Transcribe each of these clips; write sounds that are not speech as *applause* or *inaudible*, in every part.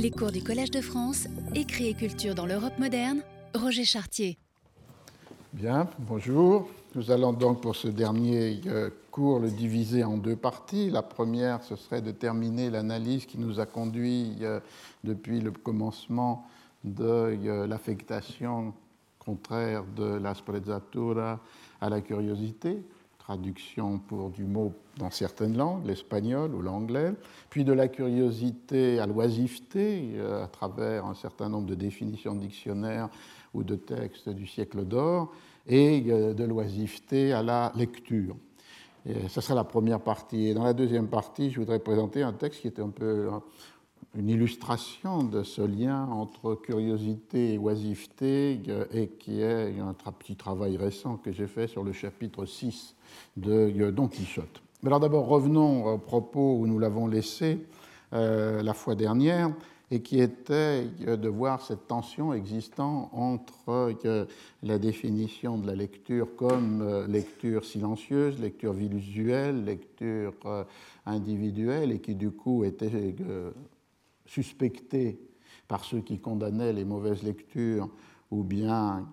Les cours du Collège de France, écrit et culture dans l'Europe moderne, Roger Chartier. Bien, bonjour. Nous allons donc pour ce dernier euh, cours le diviser en deux parties. La première, ce serait de terminer l'analyse qui nous a conduit euh, depuis le commencement de euh, l'affectation contraire de la sprezzatura à la curiosité, traduction pour du mot dans certaines langues, l'espagnol ou l'anglais, puis de la curiosité à l'oisiveté à travers un certain nombre de définitions de dictionnaires ou de textes du siècle d'or, et de l'oisiveté à la lecture. Ça sera la première partie. Et dans la deuxième partie, je voudrais présenter un texte qui est un peu une illustration de ce lien entre curiosité et oisiveté et qui est un petit travail récent que j'ai fait sur le chapitre 6 de Don Quichotte. Mais alors d'abord revenons au propos où nous l'avons laissé euh, la fois dernière et qui était de voir cette tension existant entre euh, la définition de la lecture comme euh, lecture silencieuse, lecture visuelle, lecture euh, individuelle, et qui du coup était suspectée par ceux qui condamnaient les mauvaises lectures ou bien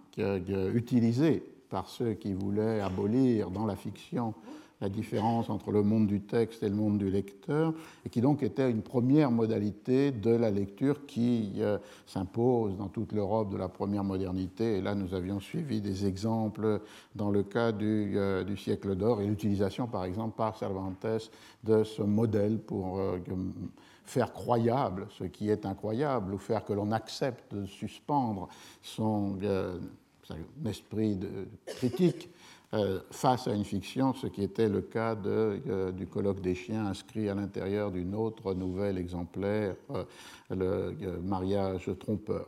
utilisée par ceux qui voulaient abolir dans la fiction la différence entre le monde du texte et le monde du lecteur, et qui donc était une première modalité de la lecture qui euh, s'impose dans toute l'Europe de la première modernité. Et là, nous avions suivi des exemples dans le cas du, euh, du siècle d'or et l'utilisation, par exemple, par Cervantes de ce modèle pour euh, faire croyable ce qui est incroyable, ou faire que l'on accepte de suspendre son esprit de critique euh, face à une fiction, ce qui était le cas euh, du colloque des chiens inscrit à l'intérieur d'une autre nouvelle exemplaire, euh, le mariage trompeur.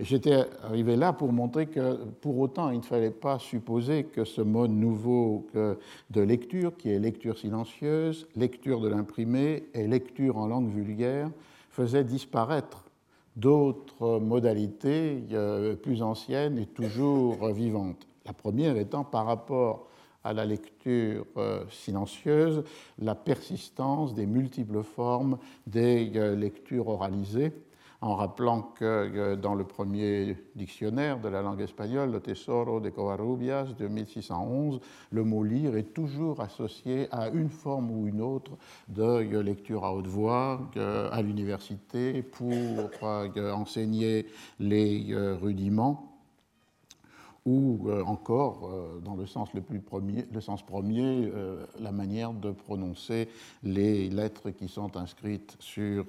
J'étais arrivé là pour montrer que, pour autant, il ne fallait pas supposer que ce mode nouveau de lecture, qui est lecture silencieuse, lecture de l'imprimé et lecture en langue vulgaire, faisait disparaître d'autres modalités plus anciennes et toujours vivantes. La première étant par rapport à la lecture euh, silencieuse, la persistance des multiples formes des euh, lectures oralisées, en rappelant que euh, dans le premier dictionnaire de la langue espagnole, le Tesoro de Covarrubias de 1611, le mot lire est toujours associé à une forme ou une autre de lecture à haute voix à l'université pour enseigner les rudiments ou euh, encore, euh, dans le sens, le le sens premier, euh, la manière de prononcer les lettres qui sont inscrites sur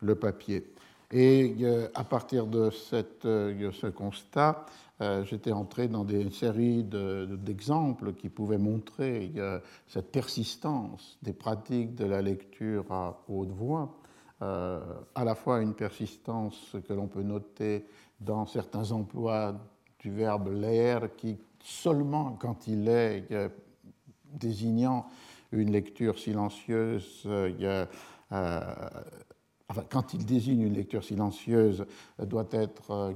le papier. Et à partir de cette, ce constat, j'étais entré dans des séries d'exemples qui pouvaient montrer cette persistance des pratiques de la lecture à haute voix, à la fois une persistance que l'on peut noter dans certains emplois du verbe l'air qui, seulement quand il est euh, désignant une lecture silencieuse, euh, euh, quand il désigne une lecture silencieuse, doit être,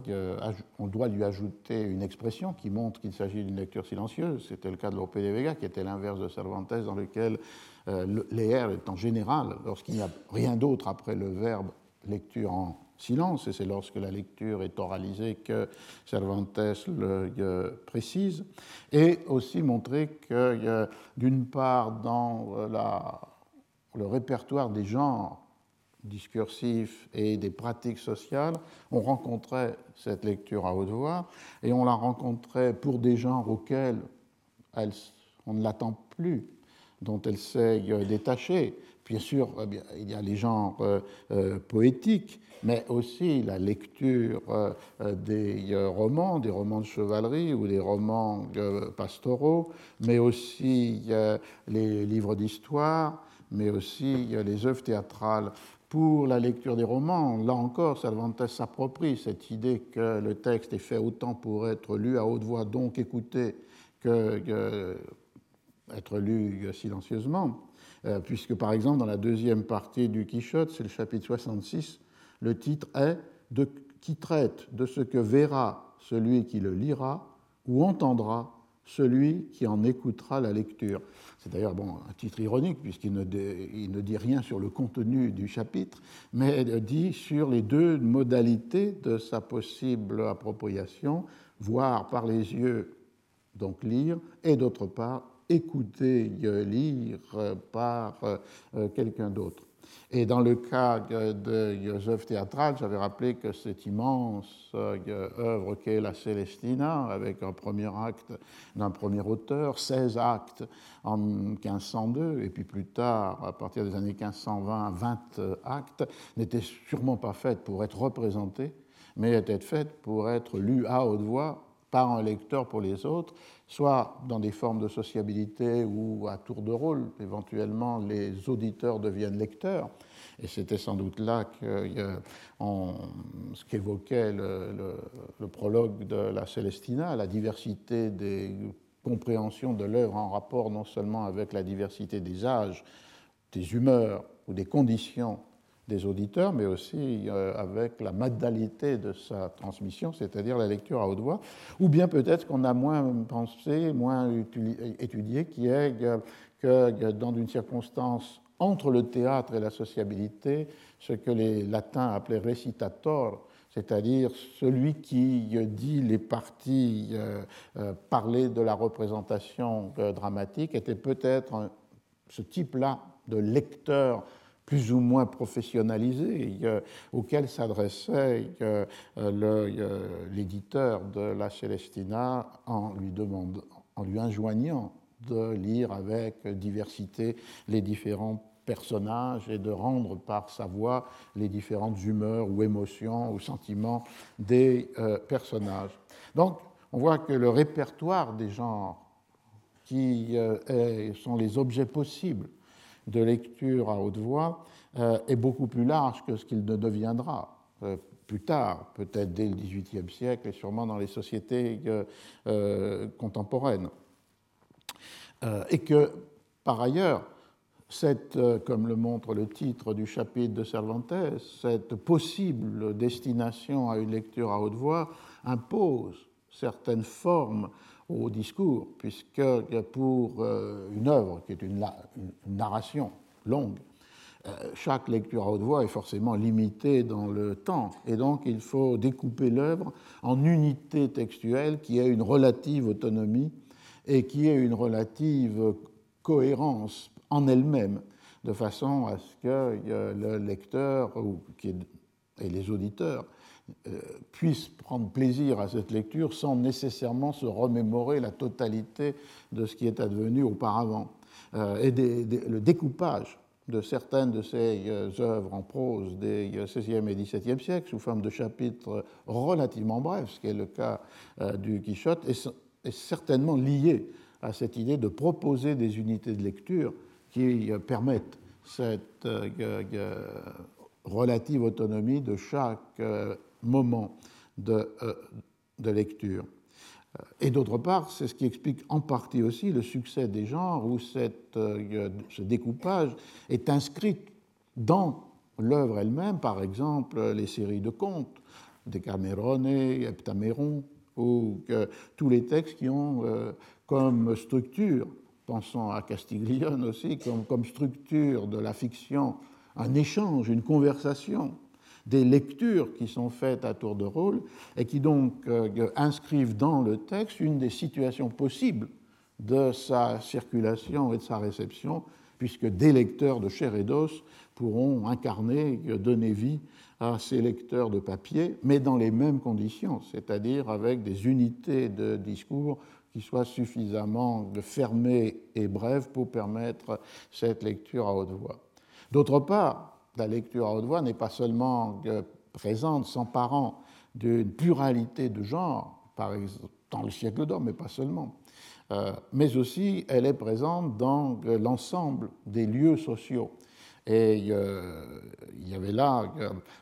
on doit lui ajouter une expression qui montre qu'il s'agit d'une lecture silencieuse. C'était le cas de Lope de Vega, qui était l'inverse de Cervantes, dans lequel l'air est en général, lorsqu'il n'y a rien d'autre après le verbe lecture en silence, et c'est lorsque la lecture est oralisée que Cervantes le euh, précise, et aussi montrer que, d'une part, dans euh, le répertoire des genres discursifs et des pratiques sociales, on rencontrait cette lecture à haute voix, et on la rencontrait pour des genres auxquels on ne l'attend plus, dont elle s'est euh, détachée. Bien sûr, il y a les genres poétiques, mais aussi la lecture euh, des euh, romans, des romans de chevalerie ou des romans euh, pastoraux, mais aussi les livres d'histoire, mais aussi les œuvres théâtrales. Pour la lecture des romans, là encore, Cervantes s'approprie cette idée que le texte est fait autant pour être lu à haute voix, donc écouté, que, être lu silencieusement, puisque par exemple dans la deuxième partie du Quichotte, c'est le chapitre 66, le titre est qui traite de ce que verra celui qui le lira ou entendra celui qui en écoutera la lecture. C'est d'ailleurs un titre ironique puisqu'il ne, ne, dit rien sur le contenu du chapitre, mais dit sur les deux modalités de sa possible appropriation, voir par les yeux, donc lire, et d'autre part écouter, lire par euh, quelqu'un d'autre. Et dans le cas de Joseph Théâtral, j'avais rappelé que cette immense euh, œuvre qu'est la Célestina, avec un premier acte d'un premier auteur, 16 actes en 1502, et puis plus tard, à partir des années 1520, 20 actes, n'était sûrement pas faite pour être représentée, mais était faite pour être lue à haute voix par un lecteur pour les autres, soit dans des formes de sociabilité ou à tour de rôle, éventuellement les auditeurs deviennent lecteurs. Et c'était sans doute là que, ce qu'évoquait le, le, prologue de la Célestina, la diversité des compréhensions de l'œuvre en rapport non seulement avec la diversité des âges, des humeurs ou des conditions des auditeurs, mais aussi euh, avec la modalité de sa transmission, c'est-à-dire la lecture à haute voix, ou bien peut-être qu'on a moins pensé, moins étudié, qui est que dans une circonstance entre le théâtre et la sociabilité, ce que les latins appelaient recitator, c'est-à-dire celui qui dit les parties euh, euh, parler de la représentation dramatique, était peut-être ce type-là de lecteur plus ou moins professionnalisé auquel s'adressait euh, l'éditeur de la Célestina en lui, demandant, en lui enjoignant de lire avec diversité les différents personnages et de rendre par sa voix les différentes humeurs ou émotions ou sentiments des euh, personnages. Donc, on voit que le répertoire des genres qui euh, sont les objets possibles de lecture à haute voix euh, est beaucoup plus large que ce qu'il ne deviendra euh, plus tard, peut-être dès le XVIIIe siècle et sûrement dans les sociétés euh, contemporaines. et que, par ailleurs, cette, comme le montre le titre du chapitre de Cervantes, cette possible destination à une lecture à haute voix impose certaines formes au discours, puisque pour euh, une œuvre qui est une, narration longue, euh, chaque lecture à haute voix est forcément limitée dans le temps, et donc il faut découper l'œuvre en unités textuelles qui aient une relative autonomie et qui aient une relative cohérence en elle-même, de façon à ce que euh, le lecteur ou, et les auditeurs euh, puisse prendre plaisir à cette lecture sans nécessairement se remémorer la totalité de ce qui est advenu auparavant. Euh, et le découpage de certaines de ces euh, œuvres en prose des XVIe et XVIIe siècles sous forme de chapitres relativement brefs, ce qui est le cas du Quichotte, est, certainement lié à cette idée de proposer des unités de lecture qui permettent cette relative autonomie de chaque moment de, euh, lecture. Euh, et d'autre part, c'est ce qui explique en partie aussi le succès des genres où cette, euh, ce découpage est inscrit dans l'œuvre elle-même, par exemple les séries de contes, Decamerone, Heptameron, ou tous les textes qui ont comme structure, pensons à Castiglione aussi, comme, comme structure de la fiction un échange, une conversation des lectures qui sont faites à tour de rôle et qui donc euh, inscrivent dans le texte une des situations possibles de sa circulation et de sa réception, puisque des lecteurs de chair et d'os pourront incarner, donner vie à ces lecteurs de papier, mais dans les mêmes conditions, c'est-à-dire avec des unités de discours qui soient suffisamment fermées et brèves pour permettre cette lecture à haute voix. D'autre part, la lecture à haute voix n'est pas seulement euh, présente, s'emparant d'une pluralité de genres, par exemple, dans le siècle d'or, mais pas seulement, euh, mais aussi elle est présente dans euh, l'ensemble des lieux sociaux. Et il y avait là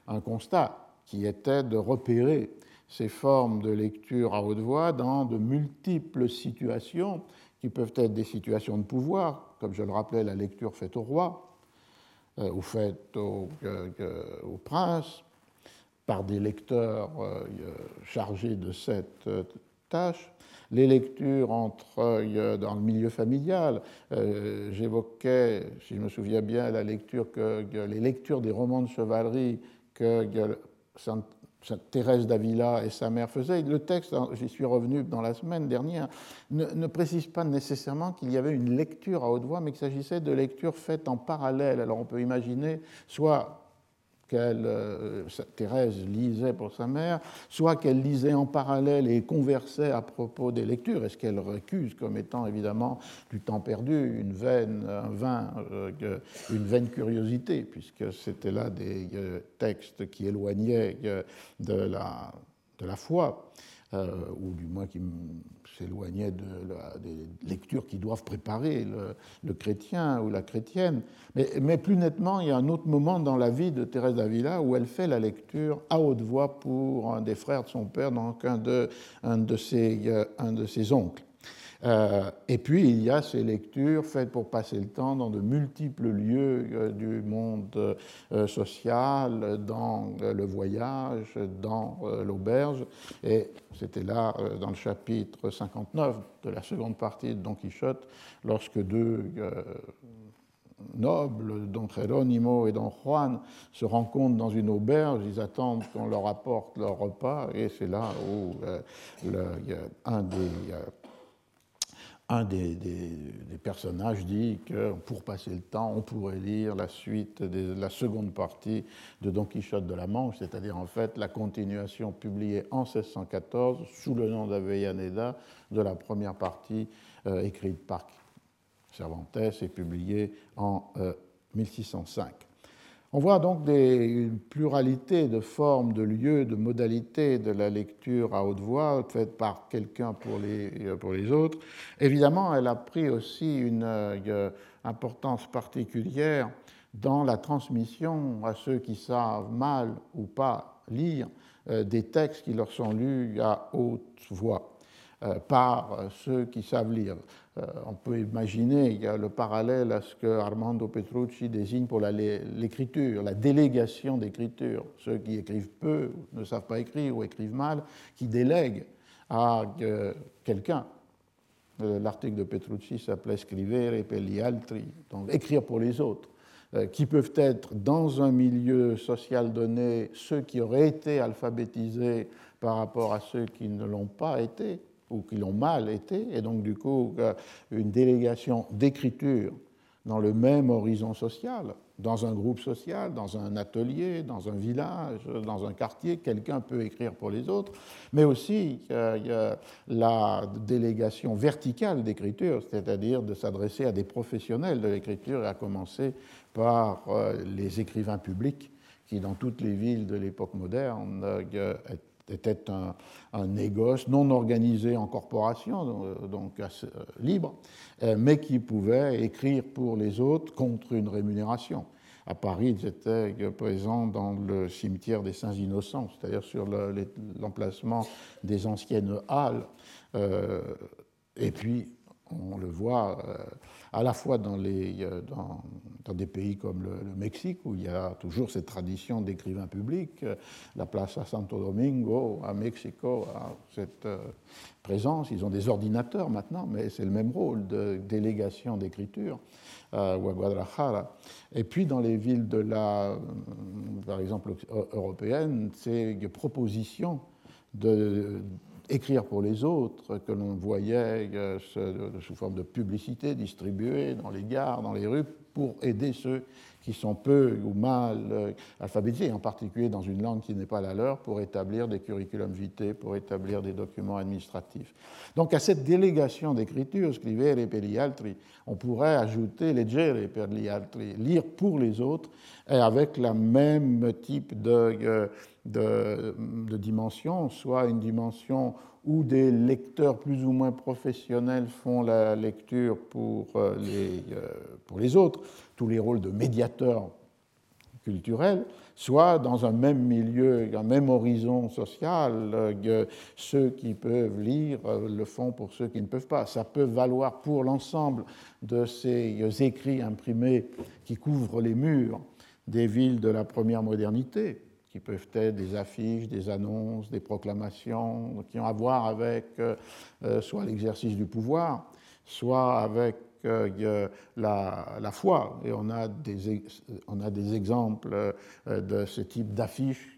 un constat qui était de repérer ces formes de lecture à haute voix dans de multiples situations qui peuvent être des situations de pouvoir, comme je le rappelais, la lecture faite au roi, ou faites au, au, prince par des lecteurs euh, chargés de cette euh, tâches les lectures entre, dans le milieu familial. J'évoquais, si je me souviens bien, la lecture les lectures des romans de chevalerie que Thérèse d'Avila et sa mère faisaient. Le texte, j'y suis revenu dans la semaine dernière, ne, précise pas nécessairement qu'il y avait une lecture à haute voix, mais qu'il s'agissait de lectures faites en parallèle. Alors on peut imaginer soit qu'elle, euh, Thérèse lisait pour sa mère, soit qu'elle lisait en parallèle et conversait à propos des lectures, et ce qu'elle récuse comme étant évidemment du temps perdu, une vaine, euh, une curiosité, puisque c'était là des euh, textes qui éloignaient de la, de la foi. ou du moins qui s'éloignait de des lectures qui doivent préparer le, chrétien ou la chrétienne. Mais, plus nettement, il y a un autre moment dans la vie de Thérèse d'Avila où elle fait la lecture à haute voix pour un des frères de son père, donc un de, euh, un de ses oncles. Euh, et puis il y a ces lectures faites pour passer le temps dans de multiples lieux euh, du monde euh, social, dans le voyage, dans l'auberge. Et c'était là, dans le chapitre 59 de la seconde partie de Don Quichotte, lorsque deux nobles, Don Jerónimo et Don Juan, se rencontrent dans une auberge, ils attendent qu'on leur apporte leur repas, et c'est là où le, un des un des, personnages dit que pour passer le temps, on pourrait lire la suite de la seconde partie de Don Quichotte de la Manche, c'est-à-dire en fait la continuation publiée en 1614 sous le nom d'Avellaneda de la première partie euh, écrite par Cervantes et publiée en 1605. On voit donc une pluralité de formes, de lieux, de modalités de la lecture à haute voix, faite par quelqu'un pour les, pour les autres. Évidemment, elle a pris aussi une euh, importance particulière dans la transmission à ceux qui savent mal ou pas lire euh, des textes qui leur sont lus à haute voix. Euh, par ceux qui savent lire. Euh, on peut imaginer le parallèle à ce que Armando Petrucci désigne pour l'écriture, la délégation d'écriture. Ceux qui écrivent peu, ne savent pas écrire ou écrivent mal, qui délèguent à euh, quelqu'un. L'article de Petrucci s'appelait Scrivere per gli altri, donc écrire pour les autres qui peuvent être dans un milieu social donné ceux qui auraient été alphabétisés par rapport à ceux qui ne l'ont pas été, ou qui l'ont mal été, et donc du coup euh, une délégation d'écriture dans le même horizon social, dans un groupe social, dans un atelier, dans un village, dans un quartier, quelqu'un peut écrire pour les autres, mais aussi euh, la délégation verticale d'écriture, c'est-à-dire de s'adresser à des professionnels de l'écriture, et à commencer par euh, les écrivains publics qui, dans toutes les villes de l'époque moderne, était un, négoce non organisé en corporation, donc euh, libre, euh, mais qui pouvait écrire pour les autres contre une rémunération. À Paris, ils étaient présents dans le cimetière des Saints Innocents, c'est-à-dire sur l'emplacement des anciennes halles. Euh, et puis, on le voit à la fois dans, euh, des pays comme le, Mexique, où il y a toujours cette tradition d'écrivains publics, euh, la place à Santo Domingo, à Mexico, cette euh, présence. Ils ont des ordinateurs maintenant, mais c'est le même rôle de délégation d'écriture, ou à Guadalajara. Et puis dans les villes de la, par exemple, européenne, c'est propositions de écrire pour les autres, que l'on voyait euh, sous forme de publicité distribuée dans les gares, dans les rues, pour aider ceux qui sont peu ou mal euh, alphabétisés, en particulier dans une langue qui n'est pas la leur, pour établir des curriculums vitae, pour établir des documents administratifs. Donc à cette délégation d'écriture, scrivere per gli altri, on pourrait ajouter leggere per gli altri, lire pour les autres, et avec la même type de, euh, de, de dimension, soit une dimension où des lecteurs plus ou moins professionnels font la lecture pour euh, les, euh, pour les autres, tous les rôles de médiateurs culturels, soit dans un même milieu, un même horizon social, ceux qui peuvent lire le font pour ceux qui ne peuvent pas. Ça peut valoir pour l'ensemble de ces écrits imprimés qui couvrent les murs des villes de la première modernité, qui peuvent être des affiches, des annonces, des proclamations, qui ont à voir avec soit l'exercice du pouvoir, soit avec la, foi. Et on a des, on a des exemples de ce type d'affiches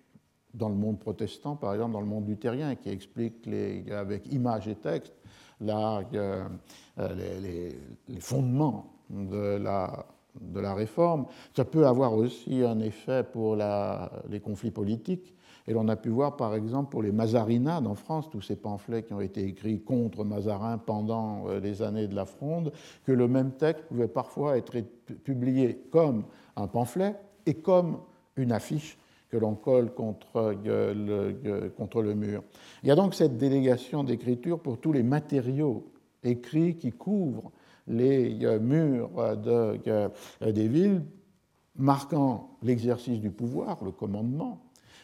dans le monde protestant, par exemple dans le monde luthérien, qui explique avec images et textes les, fondements de la, de la réforme. Ça peut avoir aussi un effet pour les conflits politiques. Et l'on a pu voir, par exemple, pour les Mazarinades en France, tous ces pamphlets qui ont été écrits contre Mazarin pendant euh, les années de la Fronde, que le même texte pouvait parfois être publié comme un pamphlet et comme une affiche que l'on colle contre le, contre le mur. Il y a donc cette délégation d'écriture pour tous les matériaux écrits qui couvrent les euh, murs de, euh, des villes, marquant l'exercice du pouvoir, le commandement,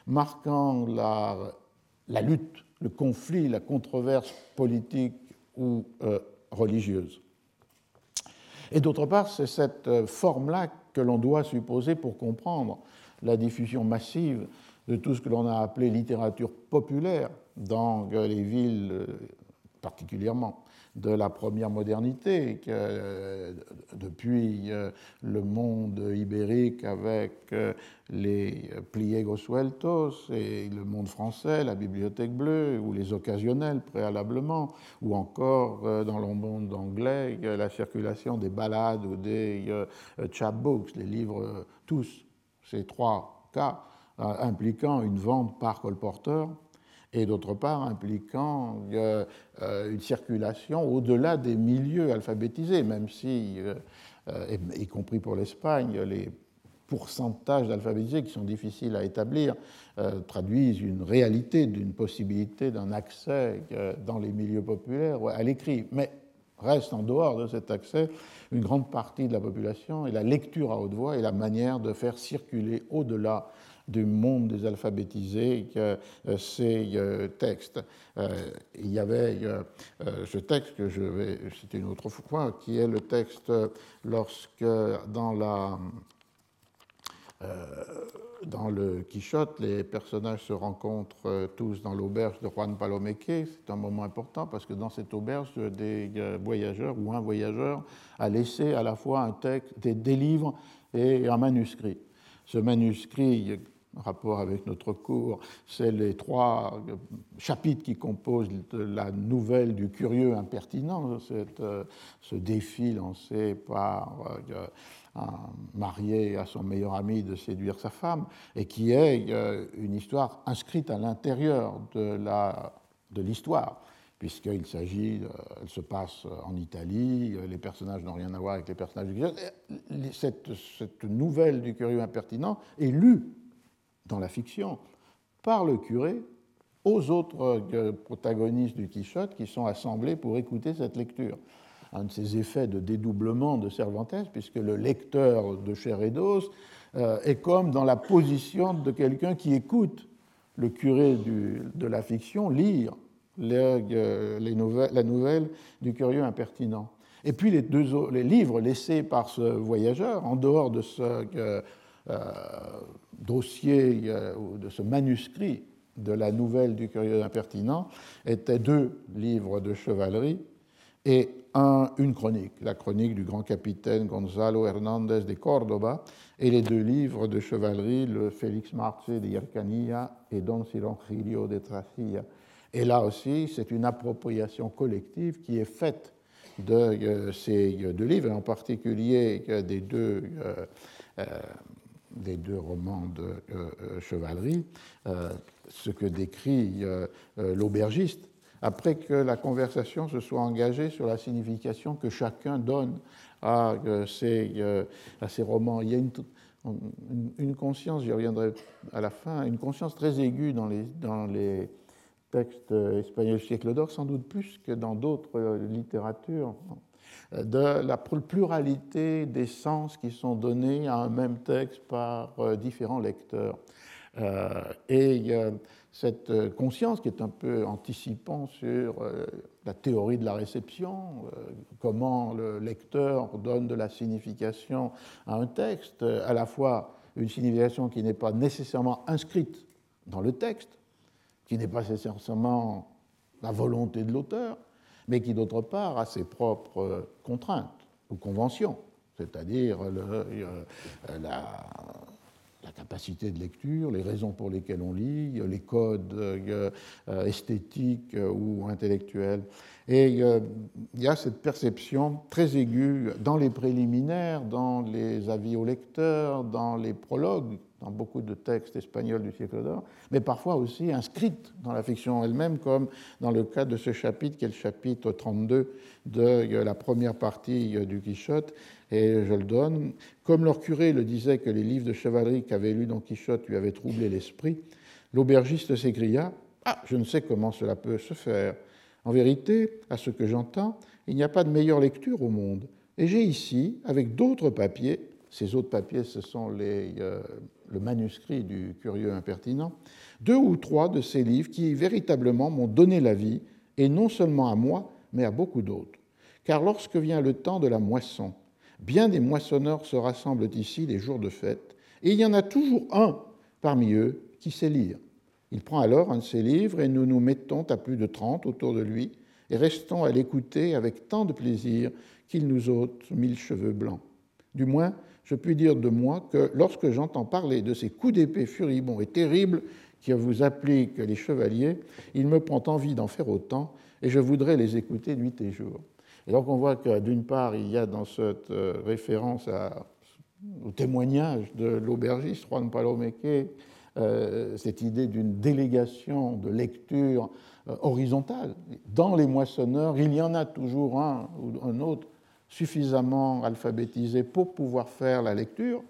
marquant la, lutte, le conflit, la controverse politique ou euh, religieuse. Et d'autre part, c'est cette forme-là que l'on doit supposer pour comprendre la diffusion massive de tout ce que l'on a appelé littérature populaire dans les villes particulièrement de la première modernité, que, euh, depuis euh, le monde ibérique avec euh, les pliegos sueltos et le monde français, la bibliothèque bleue, ou les occasionnels préalablement, ou encore dans le monde anglais, la circulation des ballades ou des chapbooks, les livres tous, ces trois cas impliquant une vente par colporteur et d'autre part impliquant euh, euh, une circulation au-delà des milieux alphabétisés, même si, euh, y compris pour l'Espagne, les pourcentages d'alphabétisés qui sont difficiles à établir traduisent une réalité d'une possibilité d'un accès dans les milieux populaires à l'écrit. Mais reste en dehors de cet accès une grande partie de la population et la lecture à haute voix est la manière de faire circuler au-delà du monde des alphabétisés euh, ces euh, textes. Euh, il y avait ce texte que je vais citer une autre fois, qui est le texte lorsque dans la dans le Quichotte, les personnages se rencontrent tous dans l'auberge de Juan Palomeque. C'est un moment important parce que dans cette auberge, des voyageurs ou un voyageur a laissé à la fois un texte, des, des livres et un manuscrit. Ce manuscrit rapport avec notre cours, c'est les trois chapitres qui composent la nouvelle du curieux impertinent, euh, ce défi lancé par euh, un marié à son meilleur ami de séduire sa femme, et qui est euh, une histoire inscrite à l'intérieur de l'histoire. puisqu'il s'agit, elle se passe en Italie, les personnages n'ont rien à voir avec les personnages du Cette, cette nouvelle du curieux impertinent est lue dans la fiction par le curé aux autres euh, protagonistes du Quichotte qui sont assemblés pour écouter cette lecture. Un de ces effets de dédoublement de Cervantes, puisque le lecteur de chair et d'os euh, est comme dans la position de quelqu'un qui écoute le curé de la fiction lire euh, la nouvelle du curieux impertinent. Et puis les, deux, les livres laissés par ce voyageur, en dehors de ce dossier euh, de ce manuscrit de la nouvelle du curieux impertinent étaient deux livres de chevalerie et un, une chronique, la chronique du grand capitaine Gonzalo Hernández de Córdoba, et les deux livres de chevalerie, le Félix Marce de Hyrcanía et Don Cirongilio de Tracilla. Et là aussi, c'est une appropriation collective qui est faite de euh, ces deux livres, et en particulier des deux des deux romans de euh, euh, chevalerie, euh, ce que décrit l'aubergiste, après que la conversation se soit engagée sur la signification que chacun donne à ces, à ces romans. Il y a une, une, conscience, j'y reviendrai à la fin, une conscience très aiguë dans les, dans les textes espagnols du siècle d'or, sans doute plus que dans d'autres littératures de la pluralité des sens qui sont donnés à un même texte par euh, différents lecteurs. Euh, et cette conscience qui est un peu anticipant sur euh, la théorie de la réception, comment le lecteur donne de la signification à un texte, à la fois une signification qui n'est pas nécessairement inscrite dans le texte, qui n'est pas nécessairement la volonté de l'auteur, mais qui d'autre part a ses propres contraintes ou conventions, c'est-à-dire euh, la, capacité de lecture, les raisons pour lesquelles on lit, les codes euh, euh, esthétiques euh, ou intellectuels. Et il y a cette perception très aiguë dans les préliminaires, dans les avis aux lecteurs, dans les prologues, dans beaucoup de textes espagnols du siècle d'or, mais parfois aussi inscrite dans la fiction elle-même, comme dans le cas de ce chapitre, qui est le chapitre 32 de la première partie du Quichotte, et je le donne. Comme leur curé le disait que les livres de chevalerie qu'avait lu Don Quichotte lui avaient troublé l'esprit, l'aubergiste s'écria Ah, je ne sais comment cela peut se faire. En vérité, à ce que j'entends, il n'y a pas de meilleure lecture au monde. Et j'ai ici, avec d'autres papiers, ces autres papiers, ce sont les, euh, le manuscrit du curieux impertinent, deux ou trois de ces livres qui véritablement m'ont donné la vie, et non seulement à moi, mais à beaucoup d'autres. Car lorsque vient le temps de la moisson, Bien des moissonneurs se rassemblent ici les jours de fête, et il y en a toujours un parmi eux qui sait lire. Il prend alors un de ses livres et nous nous mettons à plus de trente autour de lui et restons à l'écouter avec tant de plaisir qu'il nous ôte mille cheveux blancs. Du moins, je puis dire de moi que lorsque j'entends parler de ces coups d'épée furibonds et terribles qui vous appliquent les chevaliers, il me prend envie d'en faire autant et je voudrais les écouter nuit et jour. Et donc on voit que d'une part, il y a dans cette euh, référence au témoignage de l'aubergiste Juan Palomeque euh, cette idée d'une délégation de lecture euh, horizontale. Dans les moissonneurs, il y en a toujours un ou un autre suffisamment alphabétisé pour pouvoir faire la lecture,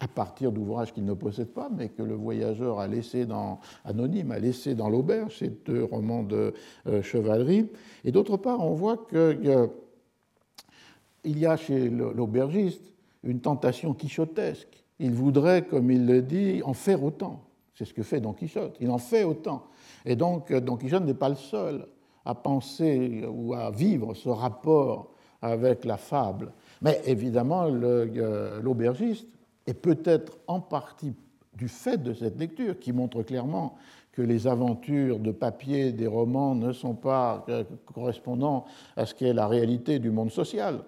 à partir d'ouvrages qu'il ne possède pas, mais que le voyageur a laissé dans, anonyme, a laissé dans l'auberge, ces deux romans de euh, chevalerie. Et d'autre part, on voit qu'il y a chez l'aubergiste une tentation quichotesque. Il voudrait, comme il le dit, en faire autant. C'est ce que fait Don Quichotte. Il en fait autant. Et donc, Don Quichotte n'est pas le seul à penser ou à vivre ce rapport avec la fable. Mais évidemment, euh, l'aubergiste et peut-être en partie du fait de cette lecture qui montre clairement que les aventures de papier des romans ne sont pas euh, correspondant à ce qu'est la réalité du monde social,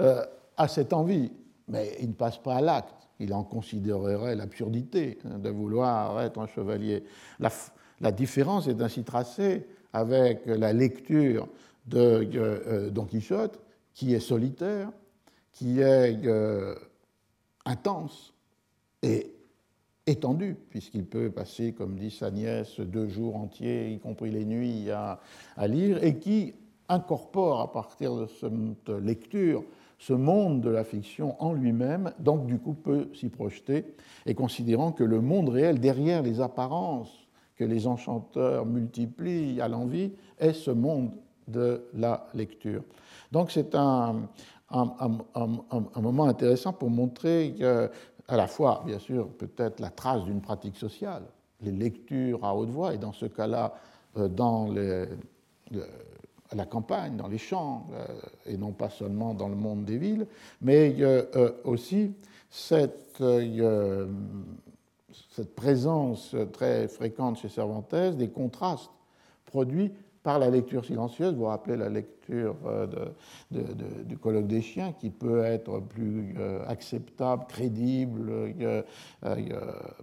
euh, a cette envie, mais il ne passe pas à l'acte. Il en considérerait l'absurdité hein, de vouloir être un chevalier. La, différence est ainsi tracée avec la lecture de euh, Don Quichotte, qui est solitaire, qui est intense et étendu, puisqu'il peut passer, comme dit sa nièce, deux jours entiers, y compris les nuits, à, lire, et qui incorpore à partir de cette lecture ce monde de la fiction en lui-même, donc du coup peut s'y projeter, et considérant que le monde réel, derrière les apparences que les enchanteurs multiplient à l'envie, est ce monde de la lecture. Donc c'est un, moment intéressant pour montrer à la fois, bien sûr, peut-être la trace d'une pratique sociale, les lectures à haute voix, et dans ce cas-là, euh, dans la campagne, dans les champs, euh, et non pas seulement dans le monde des villes, mais euh, aussi cette présence très fréquente chez Cervantes des contrastes produits par la lecture silencieuse, vous vous rappelez la lecture euh, du colloque des chiens, qui peut être plus euh, acceptable, crédible, euh,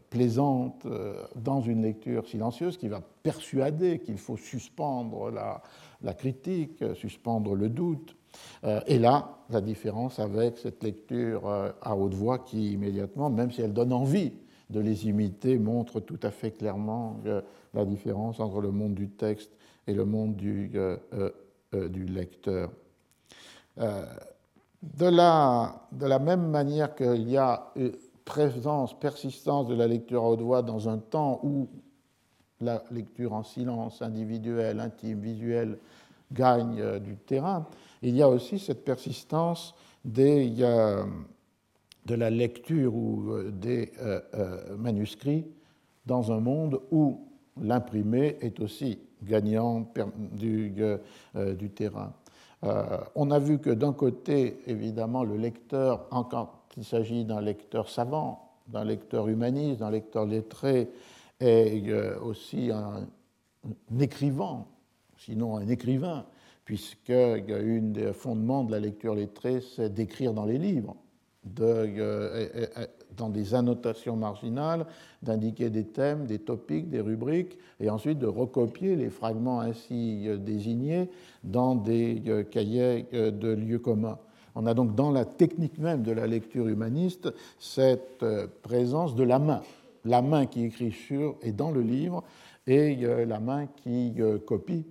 plaisante dans une lecture silencieuse, qui va persuader qu'il faut suspendre la, la, critique, suspendre le doute. Et là, la différence avec cette lecture à haute voix qui immédiatement, même si elle donne envie de les imiter, montre tout à fait clairement la différence entre le monde du texte et le monde du, euh, euh, euh, lecteur. de, la, de la même manière qu'il y a présence, persistance de la lecture à haute voix dans un temps où la lecture en silence, individuelle, intime, visuelle, gagne du terrain, il y a aussi cette persistance de la lecture ou des manuscrits dans un monde où l'imprimé est aussi gagnant du, euh, du terrain. Euh, on a vu que d'un côté, évidemment, le lecteur, quand il s'agit d'un lecteur savant, d'un lecteur humaniste, d'un lecteur lettré, et aussi un, écrivain, sinon un écrivain, puisque une des fondements de la lecture lettrée, c'est d'écrire dans les livres, dans des annotations marginales, d'indiquer des thèmes, des topics, des rubriques, et ensuite de recopier les fragments ainsi désignés dans des cahiers de lieux communs. On a donc dans la technique même de la lecture humaniste cette euh, présence de la main, la main qui écrit sur et dans le livre, et euh, la main qui euh, copie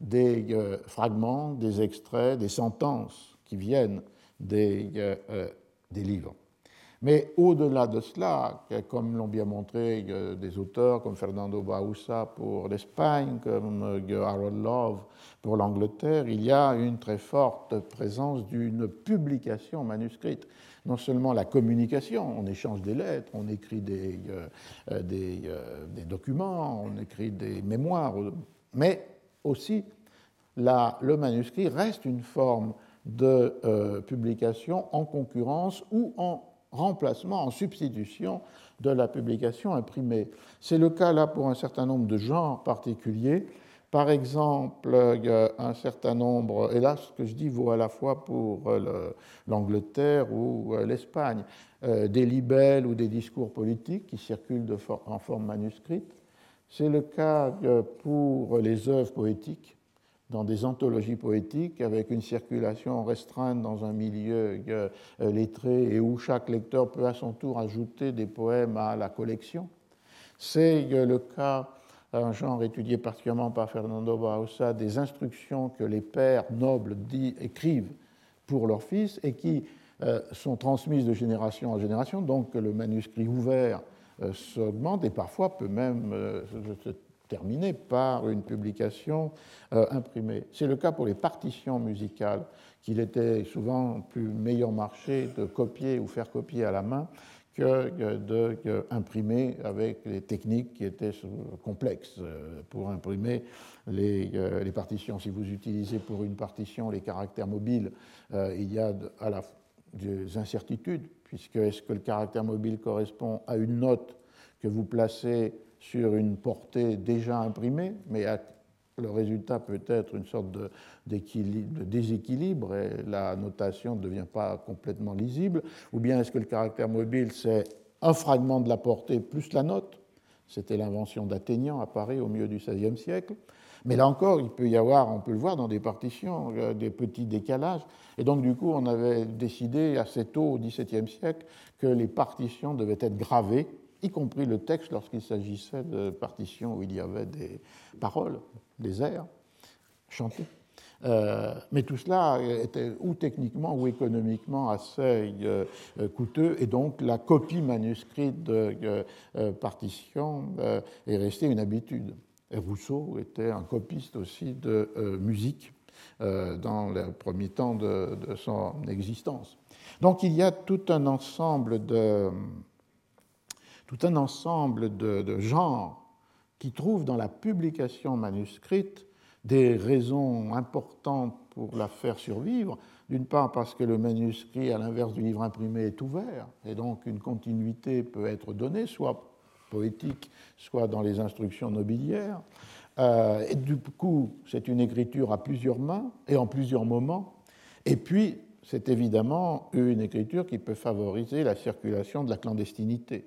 des fragments, des extraits, des sentences qui viennent des, des livres. Mais au-delà de cela, comme l'ont bien montré des auteurs comme Fernando Bausa pour l'Espagne, comme euh, Harold Love pour l'Angleterre, il y a une très forte présence d'une publication manuscrite. Non seulement la communication, on échange des lettres, on écrit des, euh, euh, documents, on écrit des mémoires, mais aussi le manuscrit reste une forme de publication en concurrence ou en remplacement, en substitution de la publication imprimée. C'est le cas là pour un certain nombre de genres particuliers. Par exemple, un certain nombre, et là ce que je dis vaut à la fois pour euh, l'Angleterre ou euh, l'Espagne, euh, des libelles ou des discours politiques qui circulent en forme manuscrite. C'est le cas pour les œuvres poétiques dans des anthologies poétiques avec une circulation restreinte dans un milieu euh, lettré et où chaque lecteur peut à son tour ajouter des poèmes à la collection. C'est euh, le cas, un genre étudié particulièrement par Fernando Bausa, des instructions que les pères nobles écrivent pour leurs fils et qui euh, sont transmises de génération en génération, donc le manuscrit ouvert s'augmente et parfois peut même se terminé par une publication euh, imprimée. C'est le cas pour les partitions musicales, qu'il était souvent plus meilleur marché de copier ou faire copier à la main que d'imprimer avec les techniques qui étaient complexes euh, pour imprimer les, euh, les, partitions. Si vous utilisez pour une partition les caractères mobiles, il y a à la, des incertitudes, puisque est-ce que le caractère mobile correspond à une note que vous placez sur une portée déjà imprimée, mais le résultat peut être une sorte de, déséquilibre et la notation ne devient pas complètement lisible, ou bien est-ce que le caractère mobile, c'est un fragment de la portée plus la note? C'était l'invention d'Athénian à Paris au milieu du XVIe siècle. Mais là encore, il peut y avoir, on peut le voir dans des partitions, euh, des petits décalages. Et donc, du coup, on avait décidé assez tôt au XVIIe siècle que les partitions devaient être gravées y compris le texte lorsqu'il s'agissait de partitions où il y avait des paroles, des airs chantés. Euh, mais tout cela était ou techniquement ou économiquement assez euh, coûteux, et donc la copie manuscrite de euh, partitions est restée une habitude. Et Rousseau était un copiste aussi de musique dans le premier temps de, son existence. Donc il y a tout un ensemble de, tout un ensemble de, genres qui trouvent dans la publication manuscrite des raisons importantes pour la faire survivre. D'une part parce que le manuscrit, à l'inverse du livre imprimé, est ouvert, et donc une continuité peut être donnée, soit poétique, soit dans les instructions nobiliaires. Euh, et du coup, c'est une écriture à plusieurs mains et en plusieurs moments. Et puis, c'est évidemment une écriture qui peut favoriser la circulation de la clandestinité.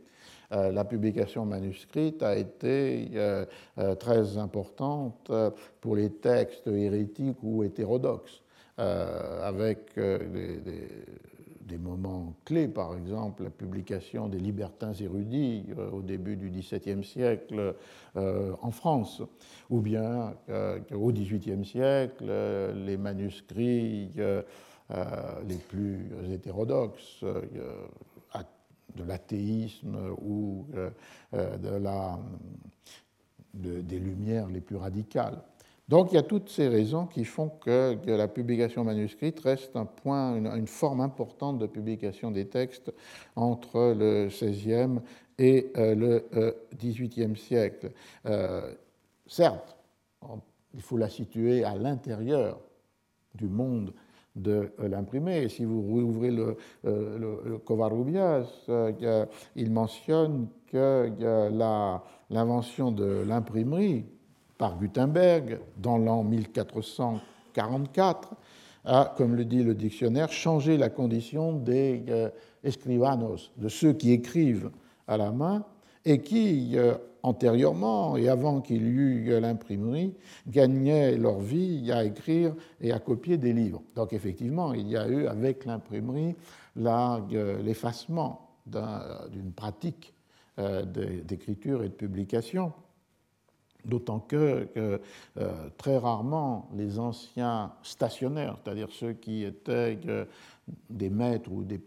Euh, la publication manuscrite a été euh, euh, très importante pour les textes hérétiques ou hétérodoxes, avec des, moments clés, par exemple la publication des libertins érudits au début du XVIIe siècle en France, ou bien au XVIIIe siècle les manuscrits les plus hétérodoxes de l'athéisme ou euh, euh, de la, des lumières les plus radicales. Donc il y a toutes ces raisons qui font que, la publication manuscrite reste un point, une, forme importante de publication des textes entre le XVIe et euh, le XVIIIe siècle. certes, il faut la situer à l'intérieur du monde de l'imprimer. Et si vous rouvrez le, le, Covarrubias, il mentionne que l'invention de l'imprimerie par Gutenberg dans l'an 1444 a, comme le dit le dictionnaire, changé la condition des euh, escribanos, de ceux qui écrivent à la main et qui, euh, antérieurement et avant qu'il y eût l'imprimerie, gagnaient leur vie à écrire et à copier des livres. Donc effectivement, il y a eu avec l'imprimerie euh, l'effacement d'une pratique d'écriture et de publication. D'autant que, euh, très rarement les anciens stationnaires, c'est-à-dire ceux qui étaient euh, des maîtres ou des,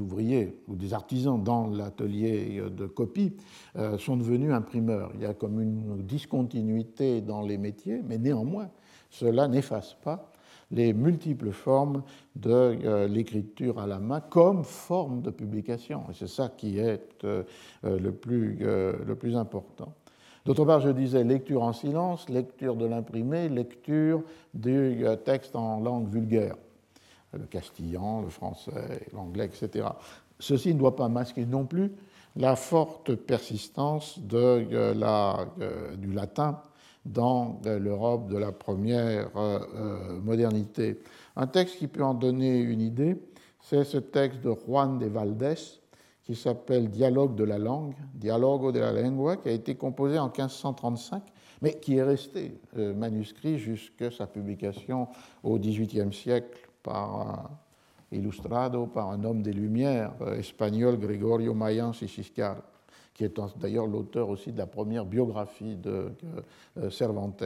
ouvriers ou des artisans dans l'atelier de copie, euh, sont devenus imprimeurs. Il y a comme une discontinuité dans les métiers, mais néanmoins, cela n'efface pas les multiples formes de l'écriture à la main comme forme de publication. Et c'est ça qui est le plus, le plus important. D'autre part, je disais lecture en silence, lecture de l'imprimé, lecture du euh, texte en langue vulgaire, le castillan, le français, l'anglais, etc. Ceci ne doit pas masquer non plus la forte persistance de, euh, la, euh, du latin dans l'Europe de la première modernité. Un texte qui peut en donner une idée, c'est ce texte de Juan de Valdés, qui s'appelle Dialogue de la langue, Dialogo de la lengua, qui a été composé en 1535, mais qui est resté euh, manuscrit jusqu'à sa publication au XVIIIe siècle par illustrado par un homme des Lumières euh, espagnol, Gregorio Mayan Sisiscar, qui est d'ailleurs l'auteur aussi de la première biographie de euh, Cervantes.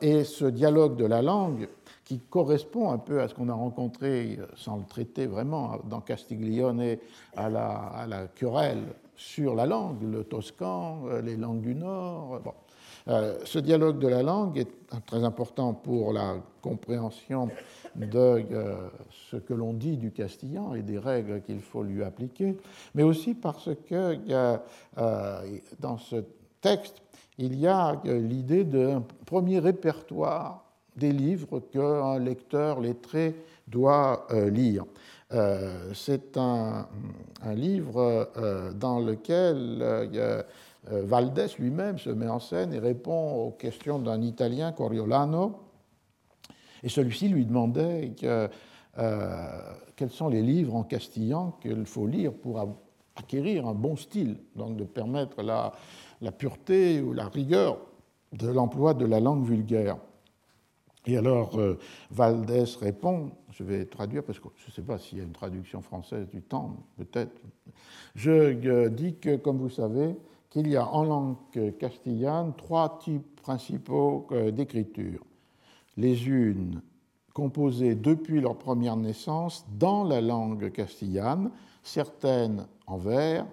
Et ce dialogue de la langue qui correspond un peu à ce qu'on a rencontré, sans le traiter vraiment, dans Castiglione, à la, à la querelle sur la langue, le toscan, euh, les langues du Nord. Euh, ce dialogue de la langue est très important pour la compréhension de euh, ce que l'on dit du castillan et des règles qu'il faut lui appliquer, mais aussi parce que dans ce texte, il y a l'idée d'un premier répertoire des livres qu'un lecteur lettré doit euh, lire. Euh, c'est un, livre euh, dans lequel Valdés lui-même se met en scène et répond aux questions d'un Italien, Coriolano, et celui-ci lui demandait quels sont les livres en castillan qu'il faut lire pour acquérir un bon style, donc de permettre la, pureté ou la rigueur de l'emploi de la langue vulgaire. Et alors, euh, Valdés répond, je vais traduire parce que je ne sais pas s'il y a une traduction française du temps, peut-être. Je euh, dis que, comme vous savez, qu'il y a en langue castillane trois types principaux euh, d'écriture. Les unes composées depuis leur première naissance dans la langue castillane, certaines en vers,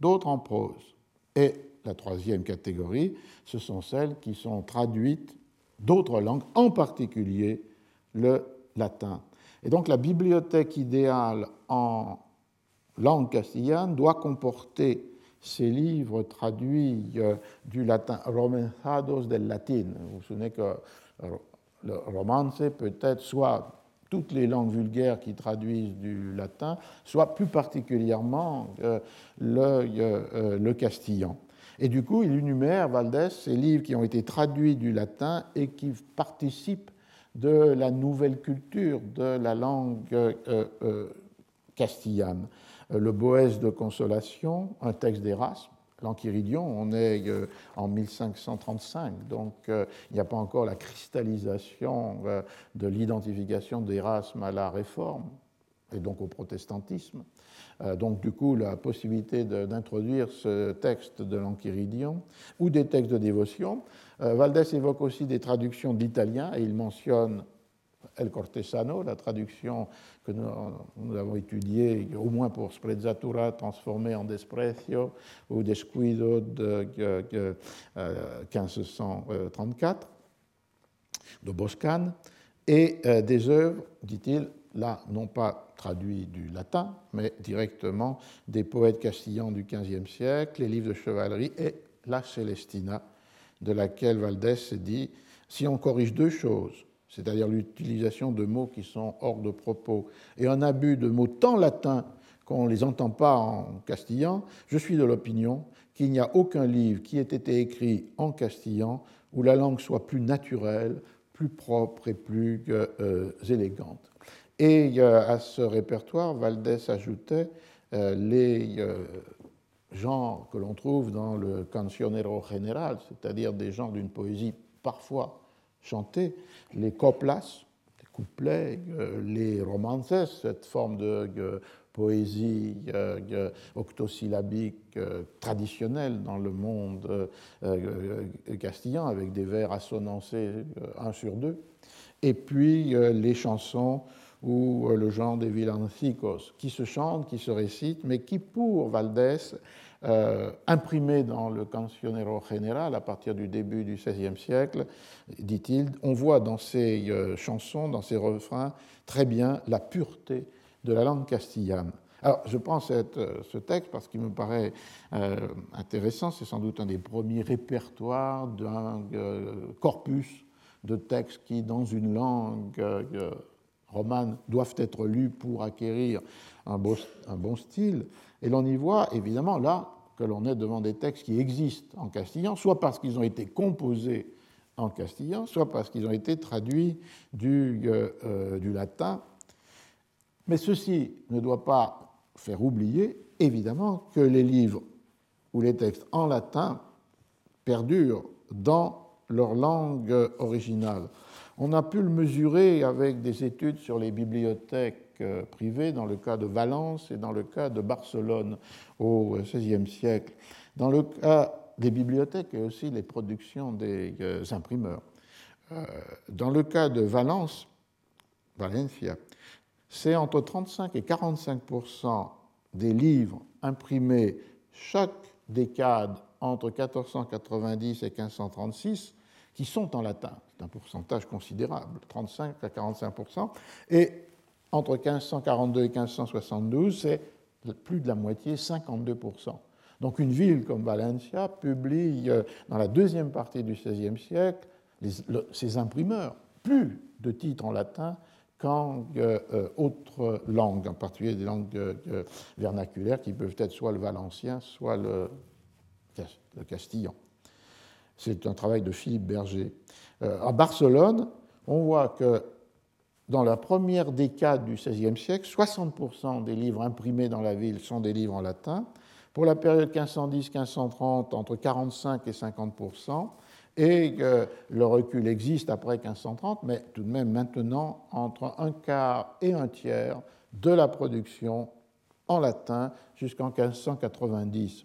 d'autres en prose. Et la troisième catégorie, ce sont celles qui sont traduites d'autres langues, en particulier le latin. Et donc la bibliothèque idéale en langue castillane doit comporter ces livres traduits euh, du latin, romanzados del latin. Vous vous souvenez que euh, le romance peut être soit toutes les langues vulgaires qui traduisent du latin, soit plus particulièrement euh, le, le castillan. Et du coup, il énumère, Valdés, ces livres qui ont été traduits du latin et qui participent de la nouvelle culture de la langue euh, euh, castillane. Euh, le Boès de Consolation, un texte d'Erasme, l'Enchiridion, on est en 1535, donc il n'y a pas encore la cristallisation de l'identification d'Erasme à la Réforme et donc au protestantisme. Euh, donc du coup la possibilité d'introduire ce texte de l'Enchiridion ou des textes de dévotion. Euh, Valdès évoque aussi des traductions d'italien et il mentionne El Cortesano, la traduction que nous, avons étudiée au moins pour Sprezzatura transformée en Desprecio ou Descuido de 1534 euh, de Boscan et des œuvres, dit-il, là non pas traduit du latin, mais directement des poètes castillans du XVe siècle, les livres de chevalerie et la Célestina, de laquelle Valdès s'est dit si on corrige deux choses, c'est-à-dire l'utilisation de mots qui sont hors de propos, et un abus de mots tant latins qu'on ne les entend pas en castillan, je suis de l'opinion qu'il n'y a aucun livre qui ait été écrit en castillan où la langue soit plus naturelle, plus propre et plus euh, élégante. Et à ce répertoire, Valdés ajoutait euh, les euh, gens que l'on trouve dans le cancionero général, c'est-à-dire des gens d'une poésie parfois chantée, les coplas, les couplets, les romances, cette forme de poésie euh, octosyllabique euh, traditionnelle dans le monde euh, castillan, avec des vers assonancés un sur deux, et puis les chansons ou le genre des villancicos, qui se chantent, qui se récitent, mais qui, pour Valdés, euh, imprimé dans le Cancionero Général à partir du début du XVIe siècle, dit-il, on voit dans ces chansons, dans ces refrains, très bien la pureté de la langue castillane. Alors, je prends cette, euh, ce texte parce qu'il me paraît euh, intéressant. C'est sans doute un des premiers répertoires d'un euh, corpus de textes qui, dans une langue romane, doivent être lus pour acquérir un bon style. Et l'on y voit, évidemment, là, que l'on est devant des textes qui existent en castillan, soit parce qu'ils ont été composés en castillan, soit parce qu'ils ont été traduits du, du latin mais ceci ne doit pas faire oublier, évidemment, que les livres ou les textes en latin perdurent dans leur langue originale. On a pu le mesurer avec des études sur les bibliothèques euh, privées dans le cas de Valence et dans le cas de Barcelone au XVIe siècle. Dans le cas des bibliothèques et aussi les productions des euh, imprimeurs. Euh, dans le cas de Valence, Valencia, c'est entre 35 et 45% des livres imprimés chaque décade entre 1490 et 1536 qui sont en latin. C'est un pourcentage considérable, 35 à 45% Et entre 1542 et 1572, c'est plus de la moitié, 52% Donc une ville comme Valencia publie euh, dans la deuxième partie du XVIe siècle ses imprimeurs plus de titres en latin qu'en euh, euh, autres langues, en particulier des langues vernaculaires qui peuvent être soit le valencien, soit le castillan. C'est un travail de Philippe Berger. à Barcelone, on voit que dans la première décade du XVIe siècle, 60% des livres imprimés dans la ville sont des livres en latin. Pour la période 1510-1530, entre 45 et 50% et le recul existe après 1530, mais tout de même maintenant entre un quart et un tiers de la production en latin jusqu'en 1590.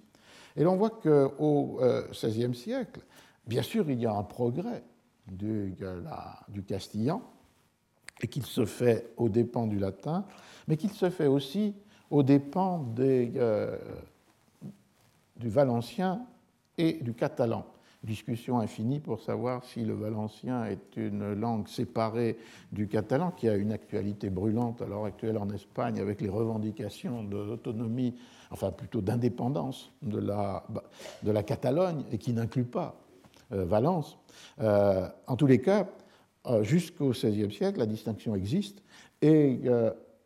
Et l'on voit qu'au XVIe euh, siècle, bien sûr, il y a un progrès du castillan, et qu'il se fait aux dépens du latin, mais qu'il se fait aussi aux dépens euh, du valencien et du catalan discussion infinie pour savoir si le valencien est une langue séparée du catalan, qui a une actualité brûlante à l'heure actuelle en Espagne avec les revendications d'autonomie, enfin plutôt d'indépendance de la, de la Catalogne et qui n'inclut pas euh, Valence. Euh, en tous les cas, jusqu'au XVIe siècle, la distinction existe et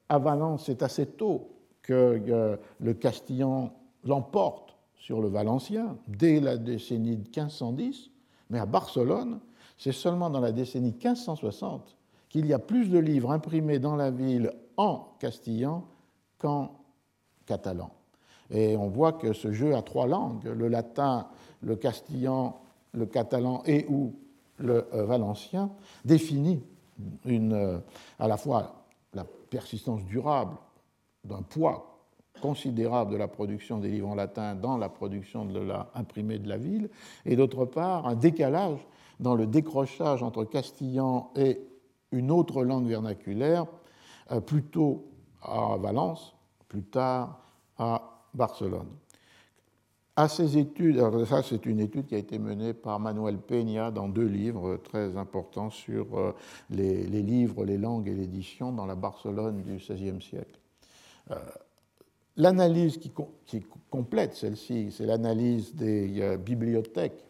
à Valence, c'est assez tôt que le castillan l'emporte sur le valencien dès la décennie de 1510, mais à Barcelone, c'est seulement dans la décennie 1560 qu'il y a plus de livres imprimés dans la ville en castillan qu'en catalan. Et on voit que ce jeu a trois langues, le latin, le castillan, le catalan et ou le euh, valencien, définit une, euh, à la fois la persistance durable d'un poids considérable de la production des livres en latin dans la production de la imprimée de la ville, et d'autre part un décalage dans le décrochage entre castillan et une autre langue vernaculaire, euh, plutôt à Valence, plus tard à Barcelone. À ces études, alors ça c'est une étude qui a été menée par Manuel Peña dans deux livres très importants sur euh, les, livres, les langues et l'édition dans la Barcelone du XVIe siècle. Euh, L'analyse qui, complète celle-ci, c'est l'analyse des euh, bibliothèques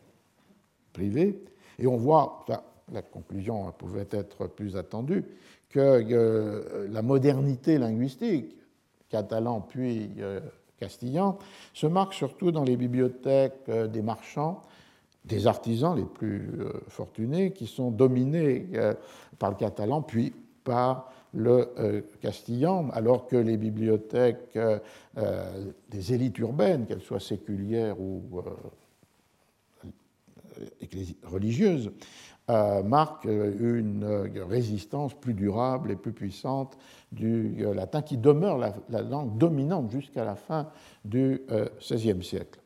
privées. Et on voit, la conclusion pouvait être plus attendue, que la modernité linguistique, catalan puis castillan, se marque surtout dans les bibliothèques des marchands, des artisans les plus fortunés, qui sont dominés par le catalan, puis par le castillan, alors que les bibliothèques des élites urbaines, qu'elles soient séculières ou religieuses, euh, marque une euh, résistance plus durable et plus puissante du euh, latin qui demeure la, langue dominante jusqu'à la fin du XVIe siècle.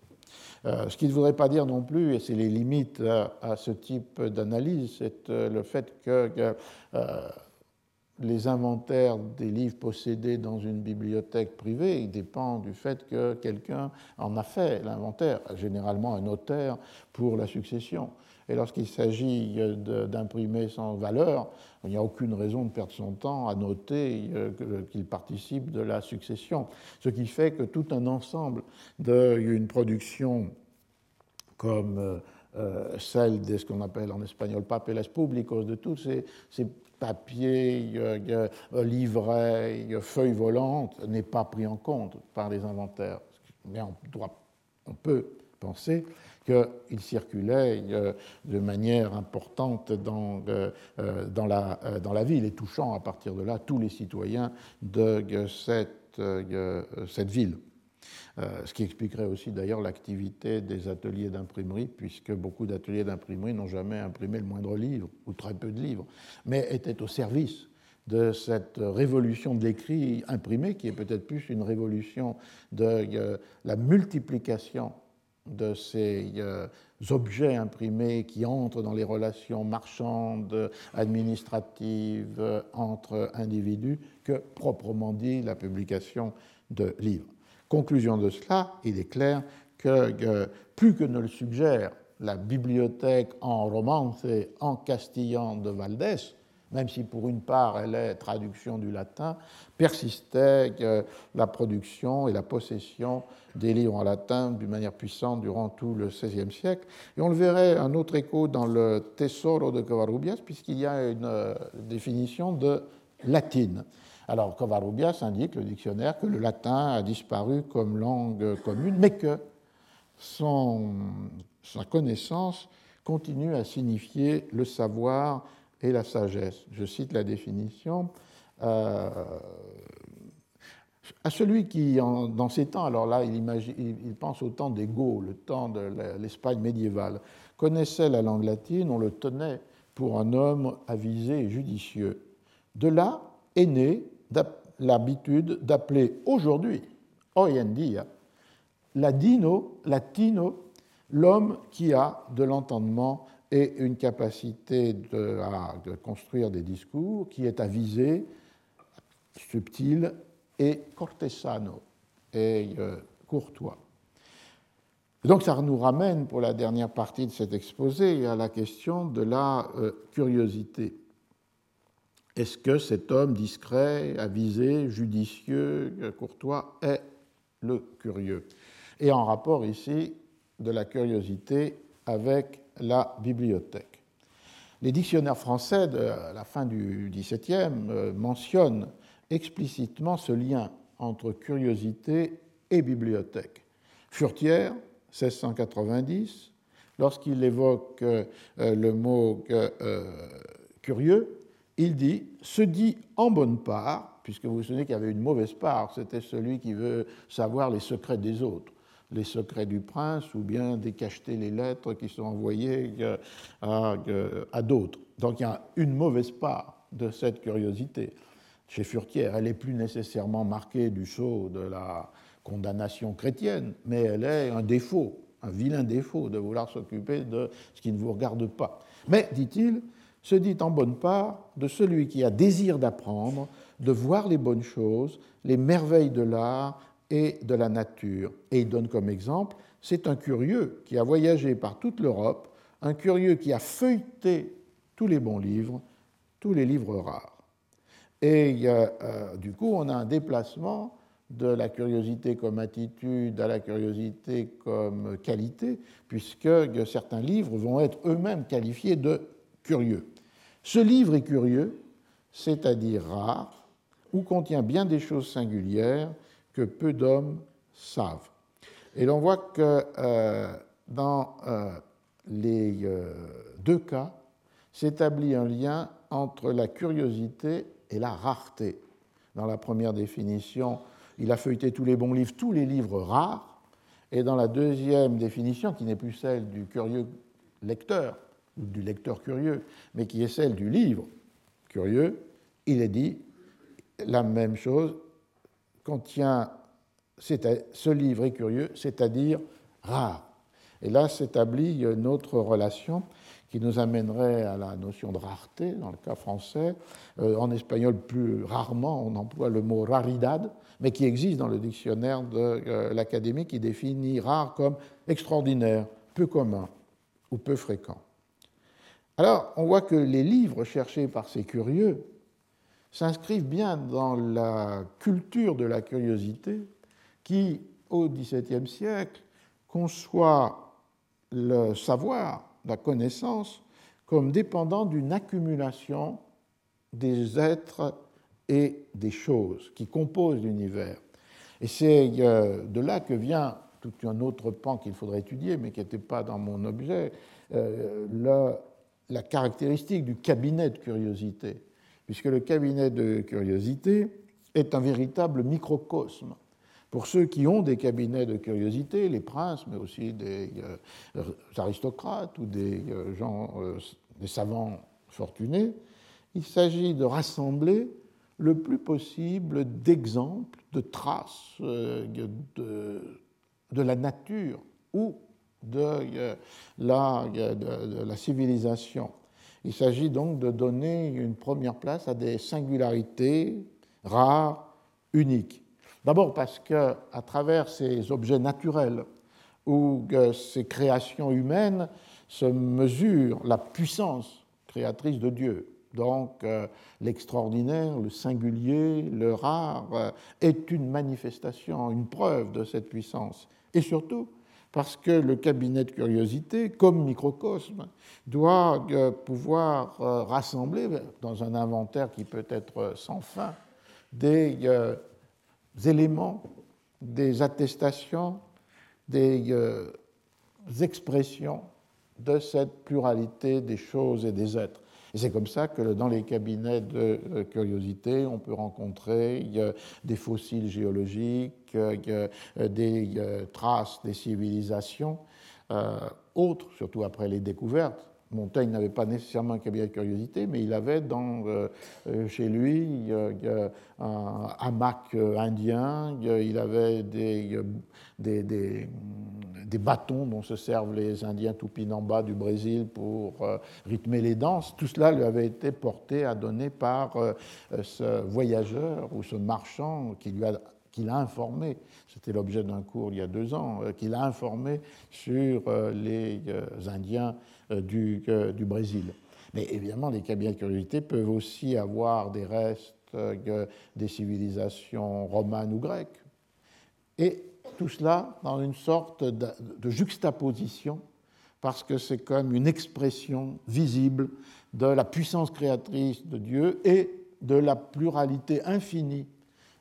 ce qui ne voudrait pas dire non plus, et c'est les limites à, ce type d'analyse, c'est le fait que les inventaires des livres possédés dans une bibliothèque privée dépendent du fait que quelqu'un en a fait l'inventaire, généralement un notaire pour la succession. Et lorsqu'il s'agit d'imprimer sans valeur, il n'y a aucune raison de perdre son temps à noter euh, qu'il participe de la succession. Ce qui fait que tout un ensemble d'une production comme euh, euh, celle de ce qu'on appelle en espagnol papeles públicos, de tous ces, papiers, livrets, feuilles volantes, n'est pas pris en compte par les inventaires. Mais on peut penser qu'il circulait euh, de manière importante dans, euh, euh, dans, la, dans la ville et touchant à partir de là tous les citoyens de cette, cette ville. Ce qui expliquerait aussi d'ailleurs l'activité des ateliers d'imprimerie, puisque beaucoup d'ateliers d'imprimerie n'ont jamais imprimé le moindre livre, ou très peu de livres, mais étaient au service de cette révolution de l'écrit imprimé, qui est peut-être plus une révolution de la multiplication de ces euh, objets imprimés qui entrent dans les relations marchandes, administratives entre individus que proprement dit la publication de livres. Conclusion de cela, il est clair que euh, plus que ne le suggère la bibliothèque en romance et en castillan de Valdès, même si pour une part elle est traduction du latin, persistait la production et la possession des livres en latin d'une manière puissante durant tout le XVIe siècle. Et on le verrait un autre écho dans le Tesoro de Covarrubias, puisqu'il y a une euh, définition de latine. Alors Covarrubias indique, le dictionnaire, que le latin a disparu comme langue commune, mais que son, sa connaissance continue à signifier le savoir et la sagesse. Je cite la définition. Euh, à celui qui, dans ces temps, alors là, il, pense au temps des Gauls, le temps de l'Espagne médiévale, connaissait la langue latine, on le tenait pour un homme avisé et judicieux. De là est née l'habitude d'appeler aujourd'hui, hoy en dia, ladino, latino, l'homme qui a de l'entendement et une capacité de, de, construire des discours qui est avisé, subtil et cortesano, et euh, courtois. Donc ça nous ramène pour la dernière partie de cet exposé à la question de la euh, curiosité. Est-ce que cet homme discret, avisé, judicieux, euh, courtois est le curieux? Et en rapport ici de la curiosité avec la bibliothèque. Les dictionnaires français de la fin du XVIIe mentionnent explicitement ce lien entre curiosité et bibliothèque. Furtière, 1690, lorsqu'il évoque euh, le mot euh, curieux, il dit se dit en bonne part, puisque vous vous souvenez qu'il y avait une mauvaise part, c'était celui qui veut savoir les secrets des autres, les secrets du prince ou bien décacheter les lettres qui sont envoyées euh, à, à d'autres. Donc il y a une mauvaise part de cette curiosité chez Furtière. Elle n'est plus nécessairement marquée du sceau de la condamnation chrétienne, mais elle est un défaut, un vilain défaut de vouloir s'occuper de ce qui ne vous regarde pas. Mais, dit-il, se dit en bonne part de celui qui a désir d'apprendre, de voir les bonnes choses, les merveilles de l'art et de la nature. Et il donne comme exemple, c'est un curieux qui a voyagé par toute l'Europe, un curieux qui a feuilleté tous les bons livres, tous les livres rares. Et euh, du coup, on a un déplacement de la curiosité comme attitude à la curiosité comme qualité, puisque certains livres vont être eux-mêmes qualifiés de curieux. Ce livre est curieux, c'est-à-dire rare, ou contient bien des choses singulières que peu d'hommes savent. Et l'on voit que euh, dans euh, les euh, deux cas s'établit un lien entre la curiosité et la rareté. Dans la première définition, il a feuilleté tous les bons livres, tous les livres rares. Et dans la deuxième définition, qui n'est plus celle du curieux lecteur, ou du lecteur curieux, mais qui est celle du livre curieux, il est dit la même chose, contient, ce livre est curieux, c'est-à-dire rare. Et là s'établit une autre relation qui nous amènerait à la notion de rareté, dans le cas français. Euh, en espagnol, plus rarement, on emploie le mot raridad, mais qui existe dans le dictionnaire de euh, l'Académie, qui définit rare comme extraordinaire, peu commun ou peu fréquent. Alors, on voit que les livres cherchés par ces curieux s'inscrivent bien dans la culture de la curiosité qui, au XVIIe siècle, conçoit le savoir, la connaissance, comme dépendant d'une accumulation des êtres et des choses qui composent l'univers. Et c'est euh, de là que vient tout un autre pan qu'il faudrait étudier, mais qui n'était pas dans mon objet, euh, la, la caractéristique du cabinet de curiosité, puisque le cabinet de curiosité est un véritable microcosme pour ceux qui ont des cabinets de curiosité, les princes, mais aussi des euh, aristocrates ou des euh, gens, euh, des savants fortunés, il s'agit de rassembler le plus possible d'exemples, de traces de, la nature ou de de la civilisation. Il s'agit donc de donner une première place à des singularités rares, uniques. D'abord parce que, à travers ces objets naturels ou ces créations humaines se mesure la puissance créatrice de Dieu. Donc euh, l'extraordinaire, le singulier, le rare euh, est une manifestation, une preuve de cette puissance. Et surtout parce que le cabinet de curiosité, comme microcosme, doit euh, pouvoir rassembler dans un inventaire qui peut être sans fin des éléments, des attestations, des euh, expressions de cette pluralité des choses et des êtres. C'est comme ça que dans les cabinets de euh, curiosité, on peut rencontrer des fossiles géologiques, des traces des civilisations euh, autres, surtout après les découvertes, Montaigne n'avait pas nécessairement un cabinet de curiosité, mais il avait dans, euh, euh, chez lui un hamac euh, indien, il avait des, des, des, bâtons dont se servent les Indiens Tupinamba du Brésil pour rythmer les danses. Tout cela lui avait été porté à donner par ce voyageur ou ce marchand qui lui a informé, c'était l'objet d'un cours il y a deux ans, qui l'a informé sur les Indiens du, du, Brésil. Mais évidemment, les cabinets de curiosité peuvent aussi avoir des restes euh, des civilisations romanes ou grecques. Et tout cela dans une sorte de, juxtaposition, parce que c'est comme une expression visible de la puissance créatrice de Dieu et de la pluralité infinie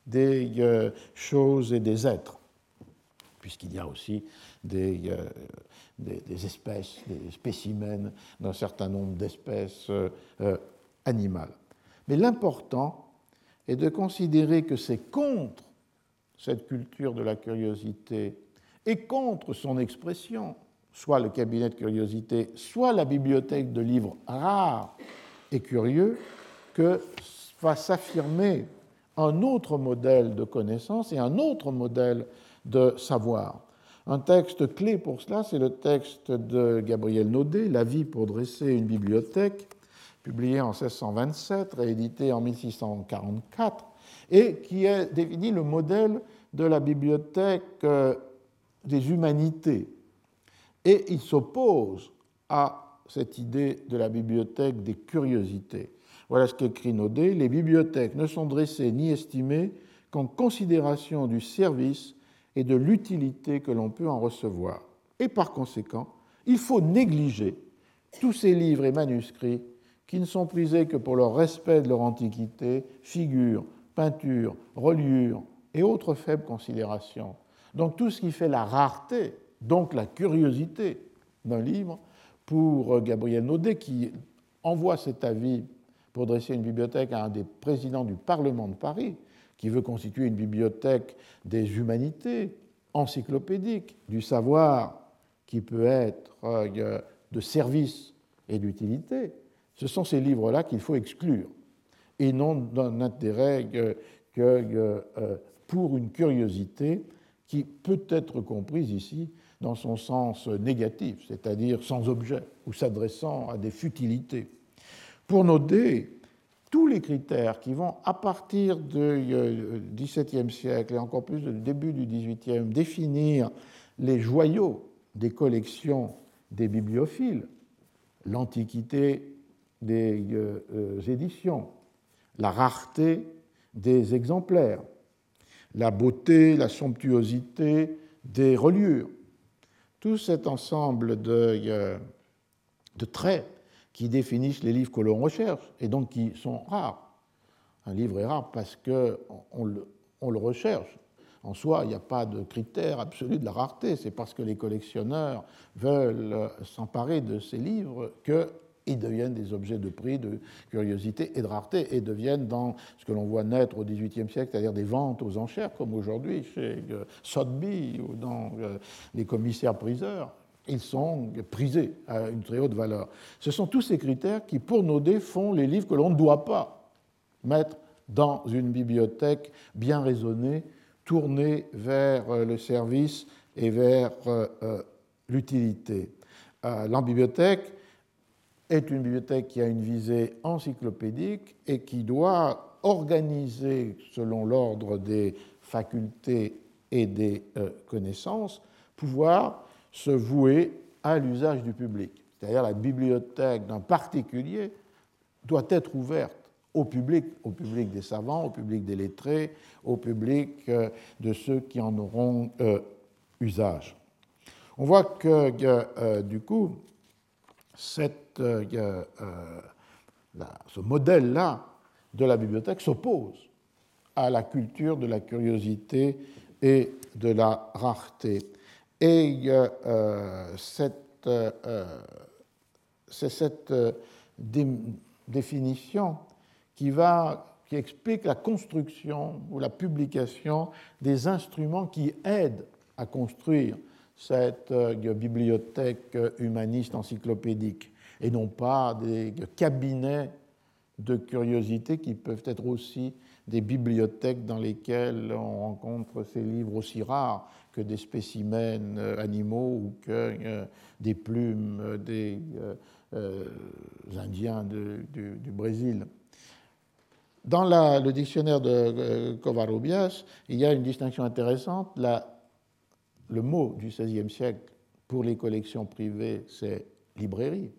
des euh, choses et des êtres, puisqu'il y a aussi des, des, espèces, des spécimens d'un certain nombre d'espèces euh, euh, animales. Mais l'important est de considérer que c'est contre cette culture de la curiosité et contre son expression, soit le cabinet de curiosité, soit la bibliothèque de livres rares et curieux, que va s'affirmer un autre modèle de connaissance et un autre modèle de savoir. Un texte clé pour cela, c'est le texte de Gabriel Naudet, La vie pour dresser une bibliothèque, publié en 1627, réédité en 1644, et qui est défini le modèle de la bibliothèque euh, des humanités. Et il s'oppose à cette idée de la bibliothèque des curiosités. Voilà ce qu'écrit Naudet. Les bibliothèques ne sont dressées ni estimées qu'en considération du service et de l'utilité que l'on peut en recevoir. Et par conséquent, il faut négliger tous ces livres et manuscrits qui ne sont prisés que pour leur respect de leur antiquité, figures, peintures, reliures et autres faibles considérations. Donc tout ce qui fait la rareté, donc la curiosité d'un livre, pour Gabriel Naudet, qui envoie cet avis pour dresser une bibliothèque à un des présidents du Parlement de Paris, qui veut constituer une bibliothèque des humanités, encyclopédique, du savoir qui peut être euh, de service et d'utilité, ce sont ces livres-là qu'il faut exclure, et non d'un intérêt que, euh, pour une curiosité qui peut être comprise ici dans son sens négatif, c'est-à-dire sans objet ou s'adressant à des futilités. Pour noter tous les critères qui vont, à partir du XVIIe siècle et encore plus du début du XVIIIe, définir les joyaux des collections des bibliophiles, l'antiquité des euh, euh, éditions, la rareté des exemplaires, la beauté, la somptuosité des reliures. Tout cet ensemble euh, de traits qui définissent les livres que l'on recherche et donc qui sont rares. Un livre est rare parce qu'on le, on le recherche. En soi, il n'y a pas de critère absolu de la rareté. C'est parce que les collectionneurs veulent s'emparer de ces livres que ils deviennent des objets de prix, de curiosité et de rareté, et deviennent dans ce que l'on voit naître au XVIIIe siècle, c'est-à-dire des ventes aux enchères, comme aujourd'hui chez euh, Sotheby ou dans euh, les commissaires-priseurs. Ils sont prisés à une très haute valeur. Ce sont tous ces critères qui, pour nos dés, font les livres que l'on ne doit pas mettre dans une bibliothèque bien raisonnée, tournée vers euh, le service et vers l'utilité. La bibliothèque est une bibliothèque qui a une visée encyclopédique et qui doit organiser, selon l'ordre des facultés et des euh, connaissances, pouvoir se vouer à l'usage du public. C'est-à-dire la bibliothèque d'un particulier doit être ouverte au public, au public des savants, au public des lettrés, au public euh, de ceux qui en auront euh, usage. On voit que, du coup, euh, euh, ce modèle-là de la bibliothèque s'oppose à la culture de la curiosité et de la rareté. Et euh, cette, c'est cette définition qui, va, qui explique la construction ou la publication des instruments qui aident à construire cette euh, bibliothèque humaniste encyclopédique et non pas des cabinets de curiosité qui peuvent être aussi des bibliothèques dans lesquelles on rencontre ces livres aussi rares que des spécimens euh, animaux ou que euh, des plumes des Indiens du, Brésil. Dans le dictionnaire de Covarrubias, il y a une distinction intéressante. La le mot du XVIe siècle pour les collections privées, c'est librairie.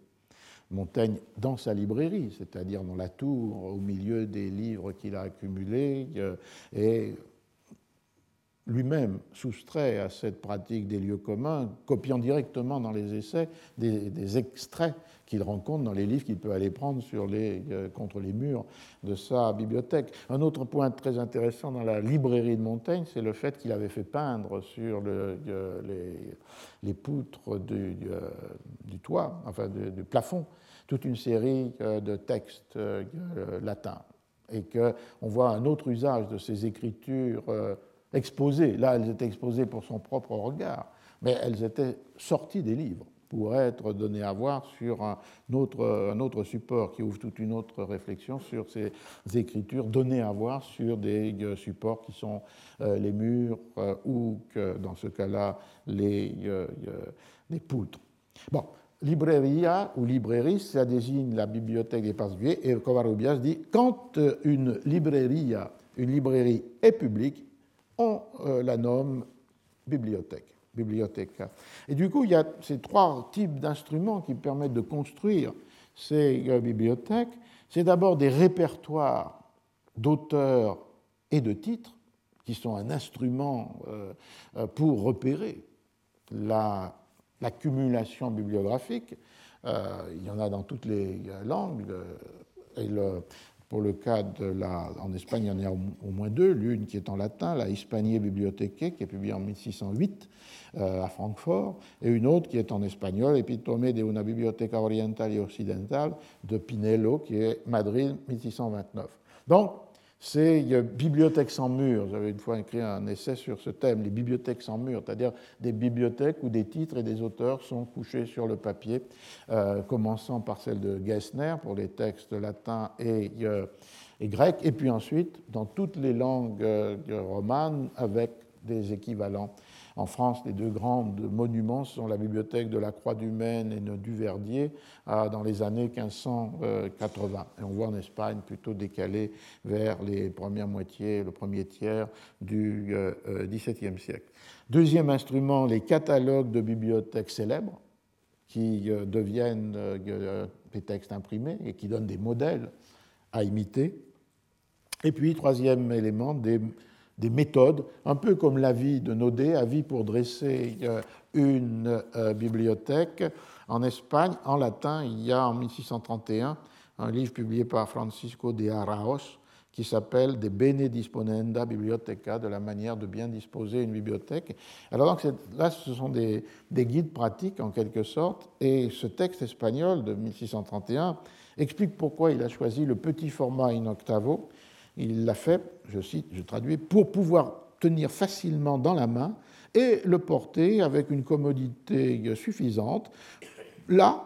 Montaigne dans sa librairie, c'est-à-dire dans la tour, au milieu des livres qu'il a accumulés, euh, et lui-même soustrait à cette pratique des lieux communs, copiant directement dans les essais des, extraits qu'il rencontre dans les livres qu'il peut aller prendre euh, contre les murs de sa bibliothèque. Un autre point très intéressant dans la librairie de Montaigne, c'est le fait qu'il avait fait peindre sur euh, les, poutres du, euh, du, toit, enfin du, plafond, toute une série de textes latins et qu'on voit un autre usage de ces écritures exposées. Là, elles étaient exposées pour son propre regard, mais elles étaient sorties des livres pour être données à voir sur un autre, support qui ouvre toute une autre réflexion sur ces écritures données à voir sur des euh, supports qui sont euh, les murs euh, ou que, dans ce cas-là les, les poutres. Bon, Libreria ou librairie, ça désigne la bibliothèque des particuliers, et Covarrubias dit quand une libreria, une librairie est publique, on euh, la nomme bibliothèque. bibliothèque. Et du coup, il y a ces trois types d'instruments qui permettent de construire ces euh, bibliothèques. C'est d'abord des répertoires d'auteurs et de titres, qui sont un instrument euh, pour repérer l'accumulation bibliographique. il y en a dans toutes les langues. Pour le cas de la. En Espagne, il y en a au moins deux. L'une qui est en latin, la Hispanie Bibliotheque, qui est publiée en 1608 euh, à Francfort, et une autre qui est en espagnol, Epitome de una biblioteca oriental y occidental de Pinello, qui est Madrid 1629. Donc, c'est bibliothèques sans murs. J'avais une fois écrit un essai sur ce thème, les bibliothèques sans murs, c'est-à-dire des bibliothèques où des titres et des auteurs sont couchés sur le papier, euh, commençant par celle de Gessner pour les textes latins et, euh, grecs, et puis ensuite dans toutes les langues euh, romanes avec des équivalents en France, les deux grands monuments sont la bibliothèque de la Croix du Maine et du Verdier dans les années 1580. Et on voit en Espagne plutôt décalé vers les premières moitiés, le premier tiers du XVIIe euh, euh, siècle. Deuxième instrument, les catalogues de bibliothèques célèbres qui euh, deviennent des textes imprimés et qui donnent des modèles à imiter. Et puis, troisième élément, des des méthodes, un peu comme l'avis de Naudet, avis pour dresser euh, une euh, bibliothèque. En Espagne, en latin, il y a en 1631 un livre publié par Francisco de Araos qui s'appelle De Bene Disponenda Bibliotheca, de la manière de bien disposer une bibliothèque. Alors donc, là, ce sont des, des, guides pratiques en quelque sorte, et ce texte espagnol de 1631 explique pourquoi il a choisi le petit format in octavo, il l'a fait, je cite, je traduis, pour pouvoir tenir facilement dans la main et le porter avec une commodité suffisante là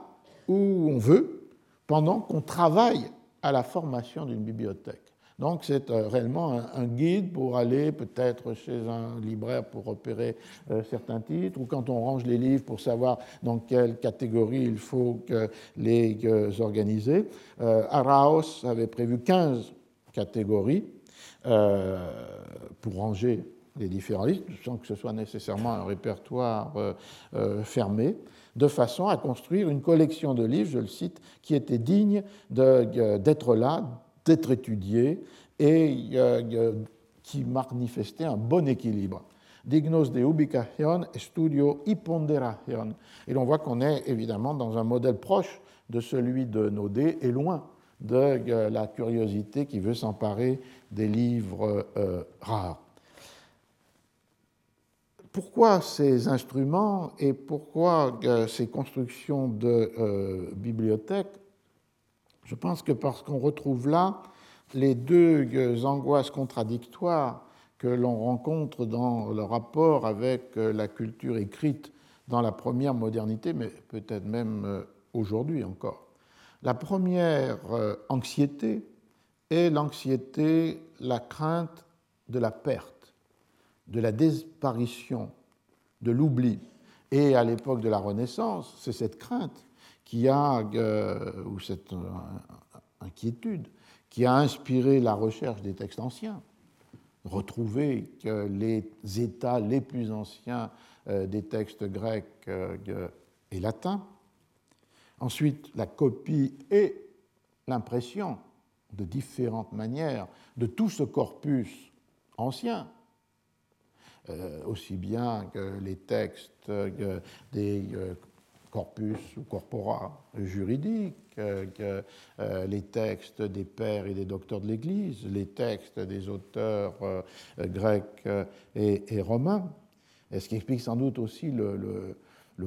où on veut, pendant qu'on travaille à la formation d'une bibliothèque. Donc c'est euh, réellement un guide pour aller peut-être chez un libraire pour repérer euh, certains titres, ou quand on range les livres pour savoir dans quelle catégorie il faut les euh, organiser. Araos avait prévu 15 catégories euh, pour ranger les différents livres, sans que ce soit nécessairement un répertoire euh, euh, fermé, de façon à construire une collection de livres, je le cite, qui était digne d'être là, d'être étudié et qui manifestait un bon équilibre dignos de ubicación, estudio y ponderación. Et l'on voit qu'on est évidemment dans un modèle proche de celui de Naudet et loin de euh, la curiosité qui veut s'emparer des livres euh, rares. Pourquoi ces instruments et pourquoi euh, ces constructions de bibliothèques? Je pense que parce qu'on retrouve là les deux angoisses contradictoires que l'on rencontre dans le rapport avec la culture écrite dans la première modernité, mais peut-être même aujourd'hui encore. La première euh, anxiété est l'anxiété, la crainte de la perte, de la disparition, de l'oubli. Et à l'époque de la Renaissance, c'est cette crainte qui a, euh, ou cette euh, inquiétude, qui a inspiré la recherche des textes anciens. Retrouver les états les plus anciens des textes grecs et latins Ensuite, la copie et l'impression de différentes manières de tout ce corpus ancien, euh, aussi bien que les textes des euh, corpus ou corpora juridiques, que euh, les textes des pères et des docteurs de l'Église, les textes des auteurs grecs et, romains, ce qui explique sans doute aussi le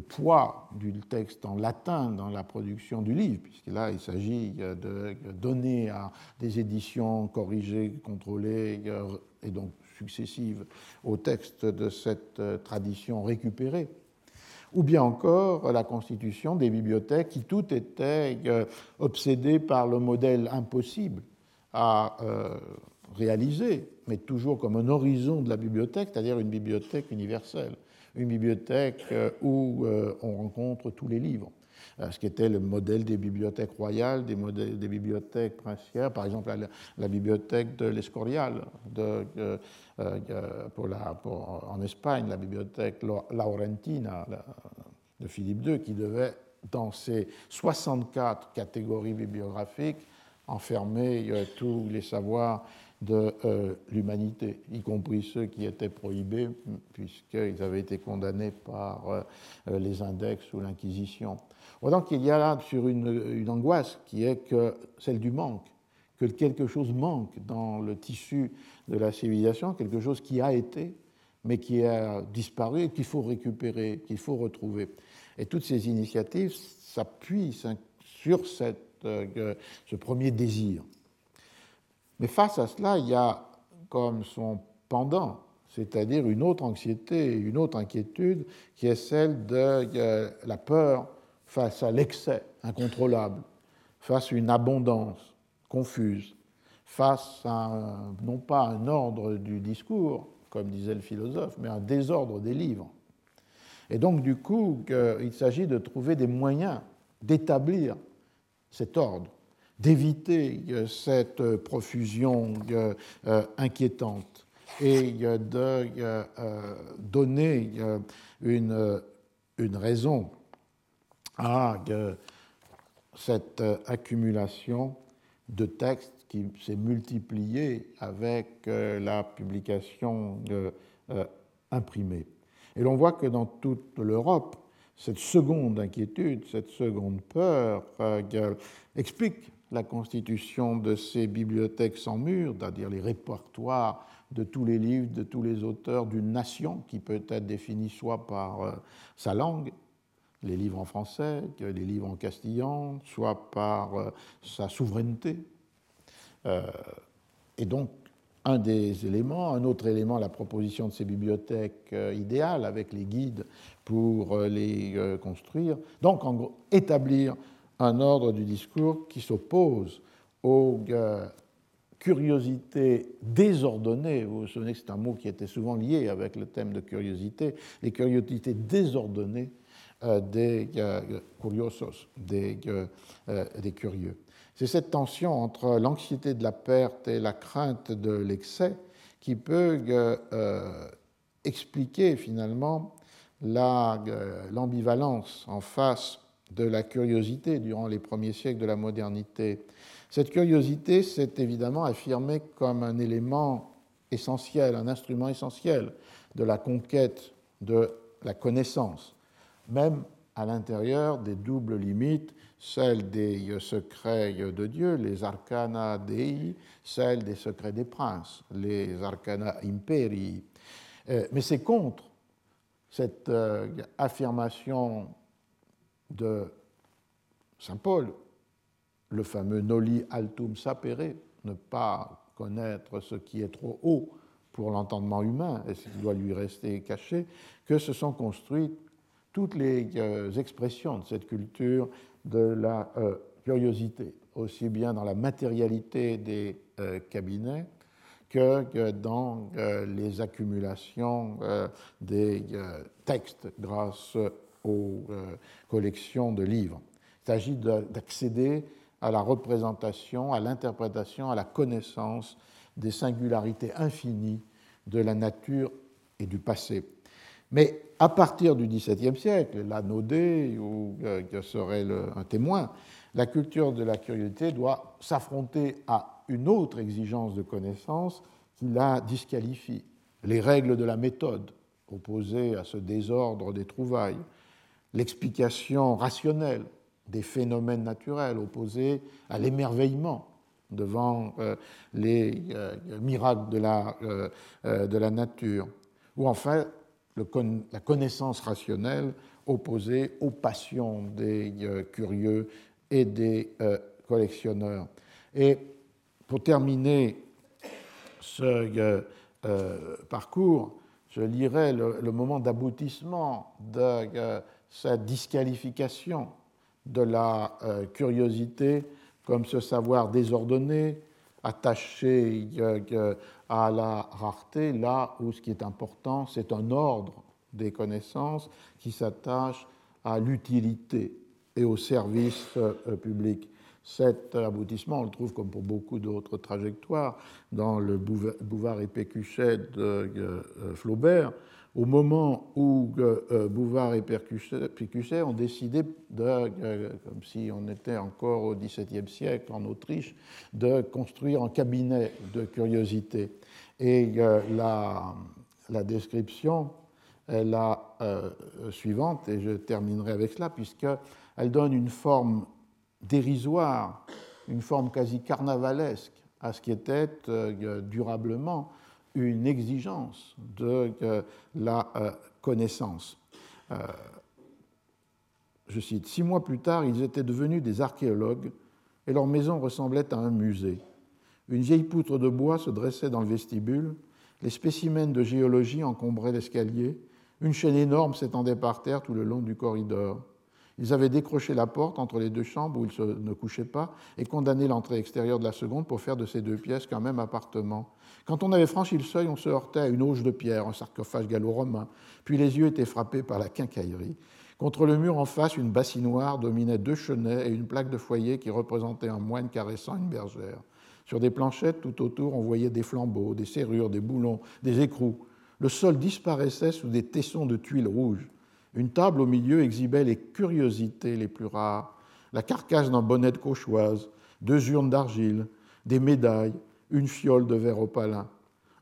poids du texte en latin dans la production du livre, puisque là il s'agit de donner à des éditions corrigées, contrôlées et donc successives au texte de cette tradition récupérée, ou bien encore la constitution des bibliothèques qui toutes étaient euh, obsédées par le modèle impossible à euh, réaliser, mais toujours comme un horizon de la bibliothèque, c'est-à-dire une bibliothèque universelle une bibliothèque euh, où euh, on rencontre tous les livres. Euh, ce qui était le modèle des bibliothèques royales, des, modèles, des bibliothèques princières, par exemple la, bibliothèque de l'Escorial en Espagne, la bibliothèque Laurentina de Philippe II, qui devait, dans ses 64 catégories bibliographiques, enfermer tous les savoirs de l'humanité, y compris ceux qui étaient prohibés, puisqu'ils avaient été condamnés par les index ou l'Inquisition. Donc il y a là sur une, angoisse qui est que celle du manque, que quelque chose manque dans le tissu de la civilisation, quelque chose qui a été, mais qui a disparu et qu'il faut récupérer, qu'il faut retrouver. Et toutes ces initiatives s'appuient sur cette, euh, ce premier désir. Mais face à cela, il y a comme son pendant, c'est-à-dire une autre anxiété, une autre inquiétude, qui est celle de euh, la peur face à l'excès incontrôlable, face à une abondance confuse, face à non pas un ordre du discours, comme disait le philosophe, mais un désordre des livres. Et donc, du coup, il s'agit de trouver des moyens d'établir cet ordre, d'éviter cette profusion euh, inquiétante et de euh, donner une, une raison à cette accumulation de textes qui s'est multipliée avec euh, la publication euh, imprimée. Et l'on voit que dans toute l'Europe, cette seconde inquiétude, cette seconde peur euh, explique la constitution de ces bibliothèques sans mur, c'est-à-dire les répertoires de tous les livres, de tous les auteurs d'une nation qui peut être définie soit par sa langue, les livres en français, les livres en castillan, soit par euh, sa souveraineté. Euh, et donc, un des éléments, un autre élément, la proposition de ces bibliothèques euh, idéales avec les guides pour les construire. Donc, en gros, établir un ordre du discours qui s'oppose aux curiosités désordonnées. Vous vous souvenez que c'est un mot qui était souvent lié avec le thème de curiosité. Les curiosités désordonnées euh, des curiosos, des, euh, curieux. C'est cette tension entre l'anxiété de la perte et la crainte de l'excès qui peut euh, expliquer finalement l'ambivalence en face de la curiosité durant les premiers siècles de la modernité. Cette curiosité s'est évidemment affirmée comme un élément essentiel, un instrument essentiel de la conquête de la connaissance même à l'intérieur des doubles limites, celle des secrets de Dieu, les arcana dei, celle des secrets des princes, les arcana imperii. Euh, mais c'est contre cette euh, affirmation de Saint Paul, le fameux noli altum sapere, ne pas connaître ce qui est trop haut pour l'entendement humain et ce qui doit lui rester caché, que se sont construites toutes les euh, expressions de cette culture de la euh, curiosité, aussi bien dans la matérialité des euh, cabinets que dans les accumulations des textes grâce aux collections de livres. Il s'agit d'accéder à la représentation, à l'interprétation, à la connaissance des singularités infinies de la nature et du passé. Mais à partir du XVIIe siècle, la Nodé, ou euh, qui serait un témoin, la culture de la curiosité doit s'affronter à une autre exigence de connaissance qui la disqualifie. Les règles de la méthode, opposées à ce désordre des trouvailles, l'explication rationnelle des phénomènes naturels, opposée à l'émerveillement devant euh, les euh, miracles de la, de la nature, ou enfin la connaissance rationnelle opposée aux passions des euh, curieux et des euh, collectionneurs. Et pour terminer ce euh, parcours, je lirai le, le moment d'aboutissement de cette disqualification de la curiosité comme ce savoir désordonné, attaché à la rareté, là où ce qui est important, c'est un ordre des connaissances qui s'attache à l'utilité et au service euh, public. Cet aboutissement, on le trouve comme pour beaucoup d'autres trajectoires dans le Bouvard et Pécuchet de euh, Flaubert, au moment où euh, Bouvard et Pécuchet ont décidé, de, comme si on était encore au XVIIe siècle en Autriche, de construire un cabinet de curiosité. Et la, description est la suivante, et je terminerai avec cela, puisqu'elle donne une forme dérisoire, une forme quasi carnavalesque à ce qui était durablement une exigence de euh, la euh, connaissance. Euh, je cite, Six mois plus tard, ils étaient devenus des archéologues et leur maison ressemblait à un musée. Une vieille poutre de bois se dressait dans le vestibule, les spécimens de géologie encombraient l'escalier, une chaîne énorme s'étendait par terre tout le long du corridor. Ils avaient décroché la porte entre les deux chambres où ils ne couchaient pas et condamné l'entrée extérieure de la seconde pour faire de ces deux pièces qu'un même appartement. Quand on avait franchi le seuil, on se heurtait à une auge de pierre, un sarcophage gallo-romain, puis les yeux étaient frappés par la quincaillerie. Contre le mur en face, une bassinoire dominait deux chenets et une plaque de foyer qui représentait un moine caressant une bergère. Sur des planchettes tout autour, on voyait des flambeaux, des serrures, des boulons, des écrous. Le sol disparaissait sous des tessons de tuiles rouges. Une table au milieu exhibait les curiosités les plus rares la carcasse d'un bonnet de cauchoise, deux urnes d'argile, des médailles, une fiole de verre opalin.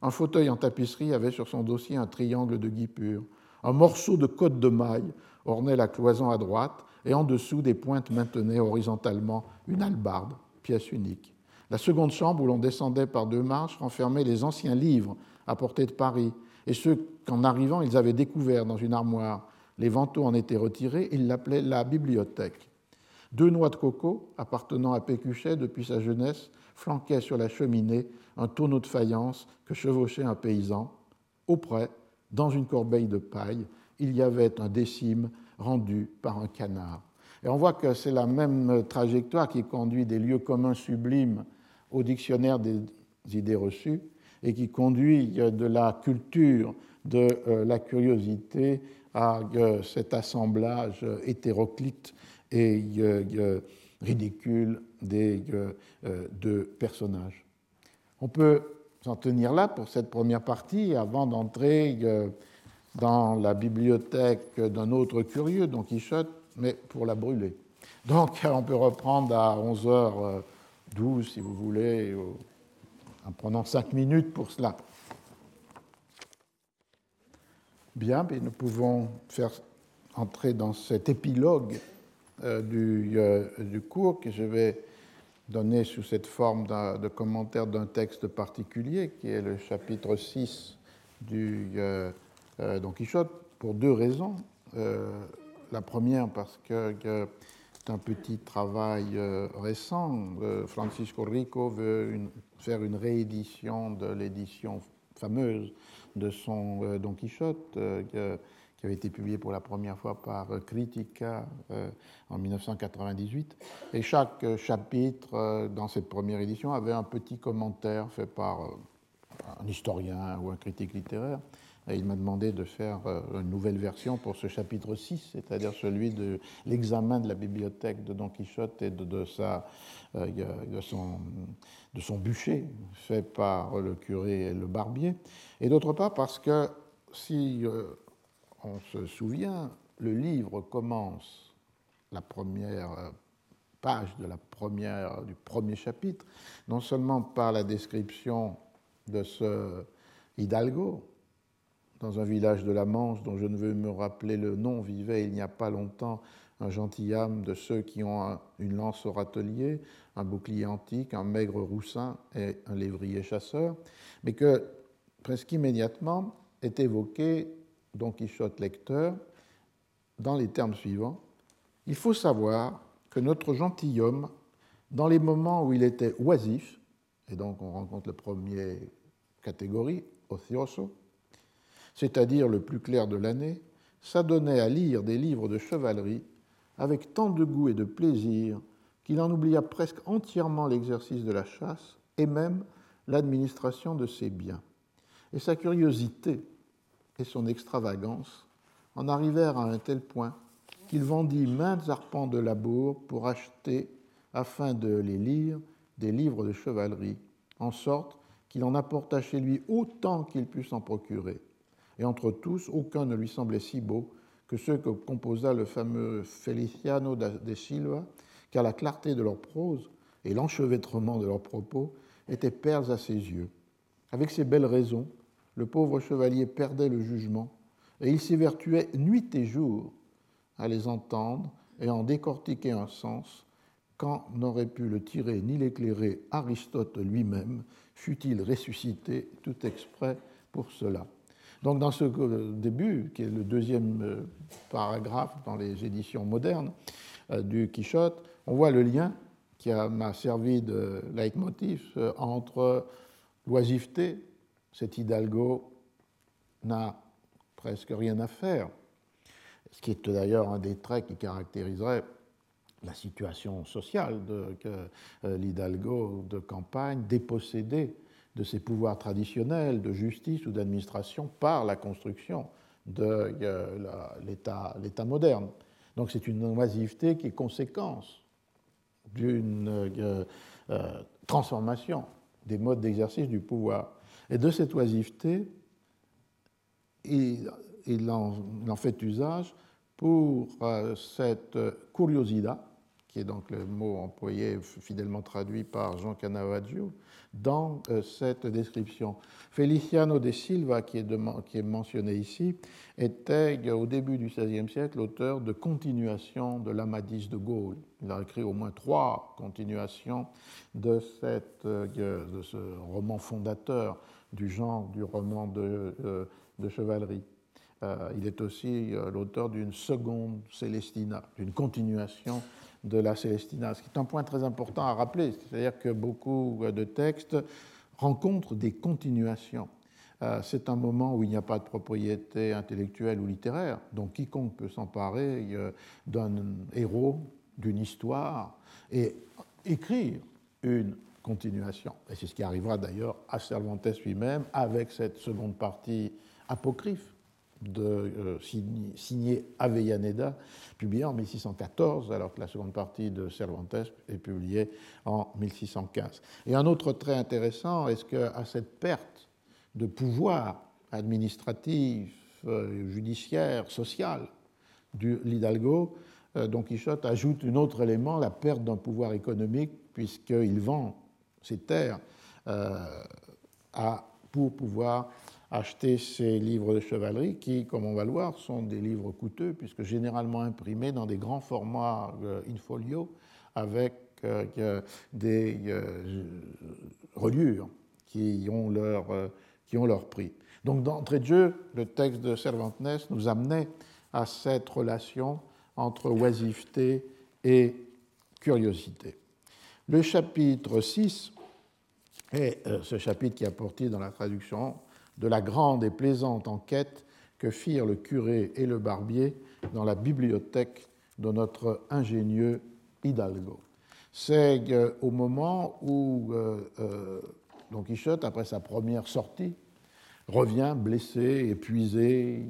Un fauteuil en tapisserie avait sur son dossier un triangle de guipure. Un morceau de côte de maille ornait la cloison à droite et en dessous des pointes maintenaient horizontalement une albarde, pièce unique. La seconde chambre où l'on descendait par deux marches renfermait les anciens livres apportés de Paris et ceux qu'en arrivant ils avaient découverts dans une armoire les vantaux en étaient retirés, il l'appelait la bibliothèque. Deux noix de coco, appartenant à Pécuchet depuis sa jeunesse, flanquaient sur la cheminée un tonneau de faïence que chevauchait un paysan. Auprès, dans une corbeille de paille, il y avait un décime rendu par un canard. Et on voit que c'est la même trajectoire qui conduit des lieux communs sublimes au dictionnaire des idées reçues et qui conduit de la culture, de euh, la curiosité à euh, cet assemblage hétéroclite et euh, ridicule des deux personnages. On peut s'en tenir là pour cette première partie avant d'entrer dans la bibliothèque d'un autre curieux, Don Quichotte, mais pour la brûler. Donc *laughs* on peut reprendre à 11h12 si vous voulez, en prenant 5 minutes pour cela. Bien, mais nous pouvons faire entrer dans cet épilogue euh, du, euh, du, cours que je vais donner sous cette forme de commentaire d'un texte particulier, qui est le chapitre 6 du euh, Don Quichotte, pour deux raisons. la première, parce que c'est un petit travail récent. Francisco Rico veut faire une réédition de l'édition fameuse de son euh, Don Quichotte, euh, qui avait été publié pour la première fois par Critica euh, en 1998. Et chaque chapitre dans cette première édition avait un petit commentaire fait par un historien ou un critique littéraire. Et il m'a demandé de faire une nouvelle version pour ce chapitre 6, c'est-à-dire celui de l'examen de la bibliothèque de Don Quichotte et de, sa, de, son, de son bûcher fait par le curé et le barbier et d'autre part parce que si euh, on se souvient, le livre commence la première euh, page de la première, du premier chapitre, non seulement par la description de ce Hidalgo, dans un village de la Manche dont je ne veux me rappeler le nom, vivait il n'y a pas longtemps un gentilhomme de ceux qui ont une lance au râtelier, un bouclier antique, un maigre roussin et un lévrier chasseur, mais que presque immédiatement est évoqué Don Quichotte lecteur dans les termes suivants. Il faut savoir que notre gentilhomme, dans les moments où il était oisif, et donc on rencontre la première catégorie, ocioso, c'est-à-dire le plus clair de l'année, s'adonnait à lire des livres de chevalerie avec tant de goût et de plaisir qu'il en oublia presque entièrement l'exercice de la chasse et même l'administration de ses biens et sa curiosité et son extravagance en arrivèrent à un tel point qu'il vendit maintes arpents de labour pour acheter, afin de les lire, des livres de chevalerie, en sorte qu'il en apporta chez lui autant qu'il put s'en procurer. et entre tous, aucun ne lui semblait si beau que ceux que composa le fameux Feliciano de Silva, car la clarté de leur prose et l'enchevêtrement de leurs propos étaient pères à ses yeux. Avec ces belles raisons, le pauvre chevalier perdait le jugement, et il s'évertuait nuit et jour à les entendre et en décortiquer un sens, quand n'aurait pu le tirer ni l'éclairer Aristote lui-même, fut-il ressuscité tout exprès pour cela. Donc dans ce début, qui est le deuxième euh, paragraphe dans les éditions modernes euh, du Quichotte, on voit le lien qui m'a servi de leitmotiv euh, entre l'oisiveté, cet hidalgo n'a presque rien à faire, ce qui est d'ailleurs un des traits qui caractériserait la situation sociale de euh, l'hidalgo de campagne, dépossédé de ses pouvoirs traditionnels de justice ou d'administration par la construction de euh, l'État moderne. Donc c'est une oisiveté qui est conséquence d'une euh, euh, transformation des modes d'exercice du pouvoir. Et de cette oisiveté, il, en, fait usage pour euh, cette curiosité qui est donc le mot employé fidèlement traduit par Jean Canavaggio, dans euh, cette description. Feliciano de Silva, qui est, mentionné ici, était au début du XVIe siècle l'auteur de continuations de l'Amadis de Gaulle. Il a écrit au moins trois continuations de, cette, euh, de ce roman fondateur du genre du roman de, euh, de chevalerie. Il est aussi l'auteur d'une seconde Célestina, d'une continuation de la Célestina, ce qui est un point très important à rappeler, c'est-à-dire que beaucoup de textes rencontrent des continuations. Euh, c'est un moment où il n'y a pas de propriété intellectuelle ou littéraire, donc quiconque peut s'emparer euh, d'un héros, d'une histoire, et écrire une continuation. Et c'est ce qui arrivera d'ailleurs à Cervantes lui-même avec cette seconde partie apocryphe de, euh, signé, Avellaneda, publié en 1614, alors que la seconde partie de Cervantes est publiée en 1615. Et un autre trait intéressant est ce qu'à cette perte de pouvoir administratif, euh, judiciaire, social de l'Hidalgo, euh, Don Quichotte ajoute un autre élément, la perte d'un pouvoir économique, puisqu'il vend ses terres à, pour pouvoir acheter ces livres de chevalerie qui, comme on va le voir, sont des livres coûteux puisque généralement imprimés dans des grands formats euh, in folio avec euh, des euh, reliures qui ont, leur, qui ont leur prix. Donc d'entrée de jeu, le texte de Cervantes nous amenait à cette relation entre oisiveté et curiosité. Le chapitre 6 est ce chapitre qui est apporté dans la traduction de la grande et plaisante enquête que firent le curé et le barbier dans la bibliothèque de notre ingénieux Hidalgo. C'est euh, au moment où euh, euh, Don Quichotte, après sa première sortie, revient blessé, épuisé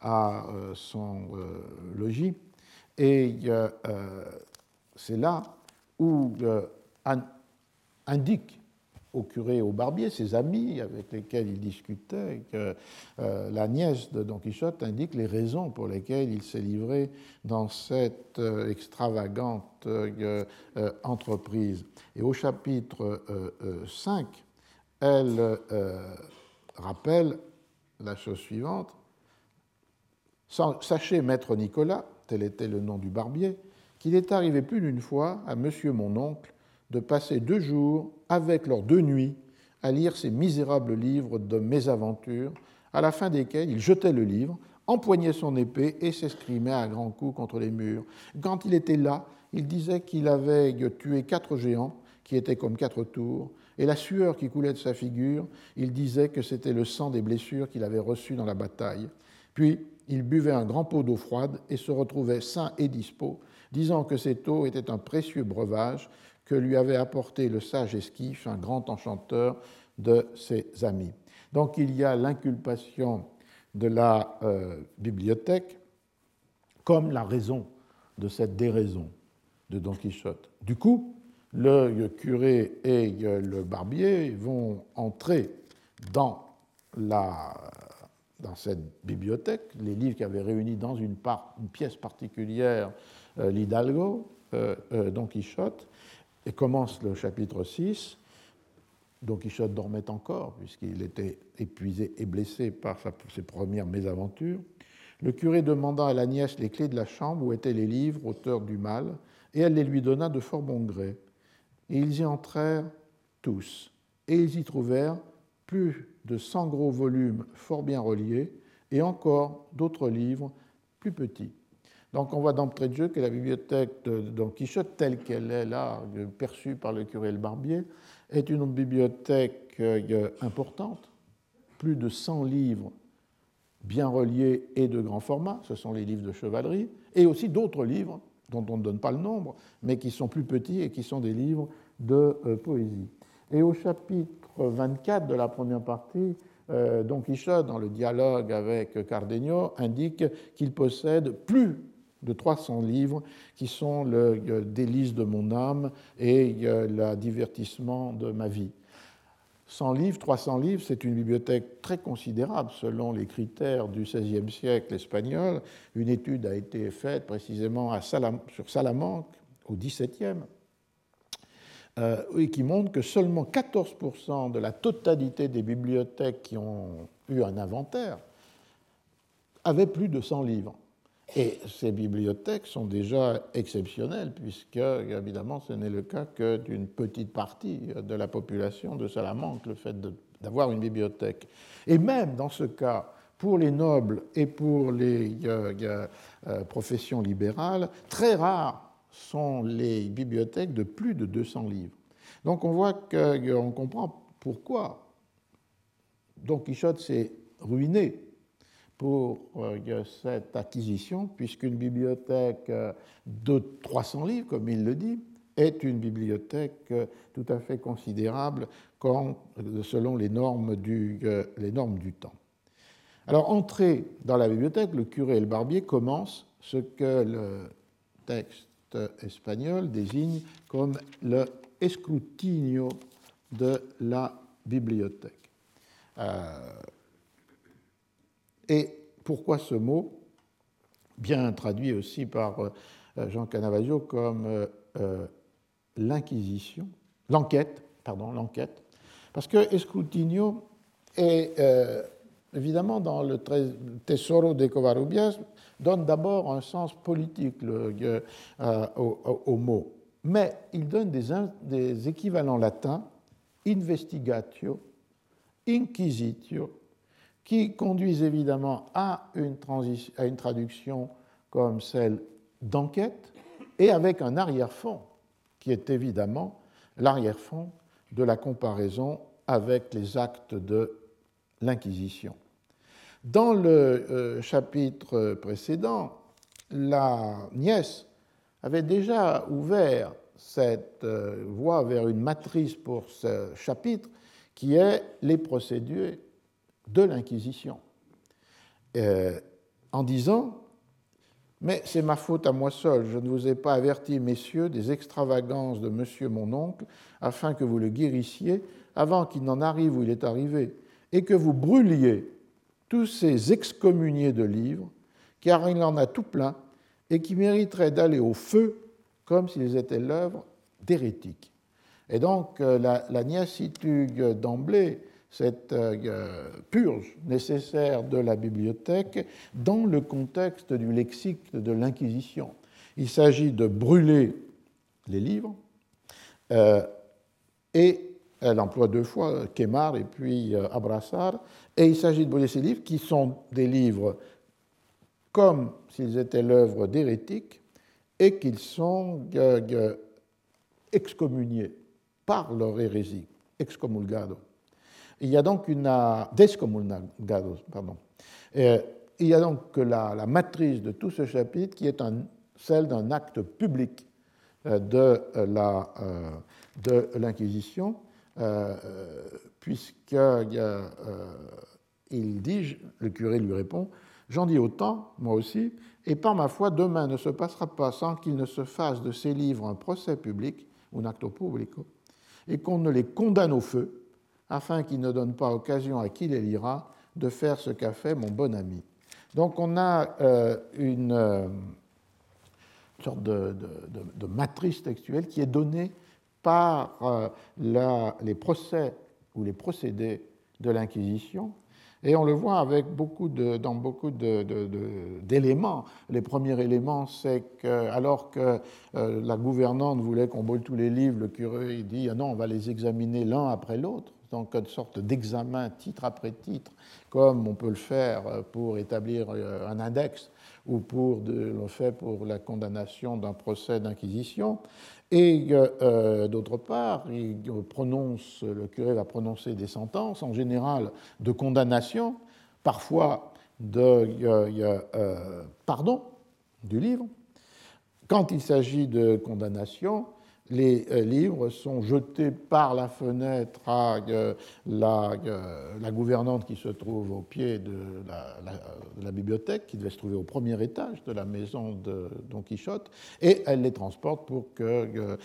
à son logis. Et c'est là où indique au curé et au barbier, ses amis avec lesquels il discutait, que euh, la nièce de Don Quichotte indique les raisons pour lesquelles il s'est livré dans cette euh, extravagante euh, entreprise. Et au chapitre 5, elle rappelle la chose suivante. Sachez, maître Nicolas, tel était le nom du barbier, qu'il est arrivé plus d'une fois à monsieur mon oncle de passer deux jours avec leurs deux nuits à lire ces misérables livres de mésaventures, à la fin desquels il jetait le livre, empoignait son épée et s'escrimait à grands coups contre les murs. Quand il était là, il disait qu'il avait tué quatre géants qui étaient comme quatre tours, et la sueur qui coulait de sa figure, il disait que c'était le sang des blessures qu'il avait reçues dans la bataille. Puis il buvait un grand pot d'eau froide et se retrouvait sain et dispos, disant que cette eau était un précieux breuvage que lui avait apporté le sage Esquif, un grand enchanteur de ses amis. Donc il y a l'inculpation de la euh, bibliothèque comme la raison de cette déraison de Don Quichotte. Du coup, le curé et le barbier vont entrer dans la dans cette bibliothèque les livres qui avaient réuni dans une, une pièce particulière l'Hidalgo, Don Quichotte, et commence le chapitre 6. Don Quichotte dormait encore, puisqu'il était épuisé et blessé par ses premières mésaventures. Le curé demanda à la nièce les clés de la chambre où étaient les livres, auteurs du mal, et elle les lui donna de fort bon gré. Et ils y entrèrent tous, et ils y trouvèrent plus de cent gros volumes fort bien reliés, et encore d'autres livres plus petits. Donc on voit d'entrée de jeu que la bibliothèque de Don Quichotte, telle qu'elle est là, perçue par le curé Le Barbier, est une bibliothèque euh, importante, plus de 100 livres bien reliés et de grand format, ce sont les livres de chevalerie, et aussi d'autres livres dont on ne donne pas le nombre, mais qui sont plus petits et qui sont des livres de euh, poésie. Et au chapitre 24 de la première partie, euh, Don Quichotte, dans le dialogue avec Cardenio, indique qu'il possède plus de 300 livres qui sont le euh, délice de mon âme et le divertissement de ma vie. 100 livres, 300 livres, c'est une bibliothèque très considérable selon les critères du XVIe siècle espagnol. Une étude a été faite précisément à sur Salamanque au XVIIe euh, et qui montre que seulement 14% de la totalité des bibliothèques qui ont eu un inventaire avaient plus de 100 livres. Et ces bibliothèques sont déjà exceptionnelles, puisque, évidemment, ce n'est le cas que d'une petite partie de la population de Salamanque, le fait d'avoir une bibliothèque. Et même dans ce cas, pour les nobles et pour les euh, euh, professions libérales, très rares sont les bibliothèques de plus de 200 livres. Donc on voit qu'on comprend pourquoi Don Quichotte s'est ruiné pour euh, cette acquisition, puisqu'une bibliothèque euh, de 300 livres, comme il le dit, est une bibliothèque euh, tout à fait considérable selon les normes, du, temps. Alors, entré dans la bibliothèque, le curé et le barbier commencent ce que le texte espagnol désigne comme le escrutinio de la bibliothèque. Et pourquoi ce mot, bien traduit aussi par euh, Jean Canavasio comme euh, euh, l'inquisition, l'enquête, pardon, l'enquête, parce que escrutinio est évidemment dans le Tesoro de Covarrubias donne d'abord un sens politique au, mot, mais il donne des équivalents latins investigatio, inquisitio qui conduisent évidemment à une, à une traduction comme celle d'enquête et avec un arrière-fond qui est évidemment l'arrière-fond de la comparaison avec les actes de l'Inquisition. Dans le euh, chapitre précédent, la nièce avait déjà ouvert cette euh, voie vers une matrice pour ce chapitre qui est les procédures de l'Inquisition, euh, en disant Mais c'est ma faute à moi seul, je ne vous ai pas averti, messieurs, des extravagances de monsieur mon oncle, afin que vous le guérissiez avant qu'il n'en arrive où il est arrivé, et que vous brûliez tous ces excommuniés de livres, car il en a tout plein, et qui mériteraient d'aller au feu comme s'ils étaient l'œuvre d'hérétiques. Et donc euh, la, la d'emblée cette euh, purge nécessaire de la bibliothèque dans le contexte du lexique de l'Inquisition. Il s'agit de brûler les livres euh, et elle emploie deux fois Kemar et puis euh, Abrassar, et il s'agit de brûler ces livres qui sont des livres comme s'ils étaient l'œuvre d'hérétiques et qu'ils sont excommuniés par leur hérésie, excomulgado. Il y a donc une pardon. il y a donc la, la, matrice de tout ce chapitre qui est celle d'un acte public euh, de euh, euh, l'Inquisition, puisqu'il dit, le curé lui répond, J'en dis autant, moi aussi, et par ma foi, demain ne se passera pas sans qu'il ne se fasse de ces livres un procès public, un acte publico, et qu'on ne les condamne au feu, afin qu'il ne donne pas occasion à qui les lira de faire ce qu'a fait mon bon ami. Donc on a une sorte de, matrice textuelle qui est donnée par les procès ou les procédés de l'Inquisition et on le voit avec beaucoup dans beaucoup d'éléments. Les premiers éléments, c'est que, alors que euh, la gouvernante voulait qu'on brûle tous les livres, le curé dit ah non, on va les examiner l'un après l'autre, donc une sorte d'examen titre après titre, comme on peut le faire pour établir euh, un index ou pour le fait pour la condamnation d'un procès d'inquisition. Et euh, d'autre part, il prononce, le curé va prononcer des sentences, en général de condamnation, parfois de euh, pardon du livre. Quand il s'agit de condamnation, les euh, livres sont jetés par la fenêtre à euh, euh, la, gouvernante qui se trouve au pied de la, bibliothèque, qui devait se trouver au premier étage de la maison de Don Quichotte, et elle les transporte pour que,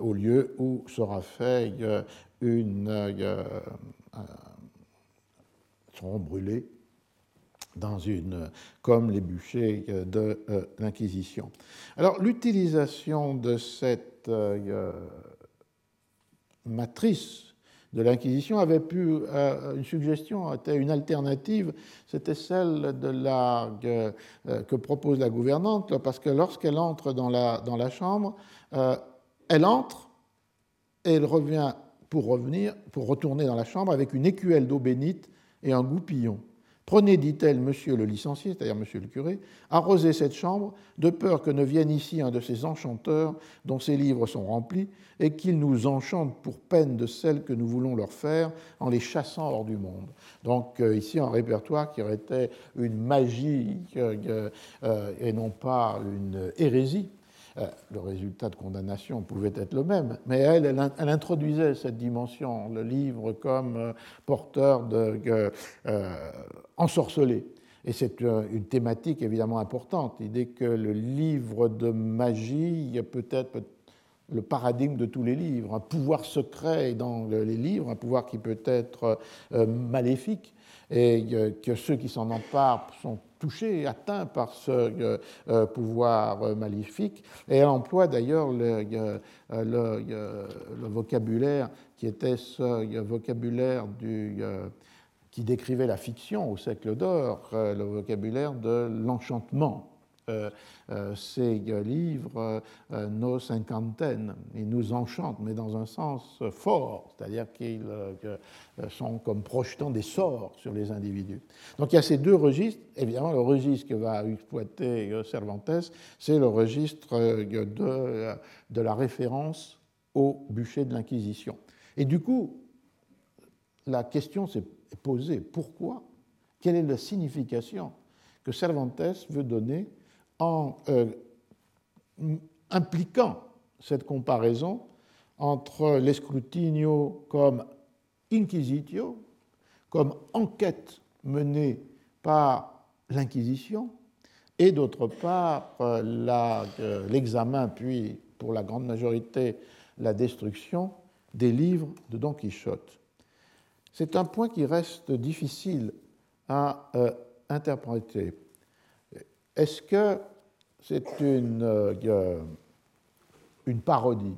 au lieu où sera fait une. seront brûlés comme les bûchers de l'Inquisition. Alors l'utilisation de cette euh, matrice de l'Inquisition avait pu, euh, une suggestion, était une alternative, c'était celle euh, que propose la gouvernante, parce que lorsqu'elle entre dans la, dans la chambre, elle entre et elle revient pour revenir, pour retourner dans la chambre avec une écuelle d'eau bénite et un goupillon. Prenez, dit-elle, monsieur le licencié, c'est-à-dire monsieur le curé, arrosez cette chambre, de peur que ne vienne ici un de ces enchanteurs dont ces livres sont remplis, et qu'ils nous enchantent pour peine de celle que nous voulons leur faire en les chassant hors du monde. Donc euh, ici, un répertoire qui aurait été une magie euh, euh, et non pas une hérésie le résultat de condamnation pouvait être le même, mais elle, elle, introduisait cette dimension, le livre comme euh, porteur de euh, ensorcelé. Et c'est une thématique évidemment importante, l'idée que le livre de magie peut être le paradigme de tous les livres, un pouvoir secret dans les livres, un pouvoir qui peut être maléfique, et que ceux qui s'en emparent sont touché, atteint par ce euh, euh, pouvoir euh, maléfique. Et elle emploie d'ailleurs le, vocabulaire qui était ce vocabulaire du, qui décrivait la fiction au siècle d'or, le vocabulaire de l'enchantement. Euh, euh, ces livres, euh, nos cinquantaines, ils nous enchantent, mais dans un sens fort, c'est-à-dire qu'ils sont comme projetant des sorts sur les individus. Donc il y a ces deux registres. Évidemment, le registre que va exploiter Cervantes, c'est le registre de, de la référence au bûcher de l'Inquisition. Et du coup, la question s'est posée, pourquoi? Quelle est la signification que Cervantes veut donner en euh, impliquant cette comparaison entre l'escrutinio comme inquisitio, comme enquête menée par l'Inquisition, et d'autre part euh, euh, l'examen, puis pour la grande majorité la destruction des livres de Don Quichotte. C'est un point qui reste difficile à interpréter. Est-ce que c'est une, euh, une, parodie,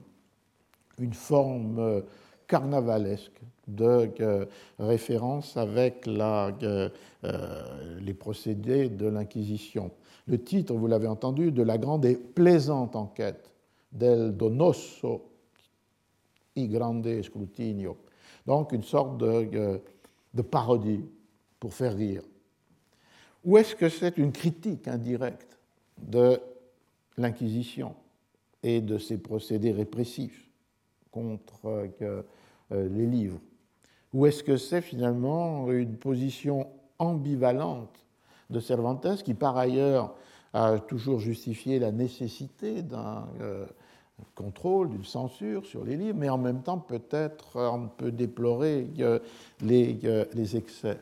une forme euh, carnavalesque de euh, référence avec les procédés de l'Inquisition. Le titre, vous l'avez entendu, de la grande et plaisante enquête, del donoso y grande scrutinio. Donc une sorte de parodie pour faire rire. Ou est-ce que c'est une critique indirecte de l'Inquisition et de ses procédés répressifs contre euh, les livres Ou est-ce que c'est finalement une position ambivalente de Cervantes, qui par ailleurs a toujours justifié la nécessité d'un euh, contrôle, d'une censure sur les livres, mais en même temps peut-être on peut déplorer les, les excès?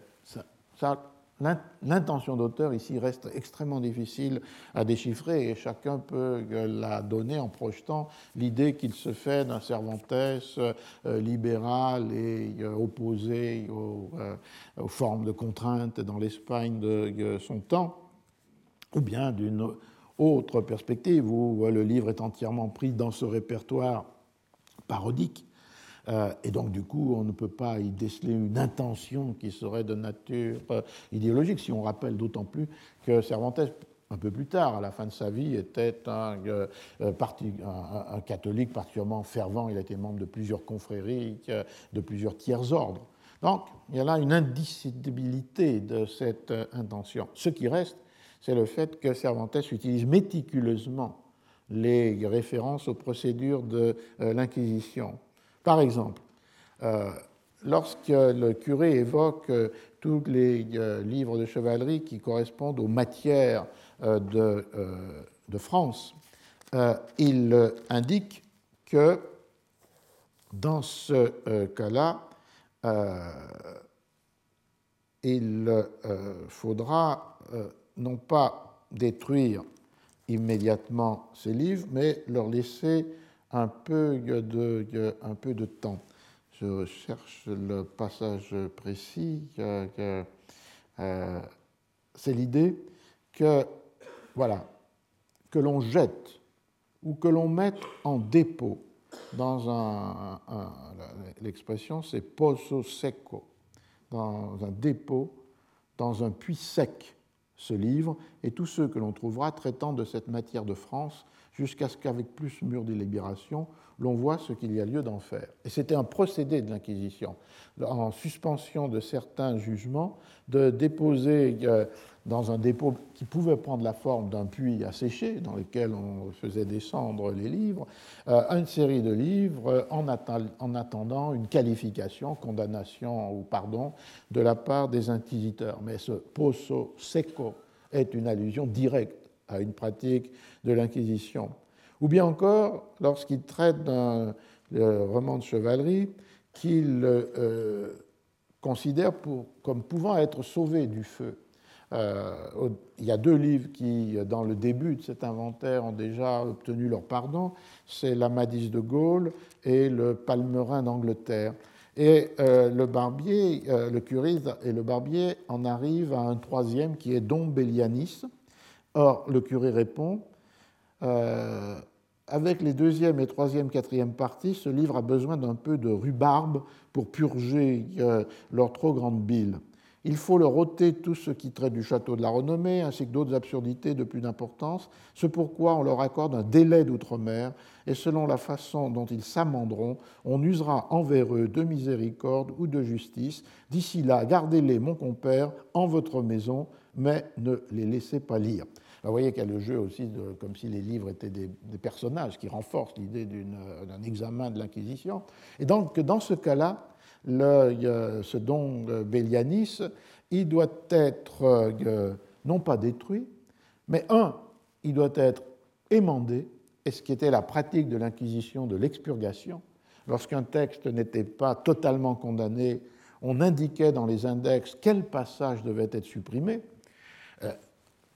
L'intention d'auteur ici reste extrêmement difficile à déchiffrer et chacun peut la donner en projetant l'idée qu'il se fait d'un Cervantes euh, libéral et euh, opposé euh, aux, formes de contraintes dans l'Espagne de son temps, ou bien d'une autre perspective où le livre est entièrement pris dans ce répertoire parodique. euh, et donc, du coup, on ne peut pas y déceler une intention qui serait de nature euh, idéologique, si on rappelle d'autant plus que Cervantes, un peu plus tard, à la fin de sa vie, était un, euh, catholique particulièrement fervent. Il a été membre de plusieurs confréries, de plusieurs tiers ordres. Donc, il y a là une indissolubilité de cette intention. Ce qui reste, c'est le fait que Cervantes utilise méticuleusement les références aux procédures de l'Inquisition par exemple, euh, lorsque le curé évoque euh, tous les euh, livres de chevalerie qui correspondent aux matières de, France, il indique que dans ce cas-là, il faudra non pas détruire immédiatement ces livres, mais leur laisser un peu de, un peu de temps. Je cherche le passage précis. Euh, c'est l'idée que, voilà, que l'on jette ou que l'on mette en dépôt dans un, l'expression c'est pozo seco, dans un dépôt, dans un puits sec, ce livre, et tous ceux que l'on trouvera traitant de cette matière de France jusqu'à ce qu'avec plus mûre délibération, l'on voit ce qu'il y a lieu d'en faire. Et c'était un procédé de l'Inquisition, en suspension de certains jugements, de déposer euh, dans un dépôt qui pouvait prendre la forme d'un puits asséché, dans lequel on faisait descendre les livres, euh, une série de livres en, attendant une qualification, condamnation ou pardon de la part des inquisiteurs. Mais ce pozo seco est une allusion directe à une pratique de l'Inquisition. Ou bien encore, lorsqu'il traite d'un roman de chevalerie qu'il euh, considère pour, comme pouvant être sauvé du feu. Euh, il y a deux livres qui, dans le début de cet inventaire, ont déjà obtenu leur pardon. C'est l'Amadis de Gaulle et le Palmerin d'Angleterre. Et euh, le barbier, le curiste et le barbier en arrivent à un troisième qui est Dom Bellianis, Or, le curé répond euh, Avec les deuxième et troisième, quatrième parties, ce livre a besoin d'un peu de rhubarbe pour purger euh, leur trop grande bile. Il faut leur ôter tout ce qui traite du château de la renommée, ainsi que d'autres absurdités de plus d'importance, ce pourquoi on leur accorde un délai d'outre-mer, et selon la façon dont ils s'amenderont, on usera envers eux de miséricorde ou de justice. D'ici là, gardez-les, mon compère, en votre maison, mais ne les laissez pas lire. Vous voyez qu'il y a le jeu aussi, comme si les livres étaient des, personnages qui renforcent l'idée d'un examen de l'Inquisition. Et donc, dans ce cas-là, ce don Bélianis, il doit être euh, non pas détruit, mais un, il doit être émandé, et ce qui était la pratique de l'Inquisition de l'expurgation. Lorsqu'un texte n'était pas totalement condamné, on indiquait dans les index quel passage devait être supprimé. Euh,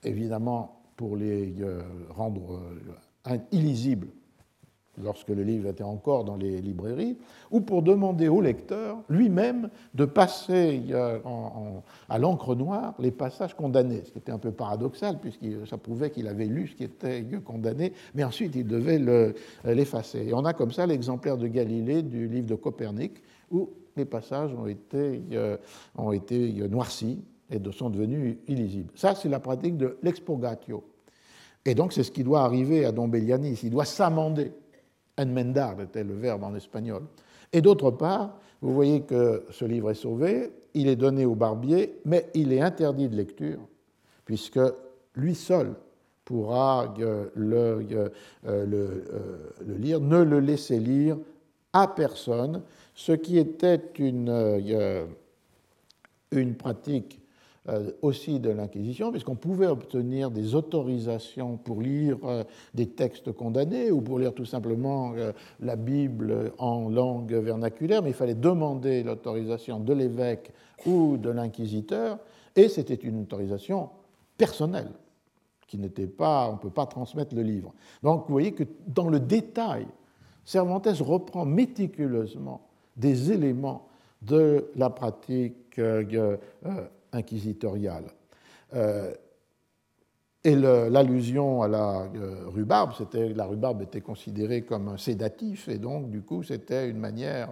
évidemment, pour les euh, rendre euh, illisibles lorsque le livre était encore dans les librairies, ou pour demander au lecteur lui-même de passer euh, à l'encre noire les passages condamnés, ce qui était un peu paradoxal, puisque ça prouvait qu'il avait lu ce qui était condamné, mais ensuite il devait l'effacer. Et on a comme ça l'exemplaire de Galilée du livre de Copernic, où les passages ont été, ont été noircis et sont devenus illisibles. Ça, c'est la pratique de l'expurgatio. Et donc, c'est ce qui doit arriver à Don Bellianis. Il doit s'amender. Enmendar était le verbe en espagnol. Et d'autre part, vous voyez que ce livre est sauvé, il est donné au barbier, mais il est interdit de lecture, puisque lui seul pourra euh, le, euh, euh, le lire, ne le laisser lire à personne, ce qui était une, une pratique aussi de l'Inquisition, puisqu'on pouvait obtenir des autorisations pour lire euh, des textes condamnés ou pour lire tout simplement euh, la Bible en langue vernaculaire, mais il fallait demander l'autorisation de l'évêque ou de l'inquisiteur. et c'était une autorisation personnelle, qui n'était pas, on ne peut pas transmettre le livre. Donc vous voyez que dans le détail, Cervantes reprend méticuleusement des éléments de la pratique euh, inquisitoriale. Euh, et l'allusion à la euh, rhubarbe, c'était la rhubarbe était considérée comme un sédatif, et donc du coup c'était une manière,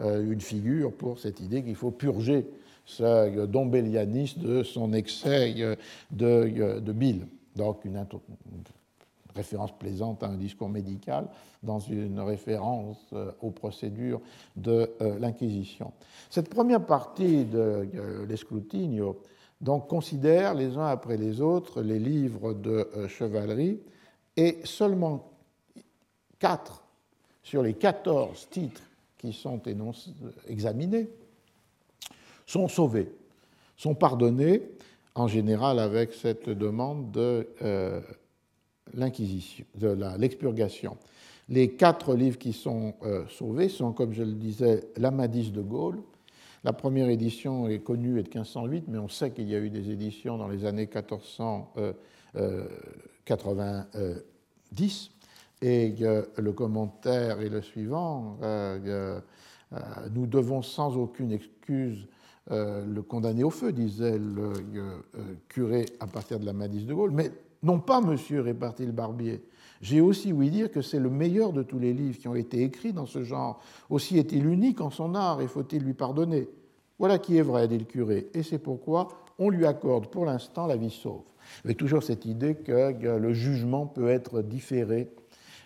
une figure pour cette idée qu'il faut purger ce dombellianisme de son excès de, de bile. Donc une, référence plaisante à un discours médical dans une référence euh, aux procédures de euh, l'Inquisition. Cette première partie de euh, l'Escrutinio donc, considère les uns après les autres les livres de chevalerie et seulement quatre sur les 14 titres qui sont examinés sont sauvés, sont pardonnés, en général avec cette demande de l'inquisition, l'expurgation. Les quatre livres qui sont euh, sauvés sont, comme je le disais, l'Amadis de Gaulle. La première édition est connue est de 1508, mais on sait qu'il y a eu des éditions dans les années 1490. Et le commentaire est le suivant. Euh, nous devons sans aucune excuse le condamner au feu, disait le curé à partir de l'Amadis de Gaulle, mais non pas, monsieur, répartit le barbier. J'ai aussi ouï dire que c'est le meilleur de tous les livres qui ont été écrits dans ce genre. Aussi est-il unique en son art et faut-il lui pardonner Voilà qui est vrai, dit le curé, et c'est pourquoi on lui accorde pour l'instant la vie sauve. Mais toujours cette idée que le jugement peut être différé,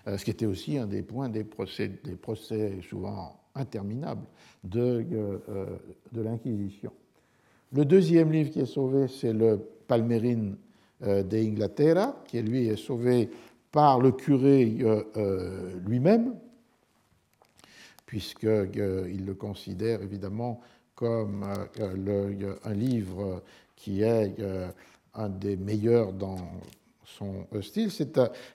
euh, ce qui était aussi un des points des procès, des procès souvent interminables de, euh, euh, de l'Inquisition. Le deuxième livre qui est sauvé, c'est le Palmérine euh, d'Inglaterra, qui lui est sauvé par le curé euh, euh, lui-même, puisqu'il le considère évidemment comme un livre qui est un des meilleurs dans son style.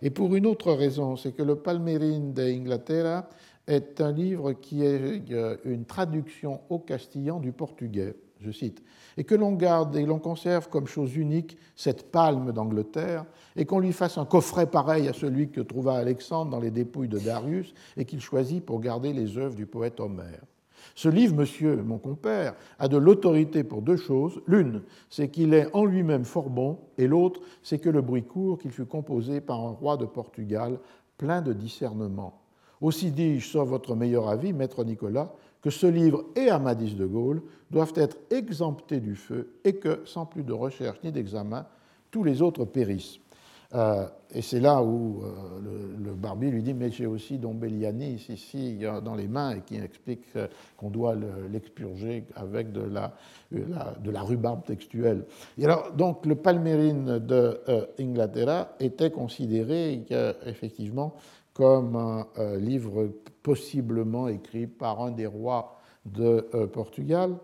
et pour une autre raison, c'est que le Palmerin d'Inglaterra est un livre qui est une traduction au castillan du portugais je cite, et que l'on garde et l'on conserve comme chose unique cette palme d'Angleterre, et qu'on lui fasse un coffret pareil à celui que trouva Alexandre dans les dépouilles de Darius, et qu'il choisit pour garder les œuvres du poète Homère. Ce livre, monsieur mon compère, a de l'autorité pour deux choses. L'une, c'est qu'il est en lui-même fort bon, et l'autre, c'est que le bruit court qu'il fut composé par un roi de Portugal plein de discernement. Aussi dis-je, sur votre meilleur avis, maître Nicolas, que ce livre et Amadis de Gaulle doivent être exemptés du feu et que, sans plus de recherche ni d'examen, tous les autres périssent. Euh, et c'est là où euh, le, barbier lui dit Mais j'ai aussi Don ici dans les mains et qui explique euh, qu'on doit l'expurger avec de la, de la, rhubarbe textuelle. Et alors, donc, le Palmérine de Inglaterra était considéré effectivement comme un livre possiblement écrit par un des rois de euh, Portugal.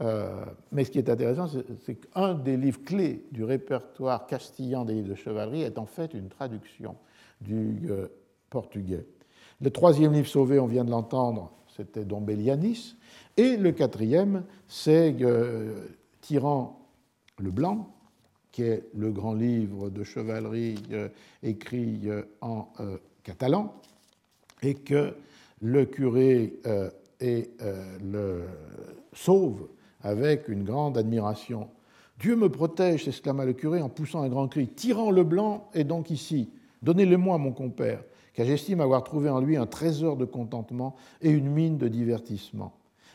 Euh, mais ce qui est intéressant, c'est qu'un des livres clés du répertoire castillan des livres de chevalerie est en fait une traduction du euh, portugais. Le troisième livre sauvé, on vient de l'entendre, c'était Dombellianis. Et le quatrième, c'est Tyran le Blanc, qui est le grand livre de chevalerie écrit en catalan, et que le curé euh, euh, le sauve avec une grande admiration. Dieu me protège, s'exclama le curé en poussant un grand cri. Tyran le blanc est donc ici. Donnez-le-moi, mon compère, car j'estime avoir trouvé en lui un trésor de contentement et une mine de divertissement.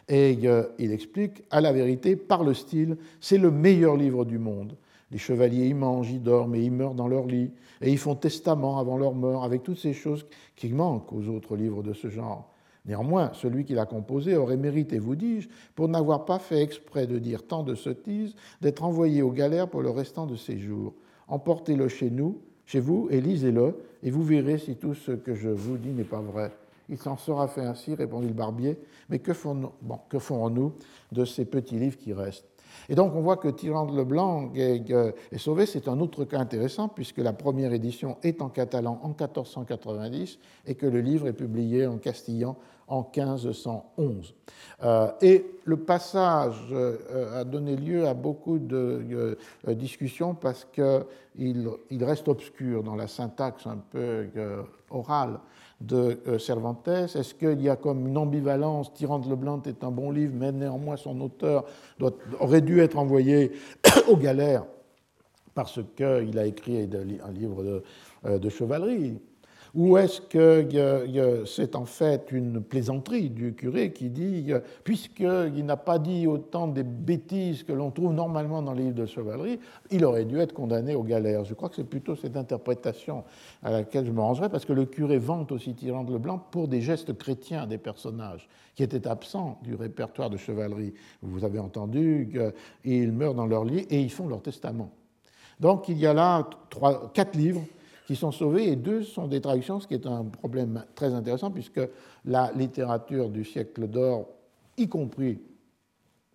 Et euh, il explique, à la vérité, par le style, c'est le meilleur livre du monde. Les chevaliers y mangent, y dorment et y meurent dans leur lit, et y font testament avant leur mort, avec toutes ces choses qui manquent aux autres livres de ce genre. Néanmoins, celui qui l'a composé aurait mérité, vous dis-je, pour n'avoir pas fait exprès de dire tant de sottises, d'être envoyé aux galères pour le restant de ses jours. Emportez-le chez nous, chez vous, et lisez-le, et vous verrez si tout ce que je vous dis n'est pas vrai. Il s'en sera fait ainsi, répondit le barbier, mais que ferons-nous de ces petits livres qui restent? Et donc on voit que Tyrande Leblanc est, est sauvé. C'est un autre cas intéressant puisque la première édition est en catalan en 1490 et que le livre est publié en castillan en 1511. Euh, et le passage euh, a donné lieu à beaucoup de euh, discussions parce qu'il il reste obscur dans la syntaxe un peu orale de Cervantes. Est-ce qu'il y a comme une ambivalence Tyrande Leblanc est un bon livre, mais néanmoins son auteur aurait dû être envoyé *coughs* aux galères parce qu'il a écrit un livre de, de chevalerie ou est-ce que c'est en fait une plaisanterie du curé qui dit, puisqu'il n'a pas dit autant des bêtises que l'on trouve normalement dans les livres de chevalerie, il aurait dû être condamné aux galères Je crois que c'est plutôt cette interprétation à laquelle je me rangerai, parce que le curé vante aussi Tyrande Leblanc pour des gestes chrétiens des personnages qui étaient absents du répertoire de chevalerie. Vous avez entendu qu'ils meurent dans leur lit et ils font leur testament. Donc il y a là quatre livres qui sont sauvés et deux sont des traductions, ce qui est un problème très intéressant puisque la littérature du siècle d'or, y compris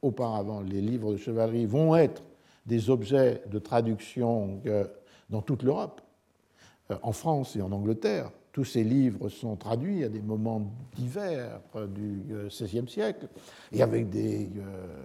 auparavant les livres de chevalerie, vont être des objets de traduction euh, dans toute l'Europe, euh, en France et en Angleterre. Tous ces livres sont traduits à des moments divers euh, du XVIe siècle et avec des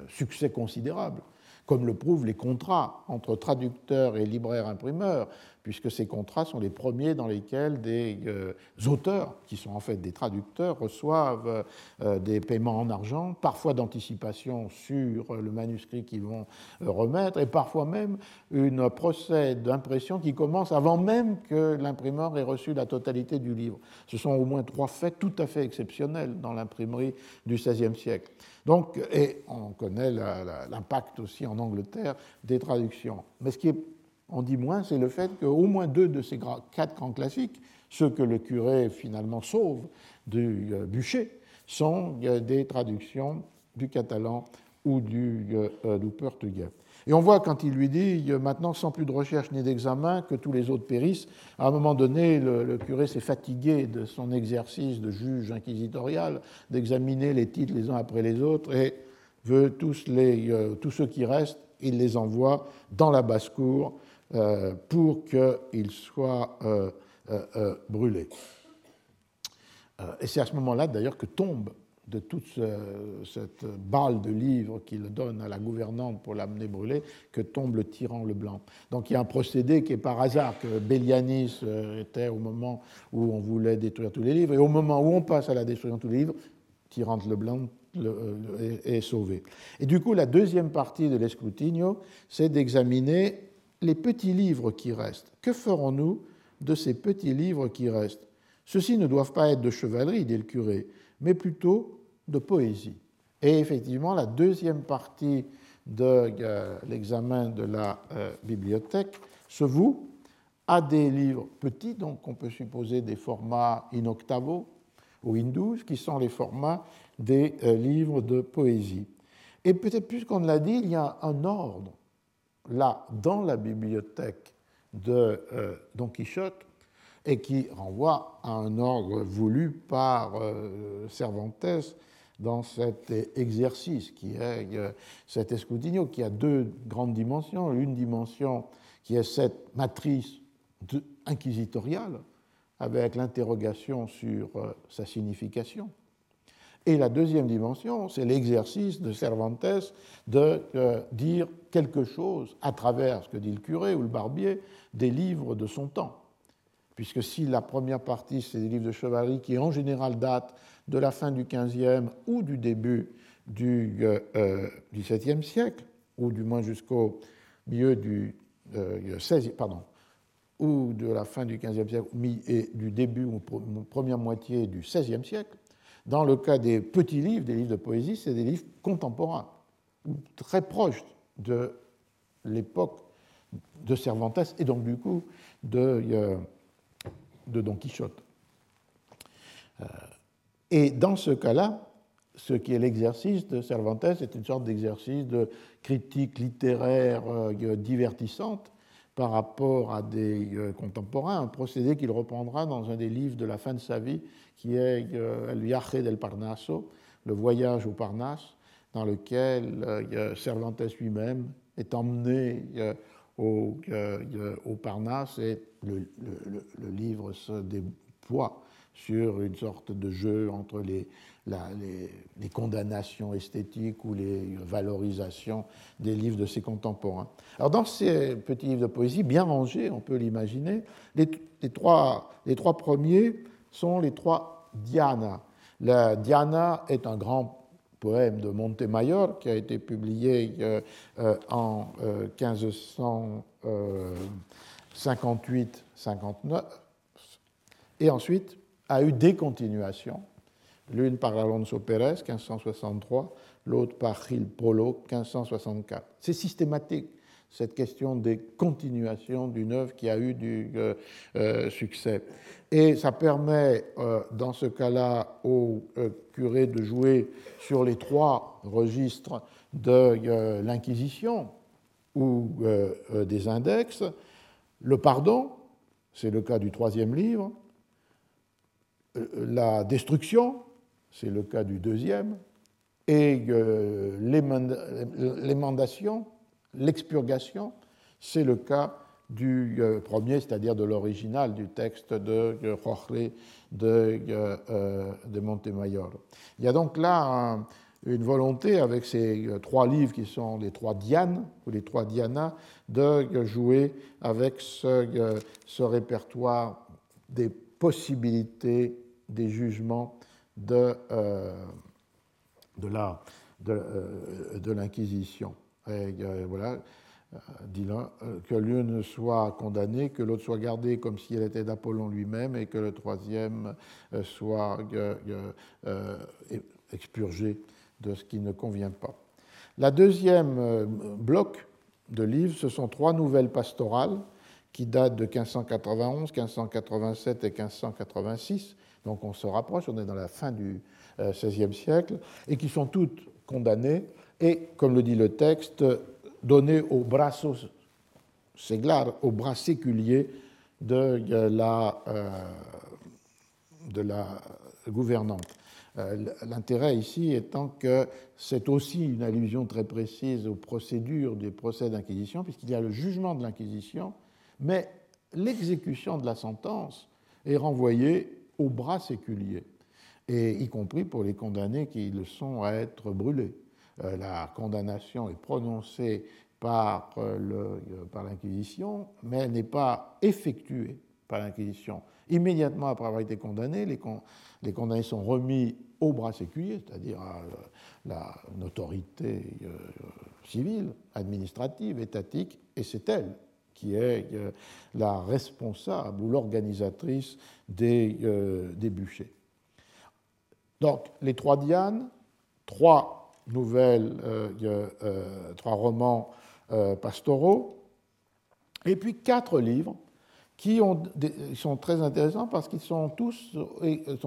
succès considérables, comme le prouvent les contrats entre traducteurs et libraires imprimeurs puisque ces contrats sont les premiers dans lesquels des euh, auteurs, qui sont en fait des traducteurs, reçoivent euh, des paiements en argent, parfois d'anticipation sur le manuscrit qu'ils vont euh, remettre, et parfois même une procès d'impression qui commence avant même que l'imprimeur ait reçu la totalité du livre. Ce sont au moins trois faits tout à fait exceptionnels dans l'imprimerie du XVIe siècle. Donc, et on connaît l'impact aussi en Angleterre des traductions. Mais ce qui est on dit moins, c'est le fait qu'au moins deux de ces quatre grands classiques, ceux que le curé finalement sauve du euh, bûcher, sont euh, des traductions du catalan ou du, euh, portugais. Et on voit quand il lui dit, maintenant sans plus de recherche ni d'examen, que tous les autres périssent, à un moment donné, le, curé s'est fatigué de son exercice de juge inquisitorial, d'examiner les titres les uns après les autres, et veut tous, les, tous ceux qui restent, il les envoie dans la basse-cour pour qu'il soit euh, euh, brûlé. Et c'est à ce moment-là, d'ailleurs, que tombe de toute cette balle de livres qu'il donne à la gouvernante pour l'amener brûler, que tombe le tyran Leblanc. Donc il y a un procédé qui est par hasard, que Bélianis était au moment où on voulait détruire tous les livres, et au moment où on passe à la destruction de tous les livres, Tyrante Leblanc est sauvé. Et du coup, la deuxième partie de l'escrutinio, c'est d'examiner les petits livres qui restent. Que ferons-nous de ces petits livres qui restent? Ceux-ci ne doivent pas être de chevalerie, dit le curé, mais plutôt de poésie. Et effectivement, la deuxième partie de euh, l'examen de la euh, bibliothèque se voue à des livres petits, donc on peut supposer des formats in octavo ou in douze, qui sont les formats des euh, livres de poésie. Et peut-être plus qu'on l'a dit, il y a un ordre là dans la bibliothèque de euh, Don Quichotte et qui renvoie à un ordre voulu par euh, Cervantes dans cet exercice qui est euh, cet escudinho qui a deux grandes dimensions. Une dimension qui est cette matrice inquisitoriale avec l'interrogation sur sa signification et la deuxième dimension, c'est l'exercice de Cervantes de euh, dire quelque chose à travers ce que dit le curé ou le barbier des livres de son temps. Puisque si la première partie, c'est des livres de chevalerie qui en général datent de la fin du XVe ou du début du XVIIe euh, siècle, ou du moins jusqu'au milieu du euh, pardon, ou de la fin du XVe siècle et du début ou première moitié du XVIe siècle, dans le cas des petits livres, des livres de poésie, c'est des livres contemporains, très proches de l'époque de Cervantes et donc du coup de, euh, Don Quichotte. Euh, et dans ce cas-là, ce qui est l'exercice de Cervantes est une sorte d'exercice de critique littéraire euh, divertissante par rapport à des contemporains, un procédé qu'il reprendra dans un des livres de la fin de sa vie qui est euh, El viaje del Parnaso, le voyage au Parnasse, dans lequel Cervantes lui-même est emmené au, au, Parnasse et le, le livre se déploie sur une sorte de jeu entre les, les, condamnations esthétiques ou les valorisations des livres de ses contemporains. Alors dans ces petits livres de poésie, bien rangés, on peut l'imaginer, les, trois, les trois premiers sont les trois Diana. La Diana est un grand poème de Montemayor qui a été publié euh, euh, en 1558-59 euh, et ensuite a eu des continuations l'une par Alonso Pérez, 1563, l'autre par Gil Polo, 1564. C'est systématique, cette question des continuations d'une œuvre qui a eu du euh, euh, succès. Et ça permet, euh, dans ce cas-là, au curé de jouer sur les trois registres de l'Inquisition ou des index. Le pardon, c'est le cas du troisième livre. La destruction, c'est le cas du deuxième, et l'émendation, l'expurgation, c'est le cas du euh, premier, c'est-à-dire de l'original du texte de Jorge de, euh, de Montemayor. Il y a donc là une volonté, avec ces trois livres qui sont les trois Dianes, ou les trois Diana, de jouer avec ce, répertoire des possibilités, des jugements de, euh, euh, de l'Inquisition. Et euh, voilà, dit l'un, que l'une ne soit condamné, que l'autre soit gardé comme si elle était d'Apollon lui-même, et que le troisième soit expurgé de ce qui ne convient pas. La deuxième bloc de livres, ce sont trois nouvelles pastorales qui datent de 1591, 1587 et 1586, donc on se rapproche, on est dans la fin du XVIe euh, siècle, et qui sont toutes condamnées et, comme le dit le texte, données au brazos seglar, au bras séculier de la, euh, de la gouvernante. Euh, l'intérêt ici étant que c'est aussi une allusion très précise aux procédures des procès d'inquisition, puisqu'il y a le jugement de l'inquisition, mais l'exécution de la sentence est renvoyée au bras séculier, et y compris pour les condamnés qui le sont à être brûlés. Euh, la condamnation est prononcée par euh, l'Inquisition, mais elle n'est pas effectuée par l'Inquisition. Immédiatement après avoir été condamné, les, condamnés sont remis au bras séculier, c'est-à-dire à la, autorité euh, civile, administrative, étatique, et c'est elle qui est euh, la responsable ou l'organisatrice des, euh, des, bûchers. Donc, les trois Dianes, trois nouvelles, euh, trois romans pastoraux, et puis quatre livres qui ont, sont très intéressants parce qu'ils sont tous,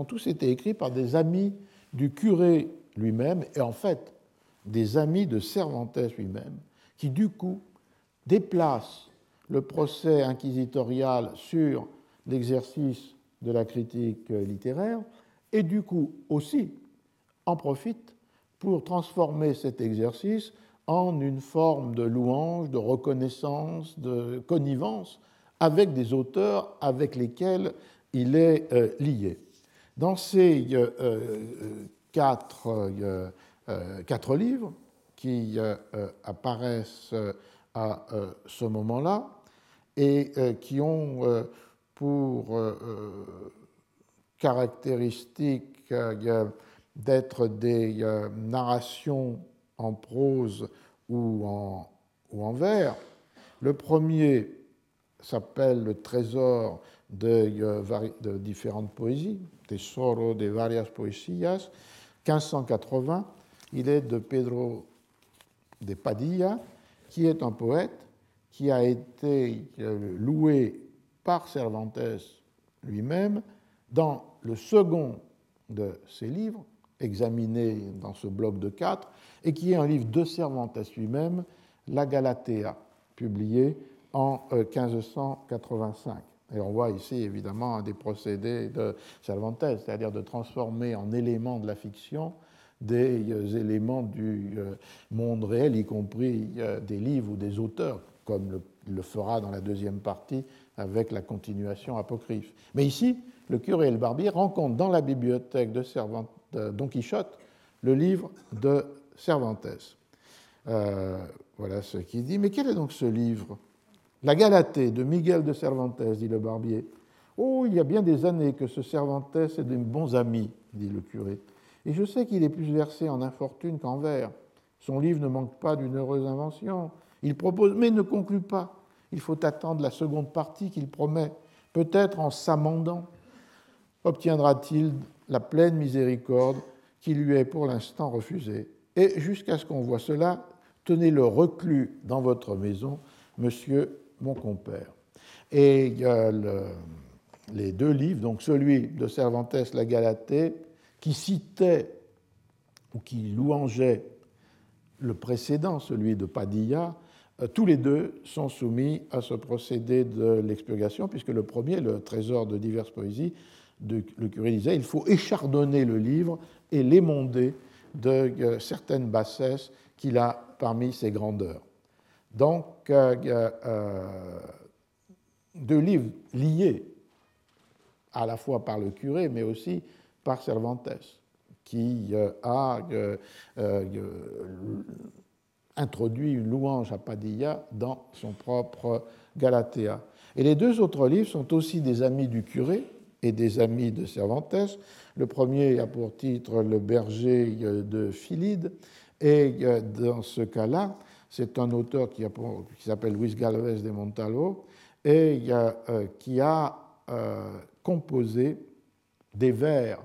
tous été écrits par des amis du curé lui-même, et en fait des amis de Cervantes lui-même, qui du coup déplacent le procès inquisitorial sur l'exercice de la critique littéraire et du coup aussi en profite pour transformer cet exercice en une forme de louange, de reconnaissance, de connivence avec des auteurs avec lesquels il est euh, lié. Dans ces euh, euh, quatre, livres qui apparaissent à ce moment-là, et qui ont pour caractéristique d'être des narrations en prose ou en, ou en vers. Le premier s'appelle Le trésor de, de, différentes poésies, Tesoro de varias poesías, 1580. Il est de Pedro de Padilla, qui est un poète qui a été loué par Cervantes lui-même dans le second de ses livres, examiné dans ce bloc de quatre, et qui est un livre de Cervantes lui-même, La Galatea, publié en 1585. Euh, et on voit ici évidemment un des procédés de Cervantes, c'est-à-dire de transformer en élément de la fiction des éléments du monde réel, y compris des livres ou des auteurs, comme le fera dans la deuxième partie avec la continuation apocryphe. Mais ici, le curé et le barbier rencontrent dans la bibliothèque de, Don Quichotte le livre de Cervantes. Euh, voilà ce qu'il dit. Mais quel est donc ce livre? La Galatée de Miguel de Cervantes, dit le barbier. Oh, il y a bien des années que ce Cervantes est de bons amis, dit le curé. Et je sais qu'il est plus versé en infortune qu'en vers. Son livre ne manque pas d'une heureuse invention. Il propose, mais ne conclut pas. Il faut attendre la seconde partie qu'il promet. Peut-être en s'amendant, obtiendra-t-il la pleine miséricorde qui lui est pour l'instant refusée. Et jusqu'à ce qu'on voit cela, tenez-le reclus dans votre maison, monsieur mon compère. Et les deux livres, donc celui de Cervantes, la Galatée, qui citait ou qui louangeait le précédent, celui de Padilla, euh, tous les deux sont soumis à ce procédé de l'expurgation, puisque le premier, le trésor de diverses poésies, le curé disait il faut échardonner le livre et l'émonder de euh, certaines bassesses qu'il a parmi ses grandeurs. Donc, euh, deux livres liés à la fois par le curé, mais aussi par Cervantes, qui a introduit une louange à Padilla dans son propre Galatea. Et les deux autres livres sont aussi des amis du curé et des amis de Cervantes. Le premier a pour titre Le berger de Philide, et euh, dans ce cas-là, c'est un auteur qui, s'appelle Luis Galvez de Montalvo et euh, qui a euh, composé des vers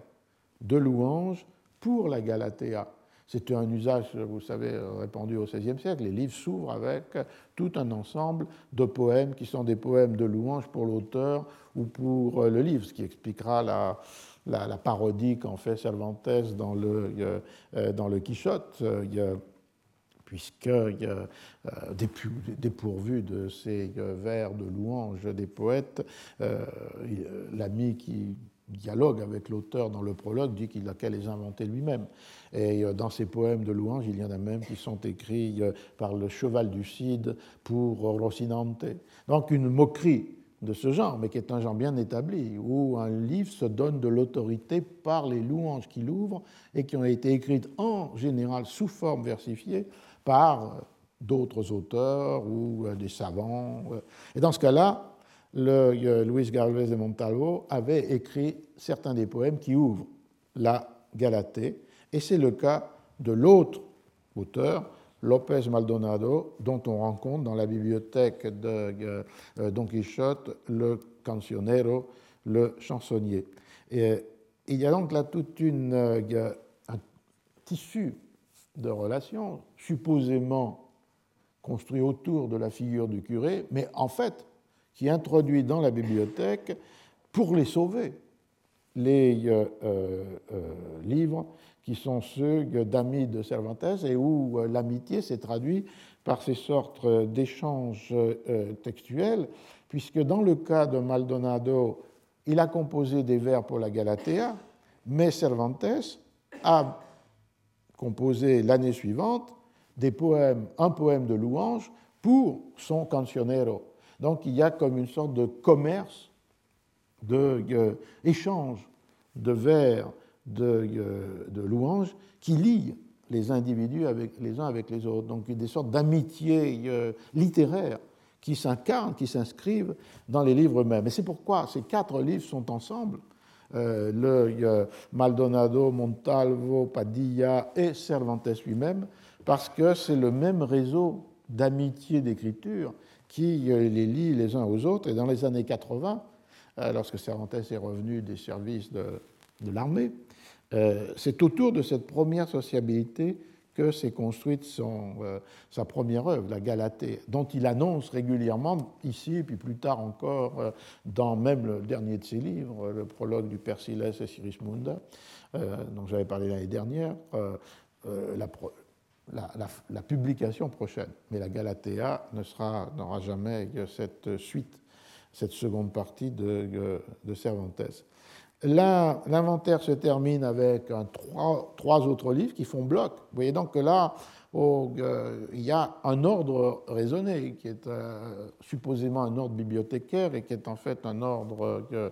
de louanges pour la Galatea. C'est un usage, vous savez, répandu au XVIe siècle. Les livres s'ouvrent avec tout un ensemble de poèmes qui sont des poèmes de louange pour l'auteur ou pour euh, le livre, ce qui expliquera la, parodie qu'en fait Cervantes dans le, euh, dans le Quichotte. puisque dépourvu de ces vers de louange des poètes, euh, l'ami qui dialogue avec l'auteur dans le prologue dit qu'il a qu'à les inventer lui-même. Et euh, dans ces poèmes de louange, il y en a même qui sont écrits euh, par le cheval du Cid pour Rocinante. Donc une moquerie de ce genre, mais qui est un genre bien établi, où un livre se donne de l'autorité par les louanges qu'il ouvre et qui ont été écrites en général sous forme versifiée par euh, d'autres auteurs ou des savants. Et dans ce cas-là, le, Luis Galvez de Montalvo avait écrit certains des poèmes qui ouvrent la Galatée, et c'est le cas de l'autre auteur, López Maldonado, dont on rencontre dans la bibliothèque de euh, Don Quichotte le cancionero, le chansonnier. Et, il y a donc là tout euh, un tissu de relations supposément construit autour de la figure du curé, mais en fait qui introduit dans la bibliothèque, pour les sauver, les euh, euh, euh, livres qui sont ceux d'amis de Cervantes et où l'amitié s'est traduite par ces sortes d'échanges textuels, puisque dans le cas de Maldonado, il a composé des vers pour la Galatea, mais Cervantes a composé l'année suivante des poèmes, un poème de louange pour son cancionero. Donc il y a comme une sorte de commerce, d'échange de, de vers, de, de, louanges qui lie les individus avec, les uns avec les autres. Donc des sortes d'amitié euh, littéraire qui s'incarnent, qui s'inscrivent dans les livres eux-mêmes. Et c'est pourquoi ces quatre livres sont ensemble. Euh, le Maldonado, Montalvo, Padilla et Cervantes lui-même, parce que c'est le même réseau d'amitié d'écriture qui euh, les lie les uns aux autres. Et dans les années 80, euh, lorsque Cervantes est revenu des services de, l'armée, euh, c'est autour de cette première sociabilité que s'est construite son, sa première œuvre, la Galatée, dont il annonce régulièrement ici, et puis plus tard encore dans même le dernier de ses livres, le prologue du Père Siles et Sirismunda, dont j'avais parlé l'année dernière, la, la, publication prochaine. Mais la Galatea n'aura jamais cette suite, cette seconde partie de, de Cervantes. L'inventaire se termine avec trois, autres livres qui font bloc. Vous voyez donc que là, euh, il y a un ordre raisonné qui est euh, supposément un ordre bibliothécaire et qui est en fait un ordre euh,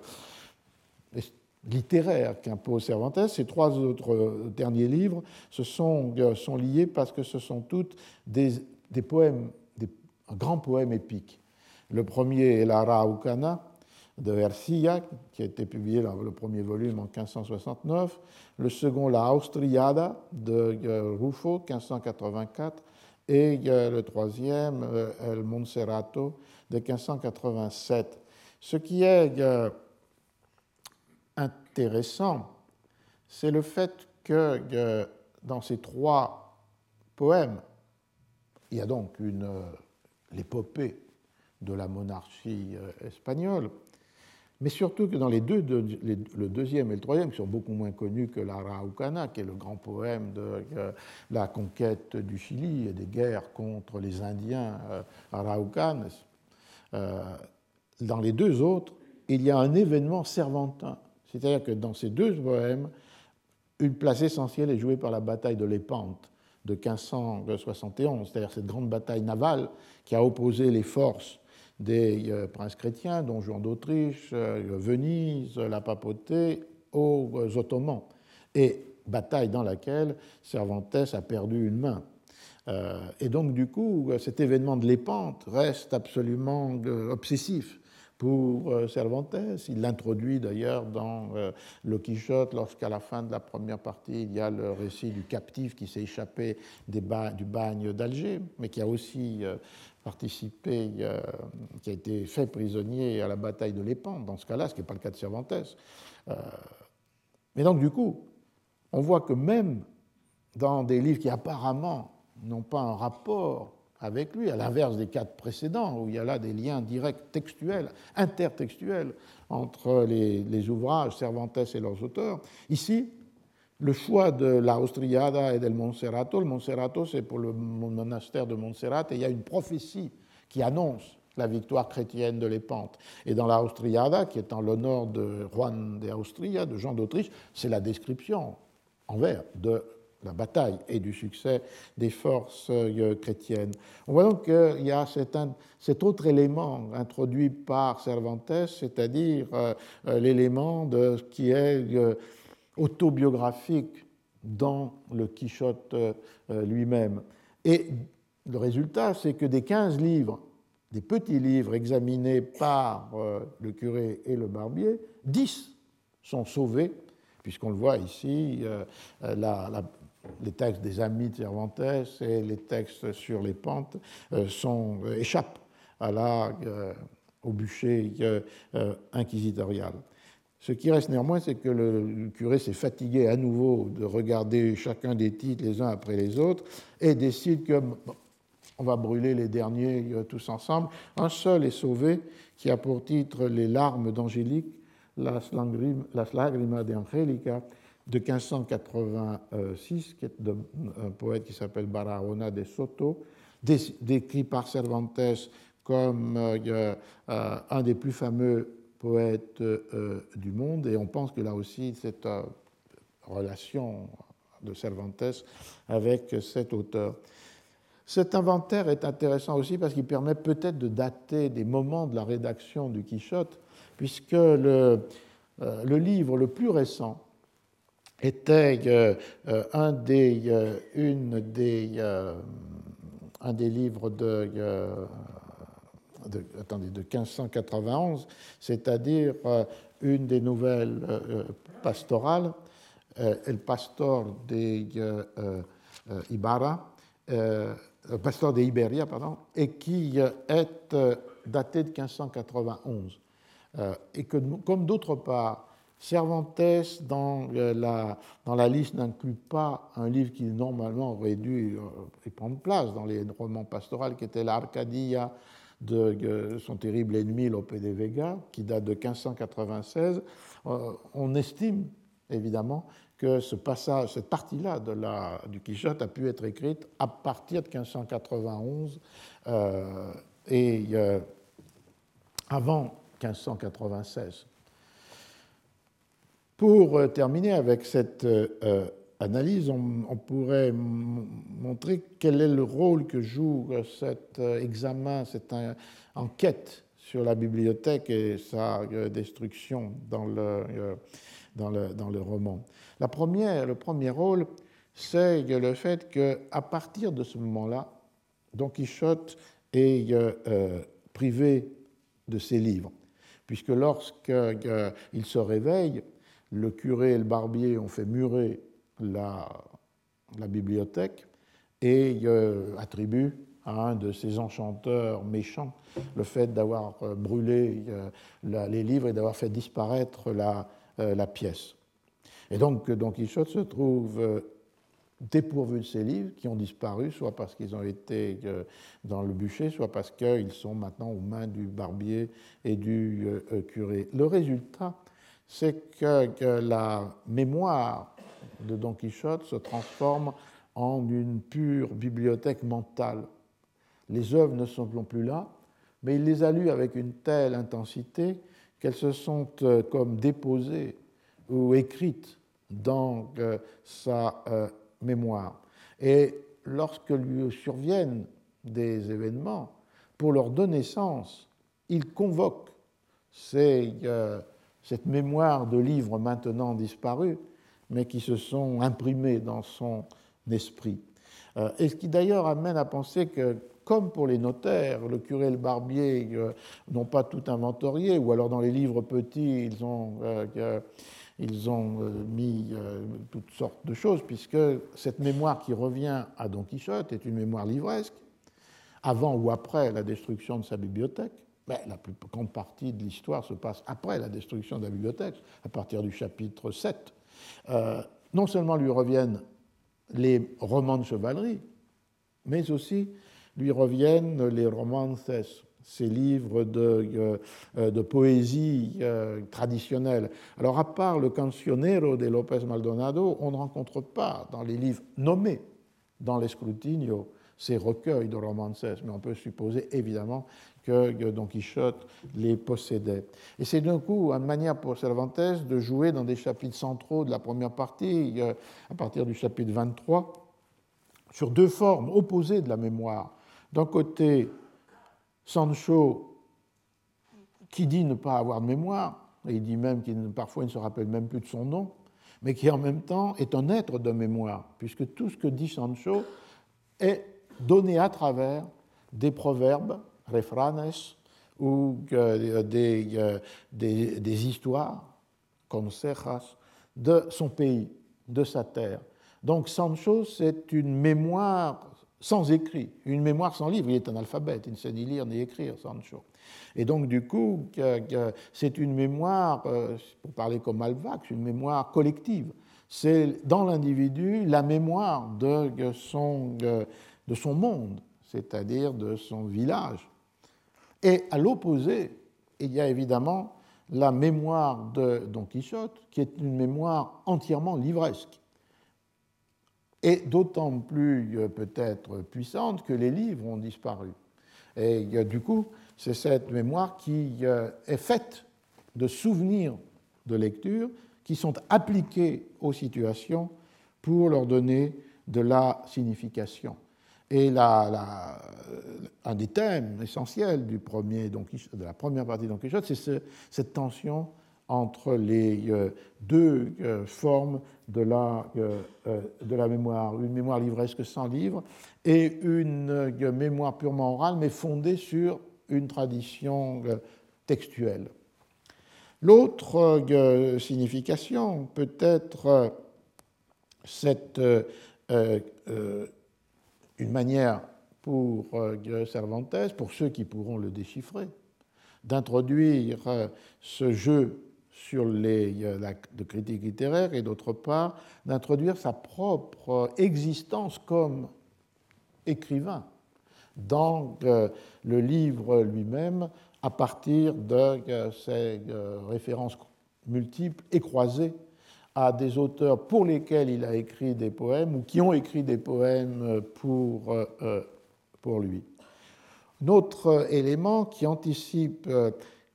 littéraire qu'impose Cervantes. Ces trois autres derniers livres se sont, sont liés parce que ce sont toutes des, des poèmes, des, un grand poème épique. Le premier est la Raucana, de Ercilla, qui a été publié le premier volume en 1569, le second La Austriada de euh, Ruffo, 1584, et euh, le troisième euh, El Monserrato de 1587. Ce qui est intéressant, c'est le fait que dans ces trois poèmes, il y a donc l'épopée de la monarchie espagnole, mais surtout que dans les deux, le deuxième et le troisième, qui sont beaucoup moins connus que l'Araucana, qui est le grand poème de euh, la conquête du Chili et des guerres contre les Indiens euh, araucanes, euh, dans les deux autres, il y a un événement cervantin. C'est-à-dire que dans ces deux poèmes, une place essentielle est jouée par la bataille de Lépante de 1571, c'est-à-dire cette grande bataille navale qui a opposé les forces des euh, princes chrétiens, dont Jean d'Autriche, euh, Venise, la papauté, aux Ottomans. Et bataille dans laquelle Cervantes a perdu une main. Euh, et donc, du coup, cet événement de l'épante reste absolument obsessif pour Cervantes. Il l'introduit d'ailleurs dans Le Quichotte, lorsqu'à la fin de la première partie, il y a le récit du captif qui s'est échappé du bagne d'Alger, mais qui a aussi participé, qui a été fait prisonnier à la bataille de l'Épand, dans ce cas-là, ce qui n'est pas le cas de Cervantes. Euh, mais donc, du coup, on voit que même dans des livres qui apparemment n'ont pas un rapport avec lui, à l'inverse des quatre précédents, où il y a là des liens directs textuels, intertextuels entre les, ouvrages Cervantes et leurs auteurs, ici, le choix de la Austriada et del Monserrato. Le Monserrato, c'est pour le monastère de Montserrat, et il y a une prophétie qui annonce la victoire chrétienne de l'Épante. Et dans la Austriada, qui est en l'honneur de Juan de Austria, de Jean d'Autriche, c'est la description en vers de la bataille et du succès des forces euh, chrétiennes. On voit donc qu'il y a cet, autre élément introduit par Cervantes, c'est-à-dire euh, euh, l'élément qui est autobiographique dans le Quichotte lui-même. Et le résultat, c'est que des 15 livres, des petits livres examinés par le curé et le barbier, 10 sont sauvés, puisqu'on le voit ici, euh, les textes des amis de Cervantes et les textes sur les pentes sont, échappent à la, au bûcher inquisitorial. Ce qui reste néanmoins, c'est que le curé s'est fatigué à nouveau de regarder chacun des titres les uns après les autres et décide que on va brûler les derniers euh, tous ensemble. Un seul est sauvé, qui a pour titre Les larmes d'Angélique, Las Lagrima de Angelica, de 1586, qui est un poète qui s'appelle Barahona de Soto, décrit par Cervantes comme euh, euh, un des plus fameux poète euh, du monde, et on pense que là aussi, cette relation de Cervantes avec cet auteur. Cet inventaire est intéressant aussi parce qu'il permet peut-être de dater des moments de la rédaction du Quichotte, puisque le livre le plus récent était un, des, une des, livres de de, attendez, de 1591, c'est-à-dire euh, une des nouvelles euh, euh, pastorales, El Pastor de Ibarra, Pastor de Iberia, pardon, et qui est daté de 1591. et que, comme d'autre part, Cervantes, dans la, dans la liste, n'inclut pas un livre qui normalement aurait dû prendre place dans les romans pastoraux, qui était l'Arcadia de son terrible ennemi Lope de Vega, qui date de 1596, euh, on estime évidemment que ce passage, cette partie-là du Quichotte a pu être écrite à partir de 1591 euh, et euh, avant 1596. Pour terminer avec cette analyse, on, pourrait montrer quel est le rôle que joue cet examen, cette enquête sur la bibliothèque et sa destruction dans le, dans le, dans le roman. La première, le premier rôle, c'est le fait qu'à partir de ce moment-là, Don Quichotte est euh, privé de ses livres, puisque lorsqu'il euh, se réveille, le curé et le barbier ont fait murer la, bibliothèque et euh, attribuent à un de ces enchanteurs méchants le fait d'avoir brûlé les livres et d'avoir fait disparaître la, la pièce. Et donc Don Quichotte se trouve dépourvus de ces livres qui ont disparu, soit parce qu'ils ont été euh, dans le bûcher, soit parce qu'ils sont maintenant aux mains du barbier et du euh, euh, curé. Le résultat, c'est que, la mémoire de Don Quichotte se transforme en une pure bibliothèque mentale. Les œuvres ne sont plus là, mais il les a lues avec une telle intensité qu'elles se sont comme déposées ou écrites dans sa mémoire. Et lorsque lui surviennent des événements, pour leur donner sens, il convoque euh, cette mémoire de livres maintenant disparus, mais qui se sont imprimés dans son esprit. Euh, et ce qui d'ailleurs amène à penser que, comme pour les notaires, le curé et le barbier euh, n'ont pas tout inventorié, ou alors dans les livres petits, ils ont euh, mis toutes sortes de choses, puisque cette mémoire qui revient à Don Quichotte est une mémoire livresque, avant ou après la destruction de sa bibliothèque. Ben, la plus grande partie de l'histoire se passe après la destruction de la bibliothèque, à partir du chapitre 7. Euh, non seulement lui reviennent les romans de chevalerie, mais aussi lui reviennent les romances ces livres de, euh, de poésie euh, traditionnelle. Alors, à part le Cancionero de López Maldonado, on ne rencontre pas dans les livres nommés dans l'Escrutinio ces recueils de romances, mais on peut supposer évidemment Don Quichotte les possédait. Et c'est d'un coup une manière pour Cervantes de jouer dans des chapitres centraux de la première partie, euh, à partir du chapitre 23, sur deux formes opposées de la mémoire. D'un côté, Sancho, qui dit ne pas avoir de mémoire, et il dit même qu'il parfois il ne se rappelle même plus de son nom, mais qui en même temps est un être de mémoire, puisque tout ce que dit Sancho est donné à travers des proverbes, refranes, ou euh, des, euh, des, des, histoires, consejas, de son pays, de sa terre. Donc Sancho, c'est une mémoire sans écrit, une mémoire sans livre. Il est un alphabète, il ne sait ni lire ni écrire, Sancho. Et donc, du coup, c'est une mémoire, euh, pour parler comme Malvax, une mémoire collective. C'est dans l'individu la mémoire de son, de son monde, c'est-à-dire de son village. Et à l'opposé, il y a évidemment la mémoire de Don Quichotte, qui est une mémoire entièrement livresque et d'autant plus euh, peut-être puissante que les livres ont disparu. Et du coup, c'est cette mémoire qui euh, est faite de souvenirs de lecture qui sont appliqués aux situations pour leur donner de la signification. Et un des thèmes essentiels du premier, donc, de la première partie de Don Quichotte, c'est cette tension entre les euh, deux euh, formes de la, euh, de la mémoire, une mémoire livresque sans livre et une mémoire purement orale, mais fondée sur une tradition textuelle. L'autre signification peut être cette, une manière pour Cervantes, pour ceux qui pourront le déchiffrer, d'introduire ce jeu sur les de critique littéraire et d'autre part d'introduire sa propre existence comme écrivain dans euh, le livre lui-même à partir de euh, ces euh, références multiples et croisées à des auteurs pour lesquels il a écrit des poèmes ou qui ont écrit des poèmes pour, pour lui. Un autre élément qui anticipe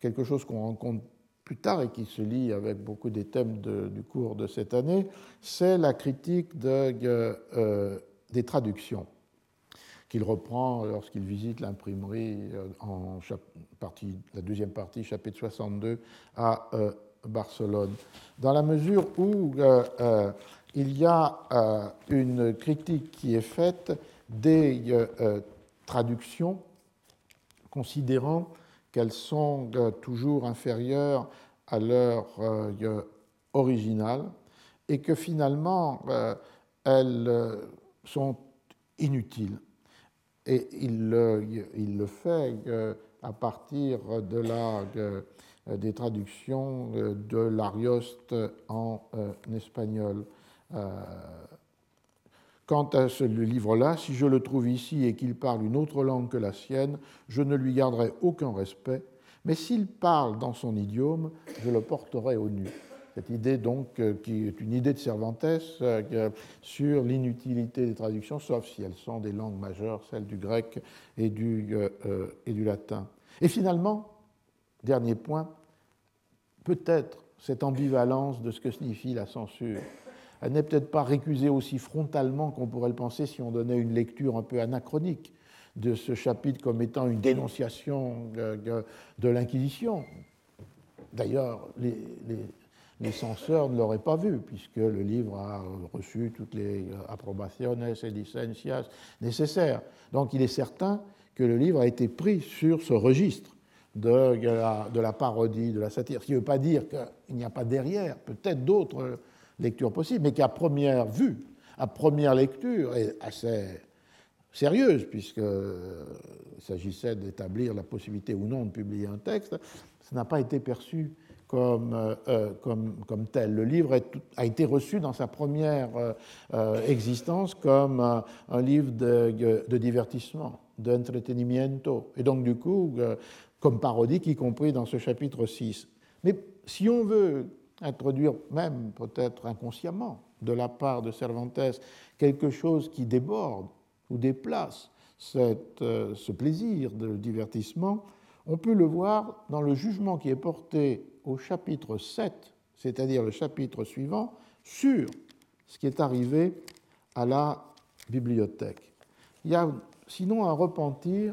quelque chose qu'on rencontre plus tard et qui se lie avec beaucoup des thèmes du cours de cette année, c'est la critique de, des traductions qu'il reprend lorsqu'il visite l'imprimerie en partie, la deuxième partie, chapitre 62, à Barcelone. Dans la mesure où il y a euh, une critique qui est faite des euh, euh, traductions, considérant qu'elles sont toujours inférieures à leur original et que finalement elles sont inutiles. Et il, il le fait à partir de la, des traductions de l'Arioste en espagnol. Euh, quant à ce livre-là, si je le trouve ici et qu'il parle une autre langue que la sienne, je ne lui garderai aucun respect, mais s'il parle dans son idiome, je le porterai au nu. Cette idée, donc, euh, qui est une idée de Cervantes euh, sur l'inutilité des traductions, sauf si elles sont des langues majeures, celles du grec et du, et du latin. Et finalement, dernier point, peut-être cette ambivalence de ce que signifie la censure elle n'est peut-être pas récusée aussi frontalement qu'on pourrait le penser si on donnait une lecture un peu anachronique de ce chapitre comme étant une dénonciation de, l'Inquisition. D'ailleurs, les, censeurs ne l'auraient pas vu, puisque le livre a reçu toutes les approbations et licencias nécessaires. Donc il est certain que le livre a été pris sur ce registre de, la parodie, de la satire, ce qui ne veut pas dire qu'il n'y a pas derrière peut-être d'autres lecture possible, mais qu'à première vue, à première lecture, est assez sérieuse, puisqu'il s'agissait d'établir la possibilité ou non de publier un texte, ça n'a pas été perçu comme, euh, comme, tel. Le livre a été reçu dans sa première euh, existence comme un livre de, de divertissement, d'entretenimiento, et donc du coup euh, comme parodique, y compris dans ce chapitre 6. Mais si on veut introduire même peut-être inconsciemment de la part de Cervantes quelque chose qui déborde ou déplace euh, ce plaisir de divertissement, on peut le voir dans le jugement qui est porté au chapitre 7, c'est-à-dire le chapitre suivant, sur ce qui est arrivé à la bibliothèque. Il y a sinon un repentir,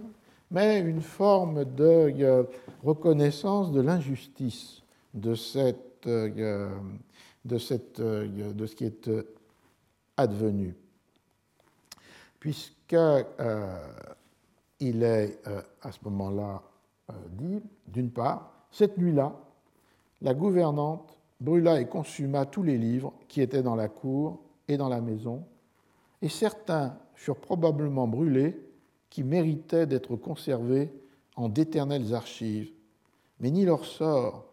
mais une forme de euh, reconnaissance de l'injustice de euh, euh, ce qui est advenu. Puisqu'il est à ce moment-là dit, d'une part, cette nuit-là, la gouvernante brûla et consuma tous les livres qui étaient dans la cour et dans la maison, et certains furent probablement brûlés qui méritaient d'être conservés en d'éternelles archives, mais ni leur sort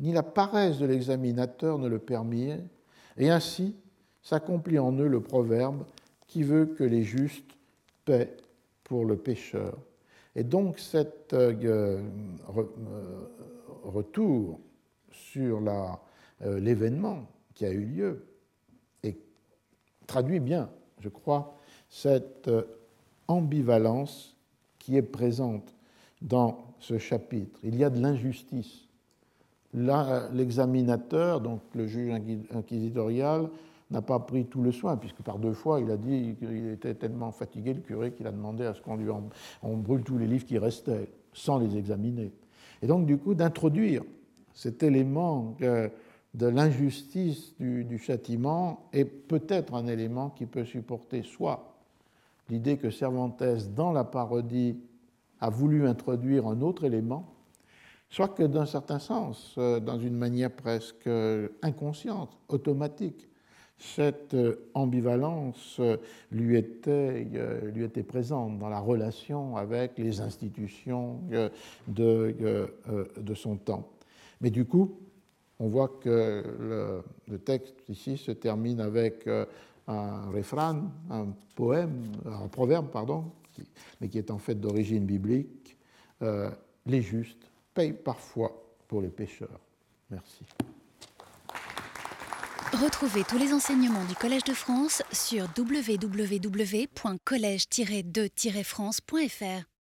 ni la paresse de l'examinateur ne le permirent, et ainsi s'accomplit en eux le proverbe qui veut que les justes paient pour le pécheur. Et donc cet euh, euh, retour sur euh, l'événement qui a eu lieu et traduit bien, je crois, cette ambivalence qui est présente dans ce chapitre. Il y a de l'injustice l'examinateur, donc le juge inquisitorial, n'a pas pris tout le soin, puisque par deux fois, il a dit qu'il était tellement fatigué, le curé, qu'il a demandé à ce qu'on lui on brûle tous les livres qui restaient, sans les examiner. Et donc, du coup, d'introduire cet élément de l'injustice du, du, châtiment est peut-être un élément qui peut supporter soit l'idée que Cervantes, dans la parodie, a voulu introduire un autre élément, soit que d'un certain sens, euh, dans une manière presque euh, inconsciente, automatique, cette euh, ambivalence lui était, présente dans la relation avec les institutions de son temps. Mais du coup, on voit que le, texte ici se termine avec un refrain, un poème, un proverbe, pardon, mais qui est en fait d'origine biblique, les justes paye parfois pour les pêcheurs. Merci. Retrouvez tous les enseignements du Collège de France sur www.colège-2-france.fr.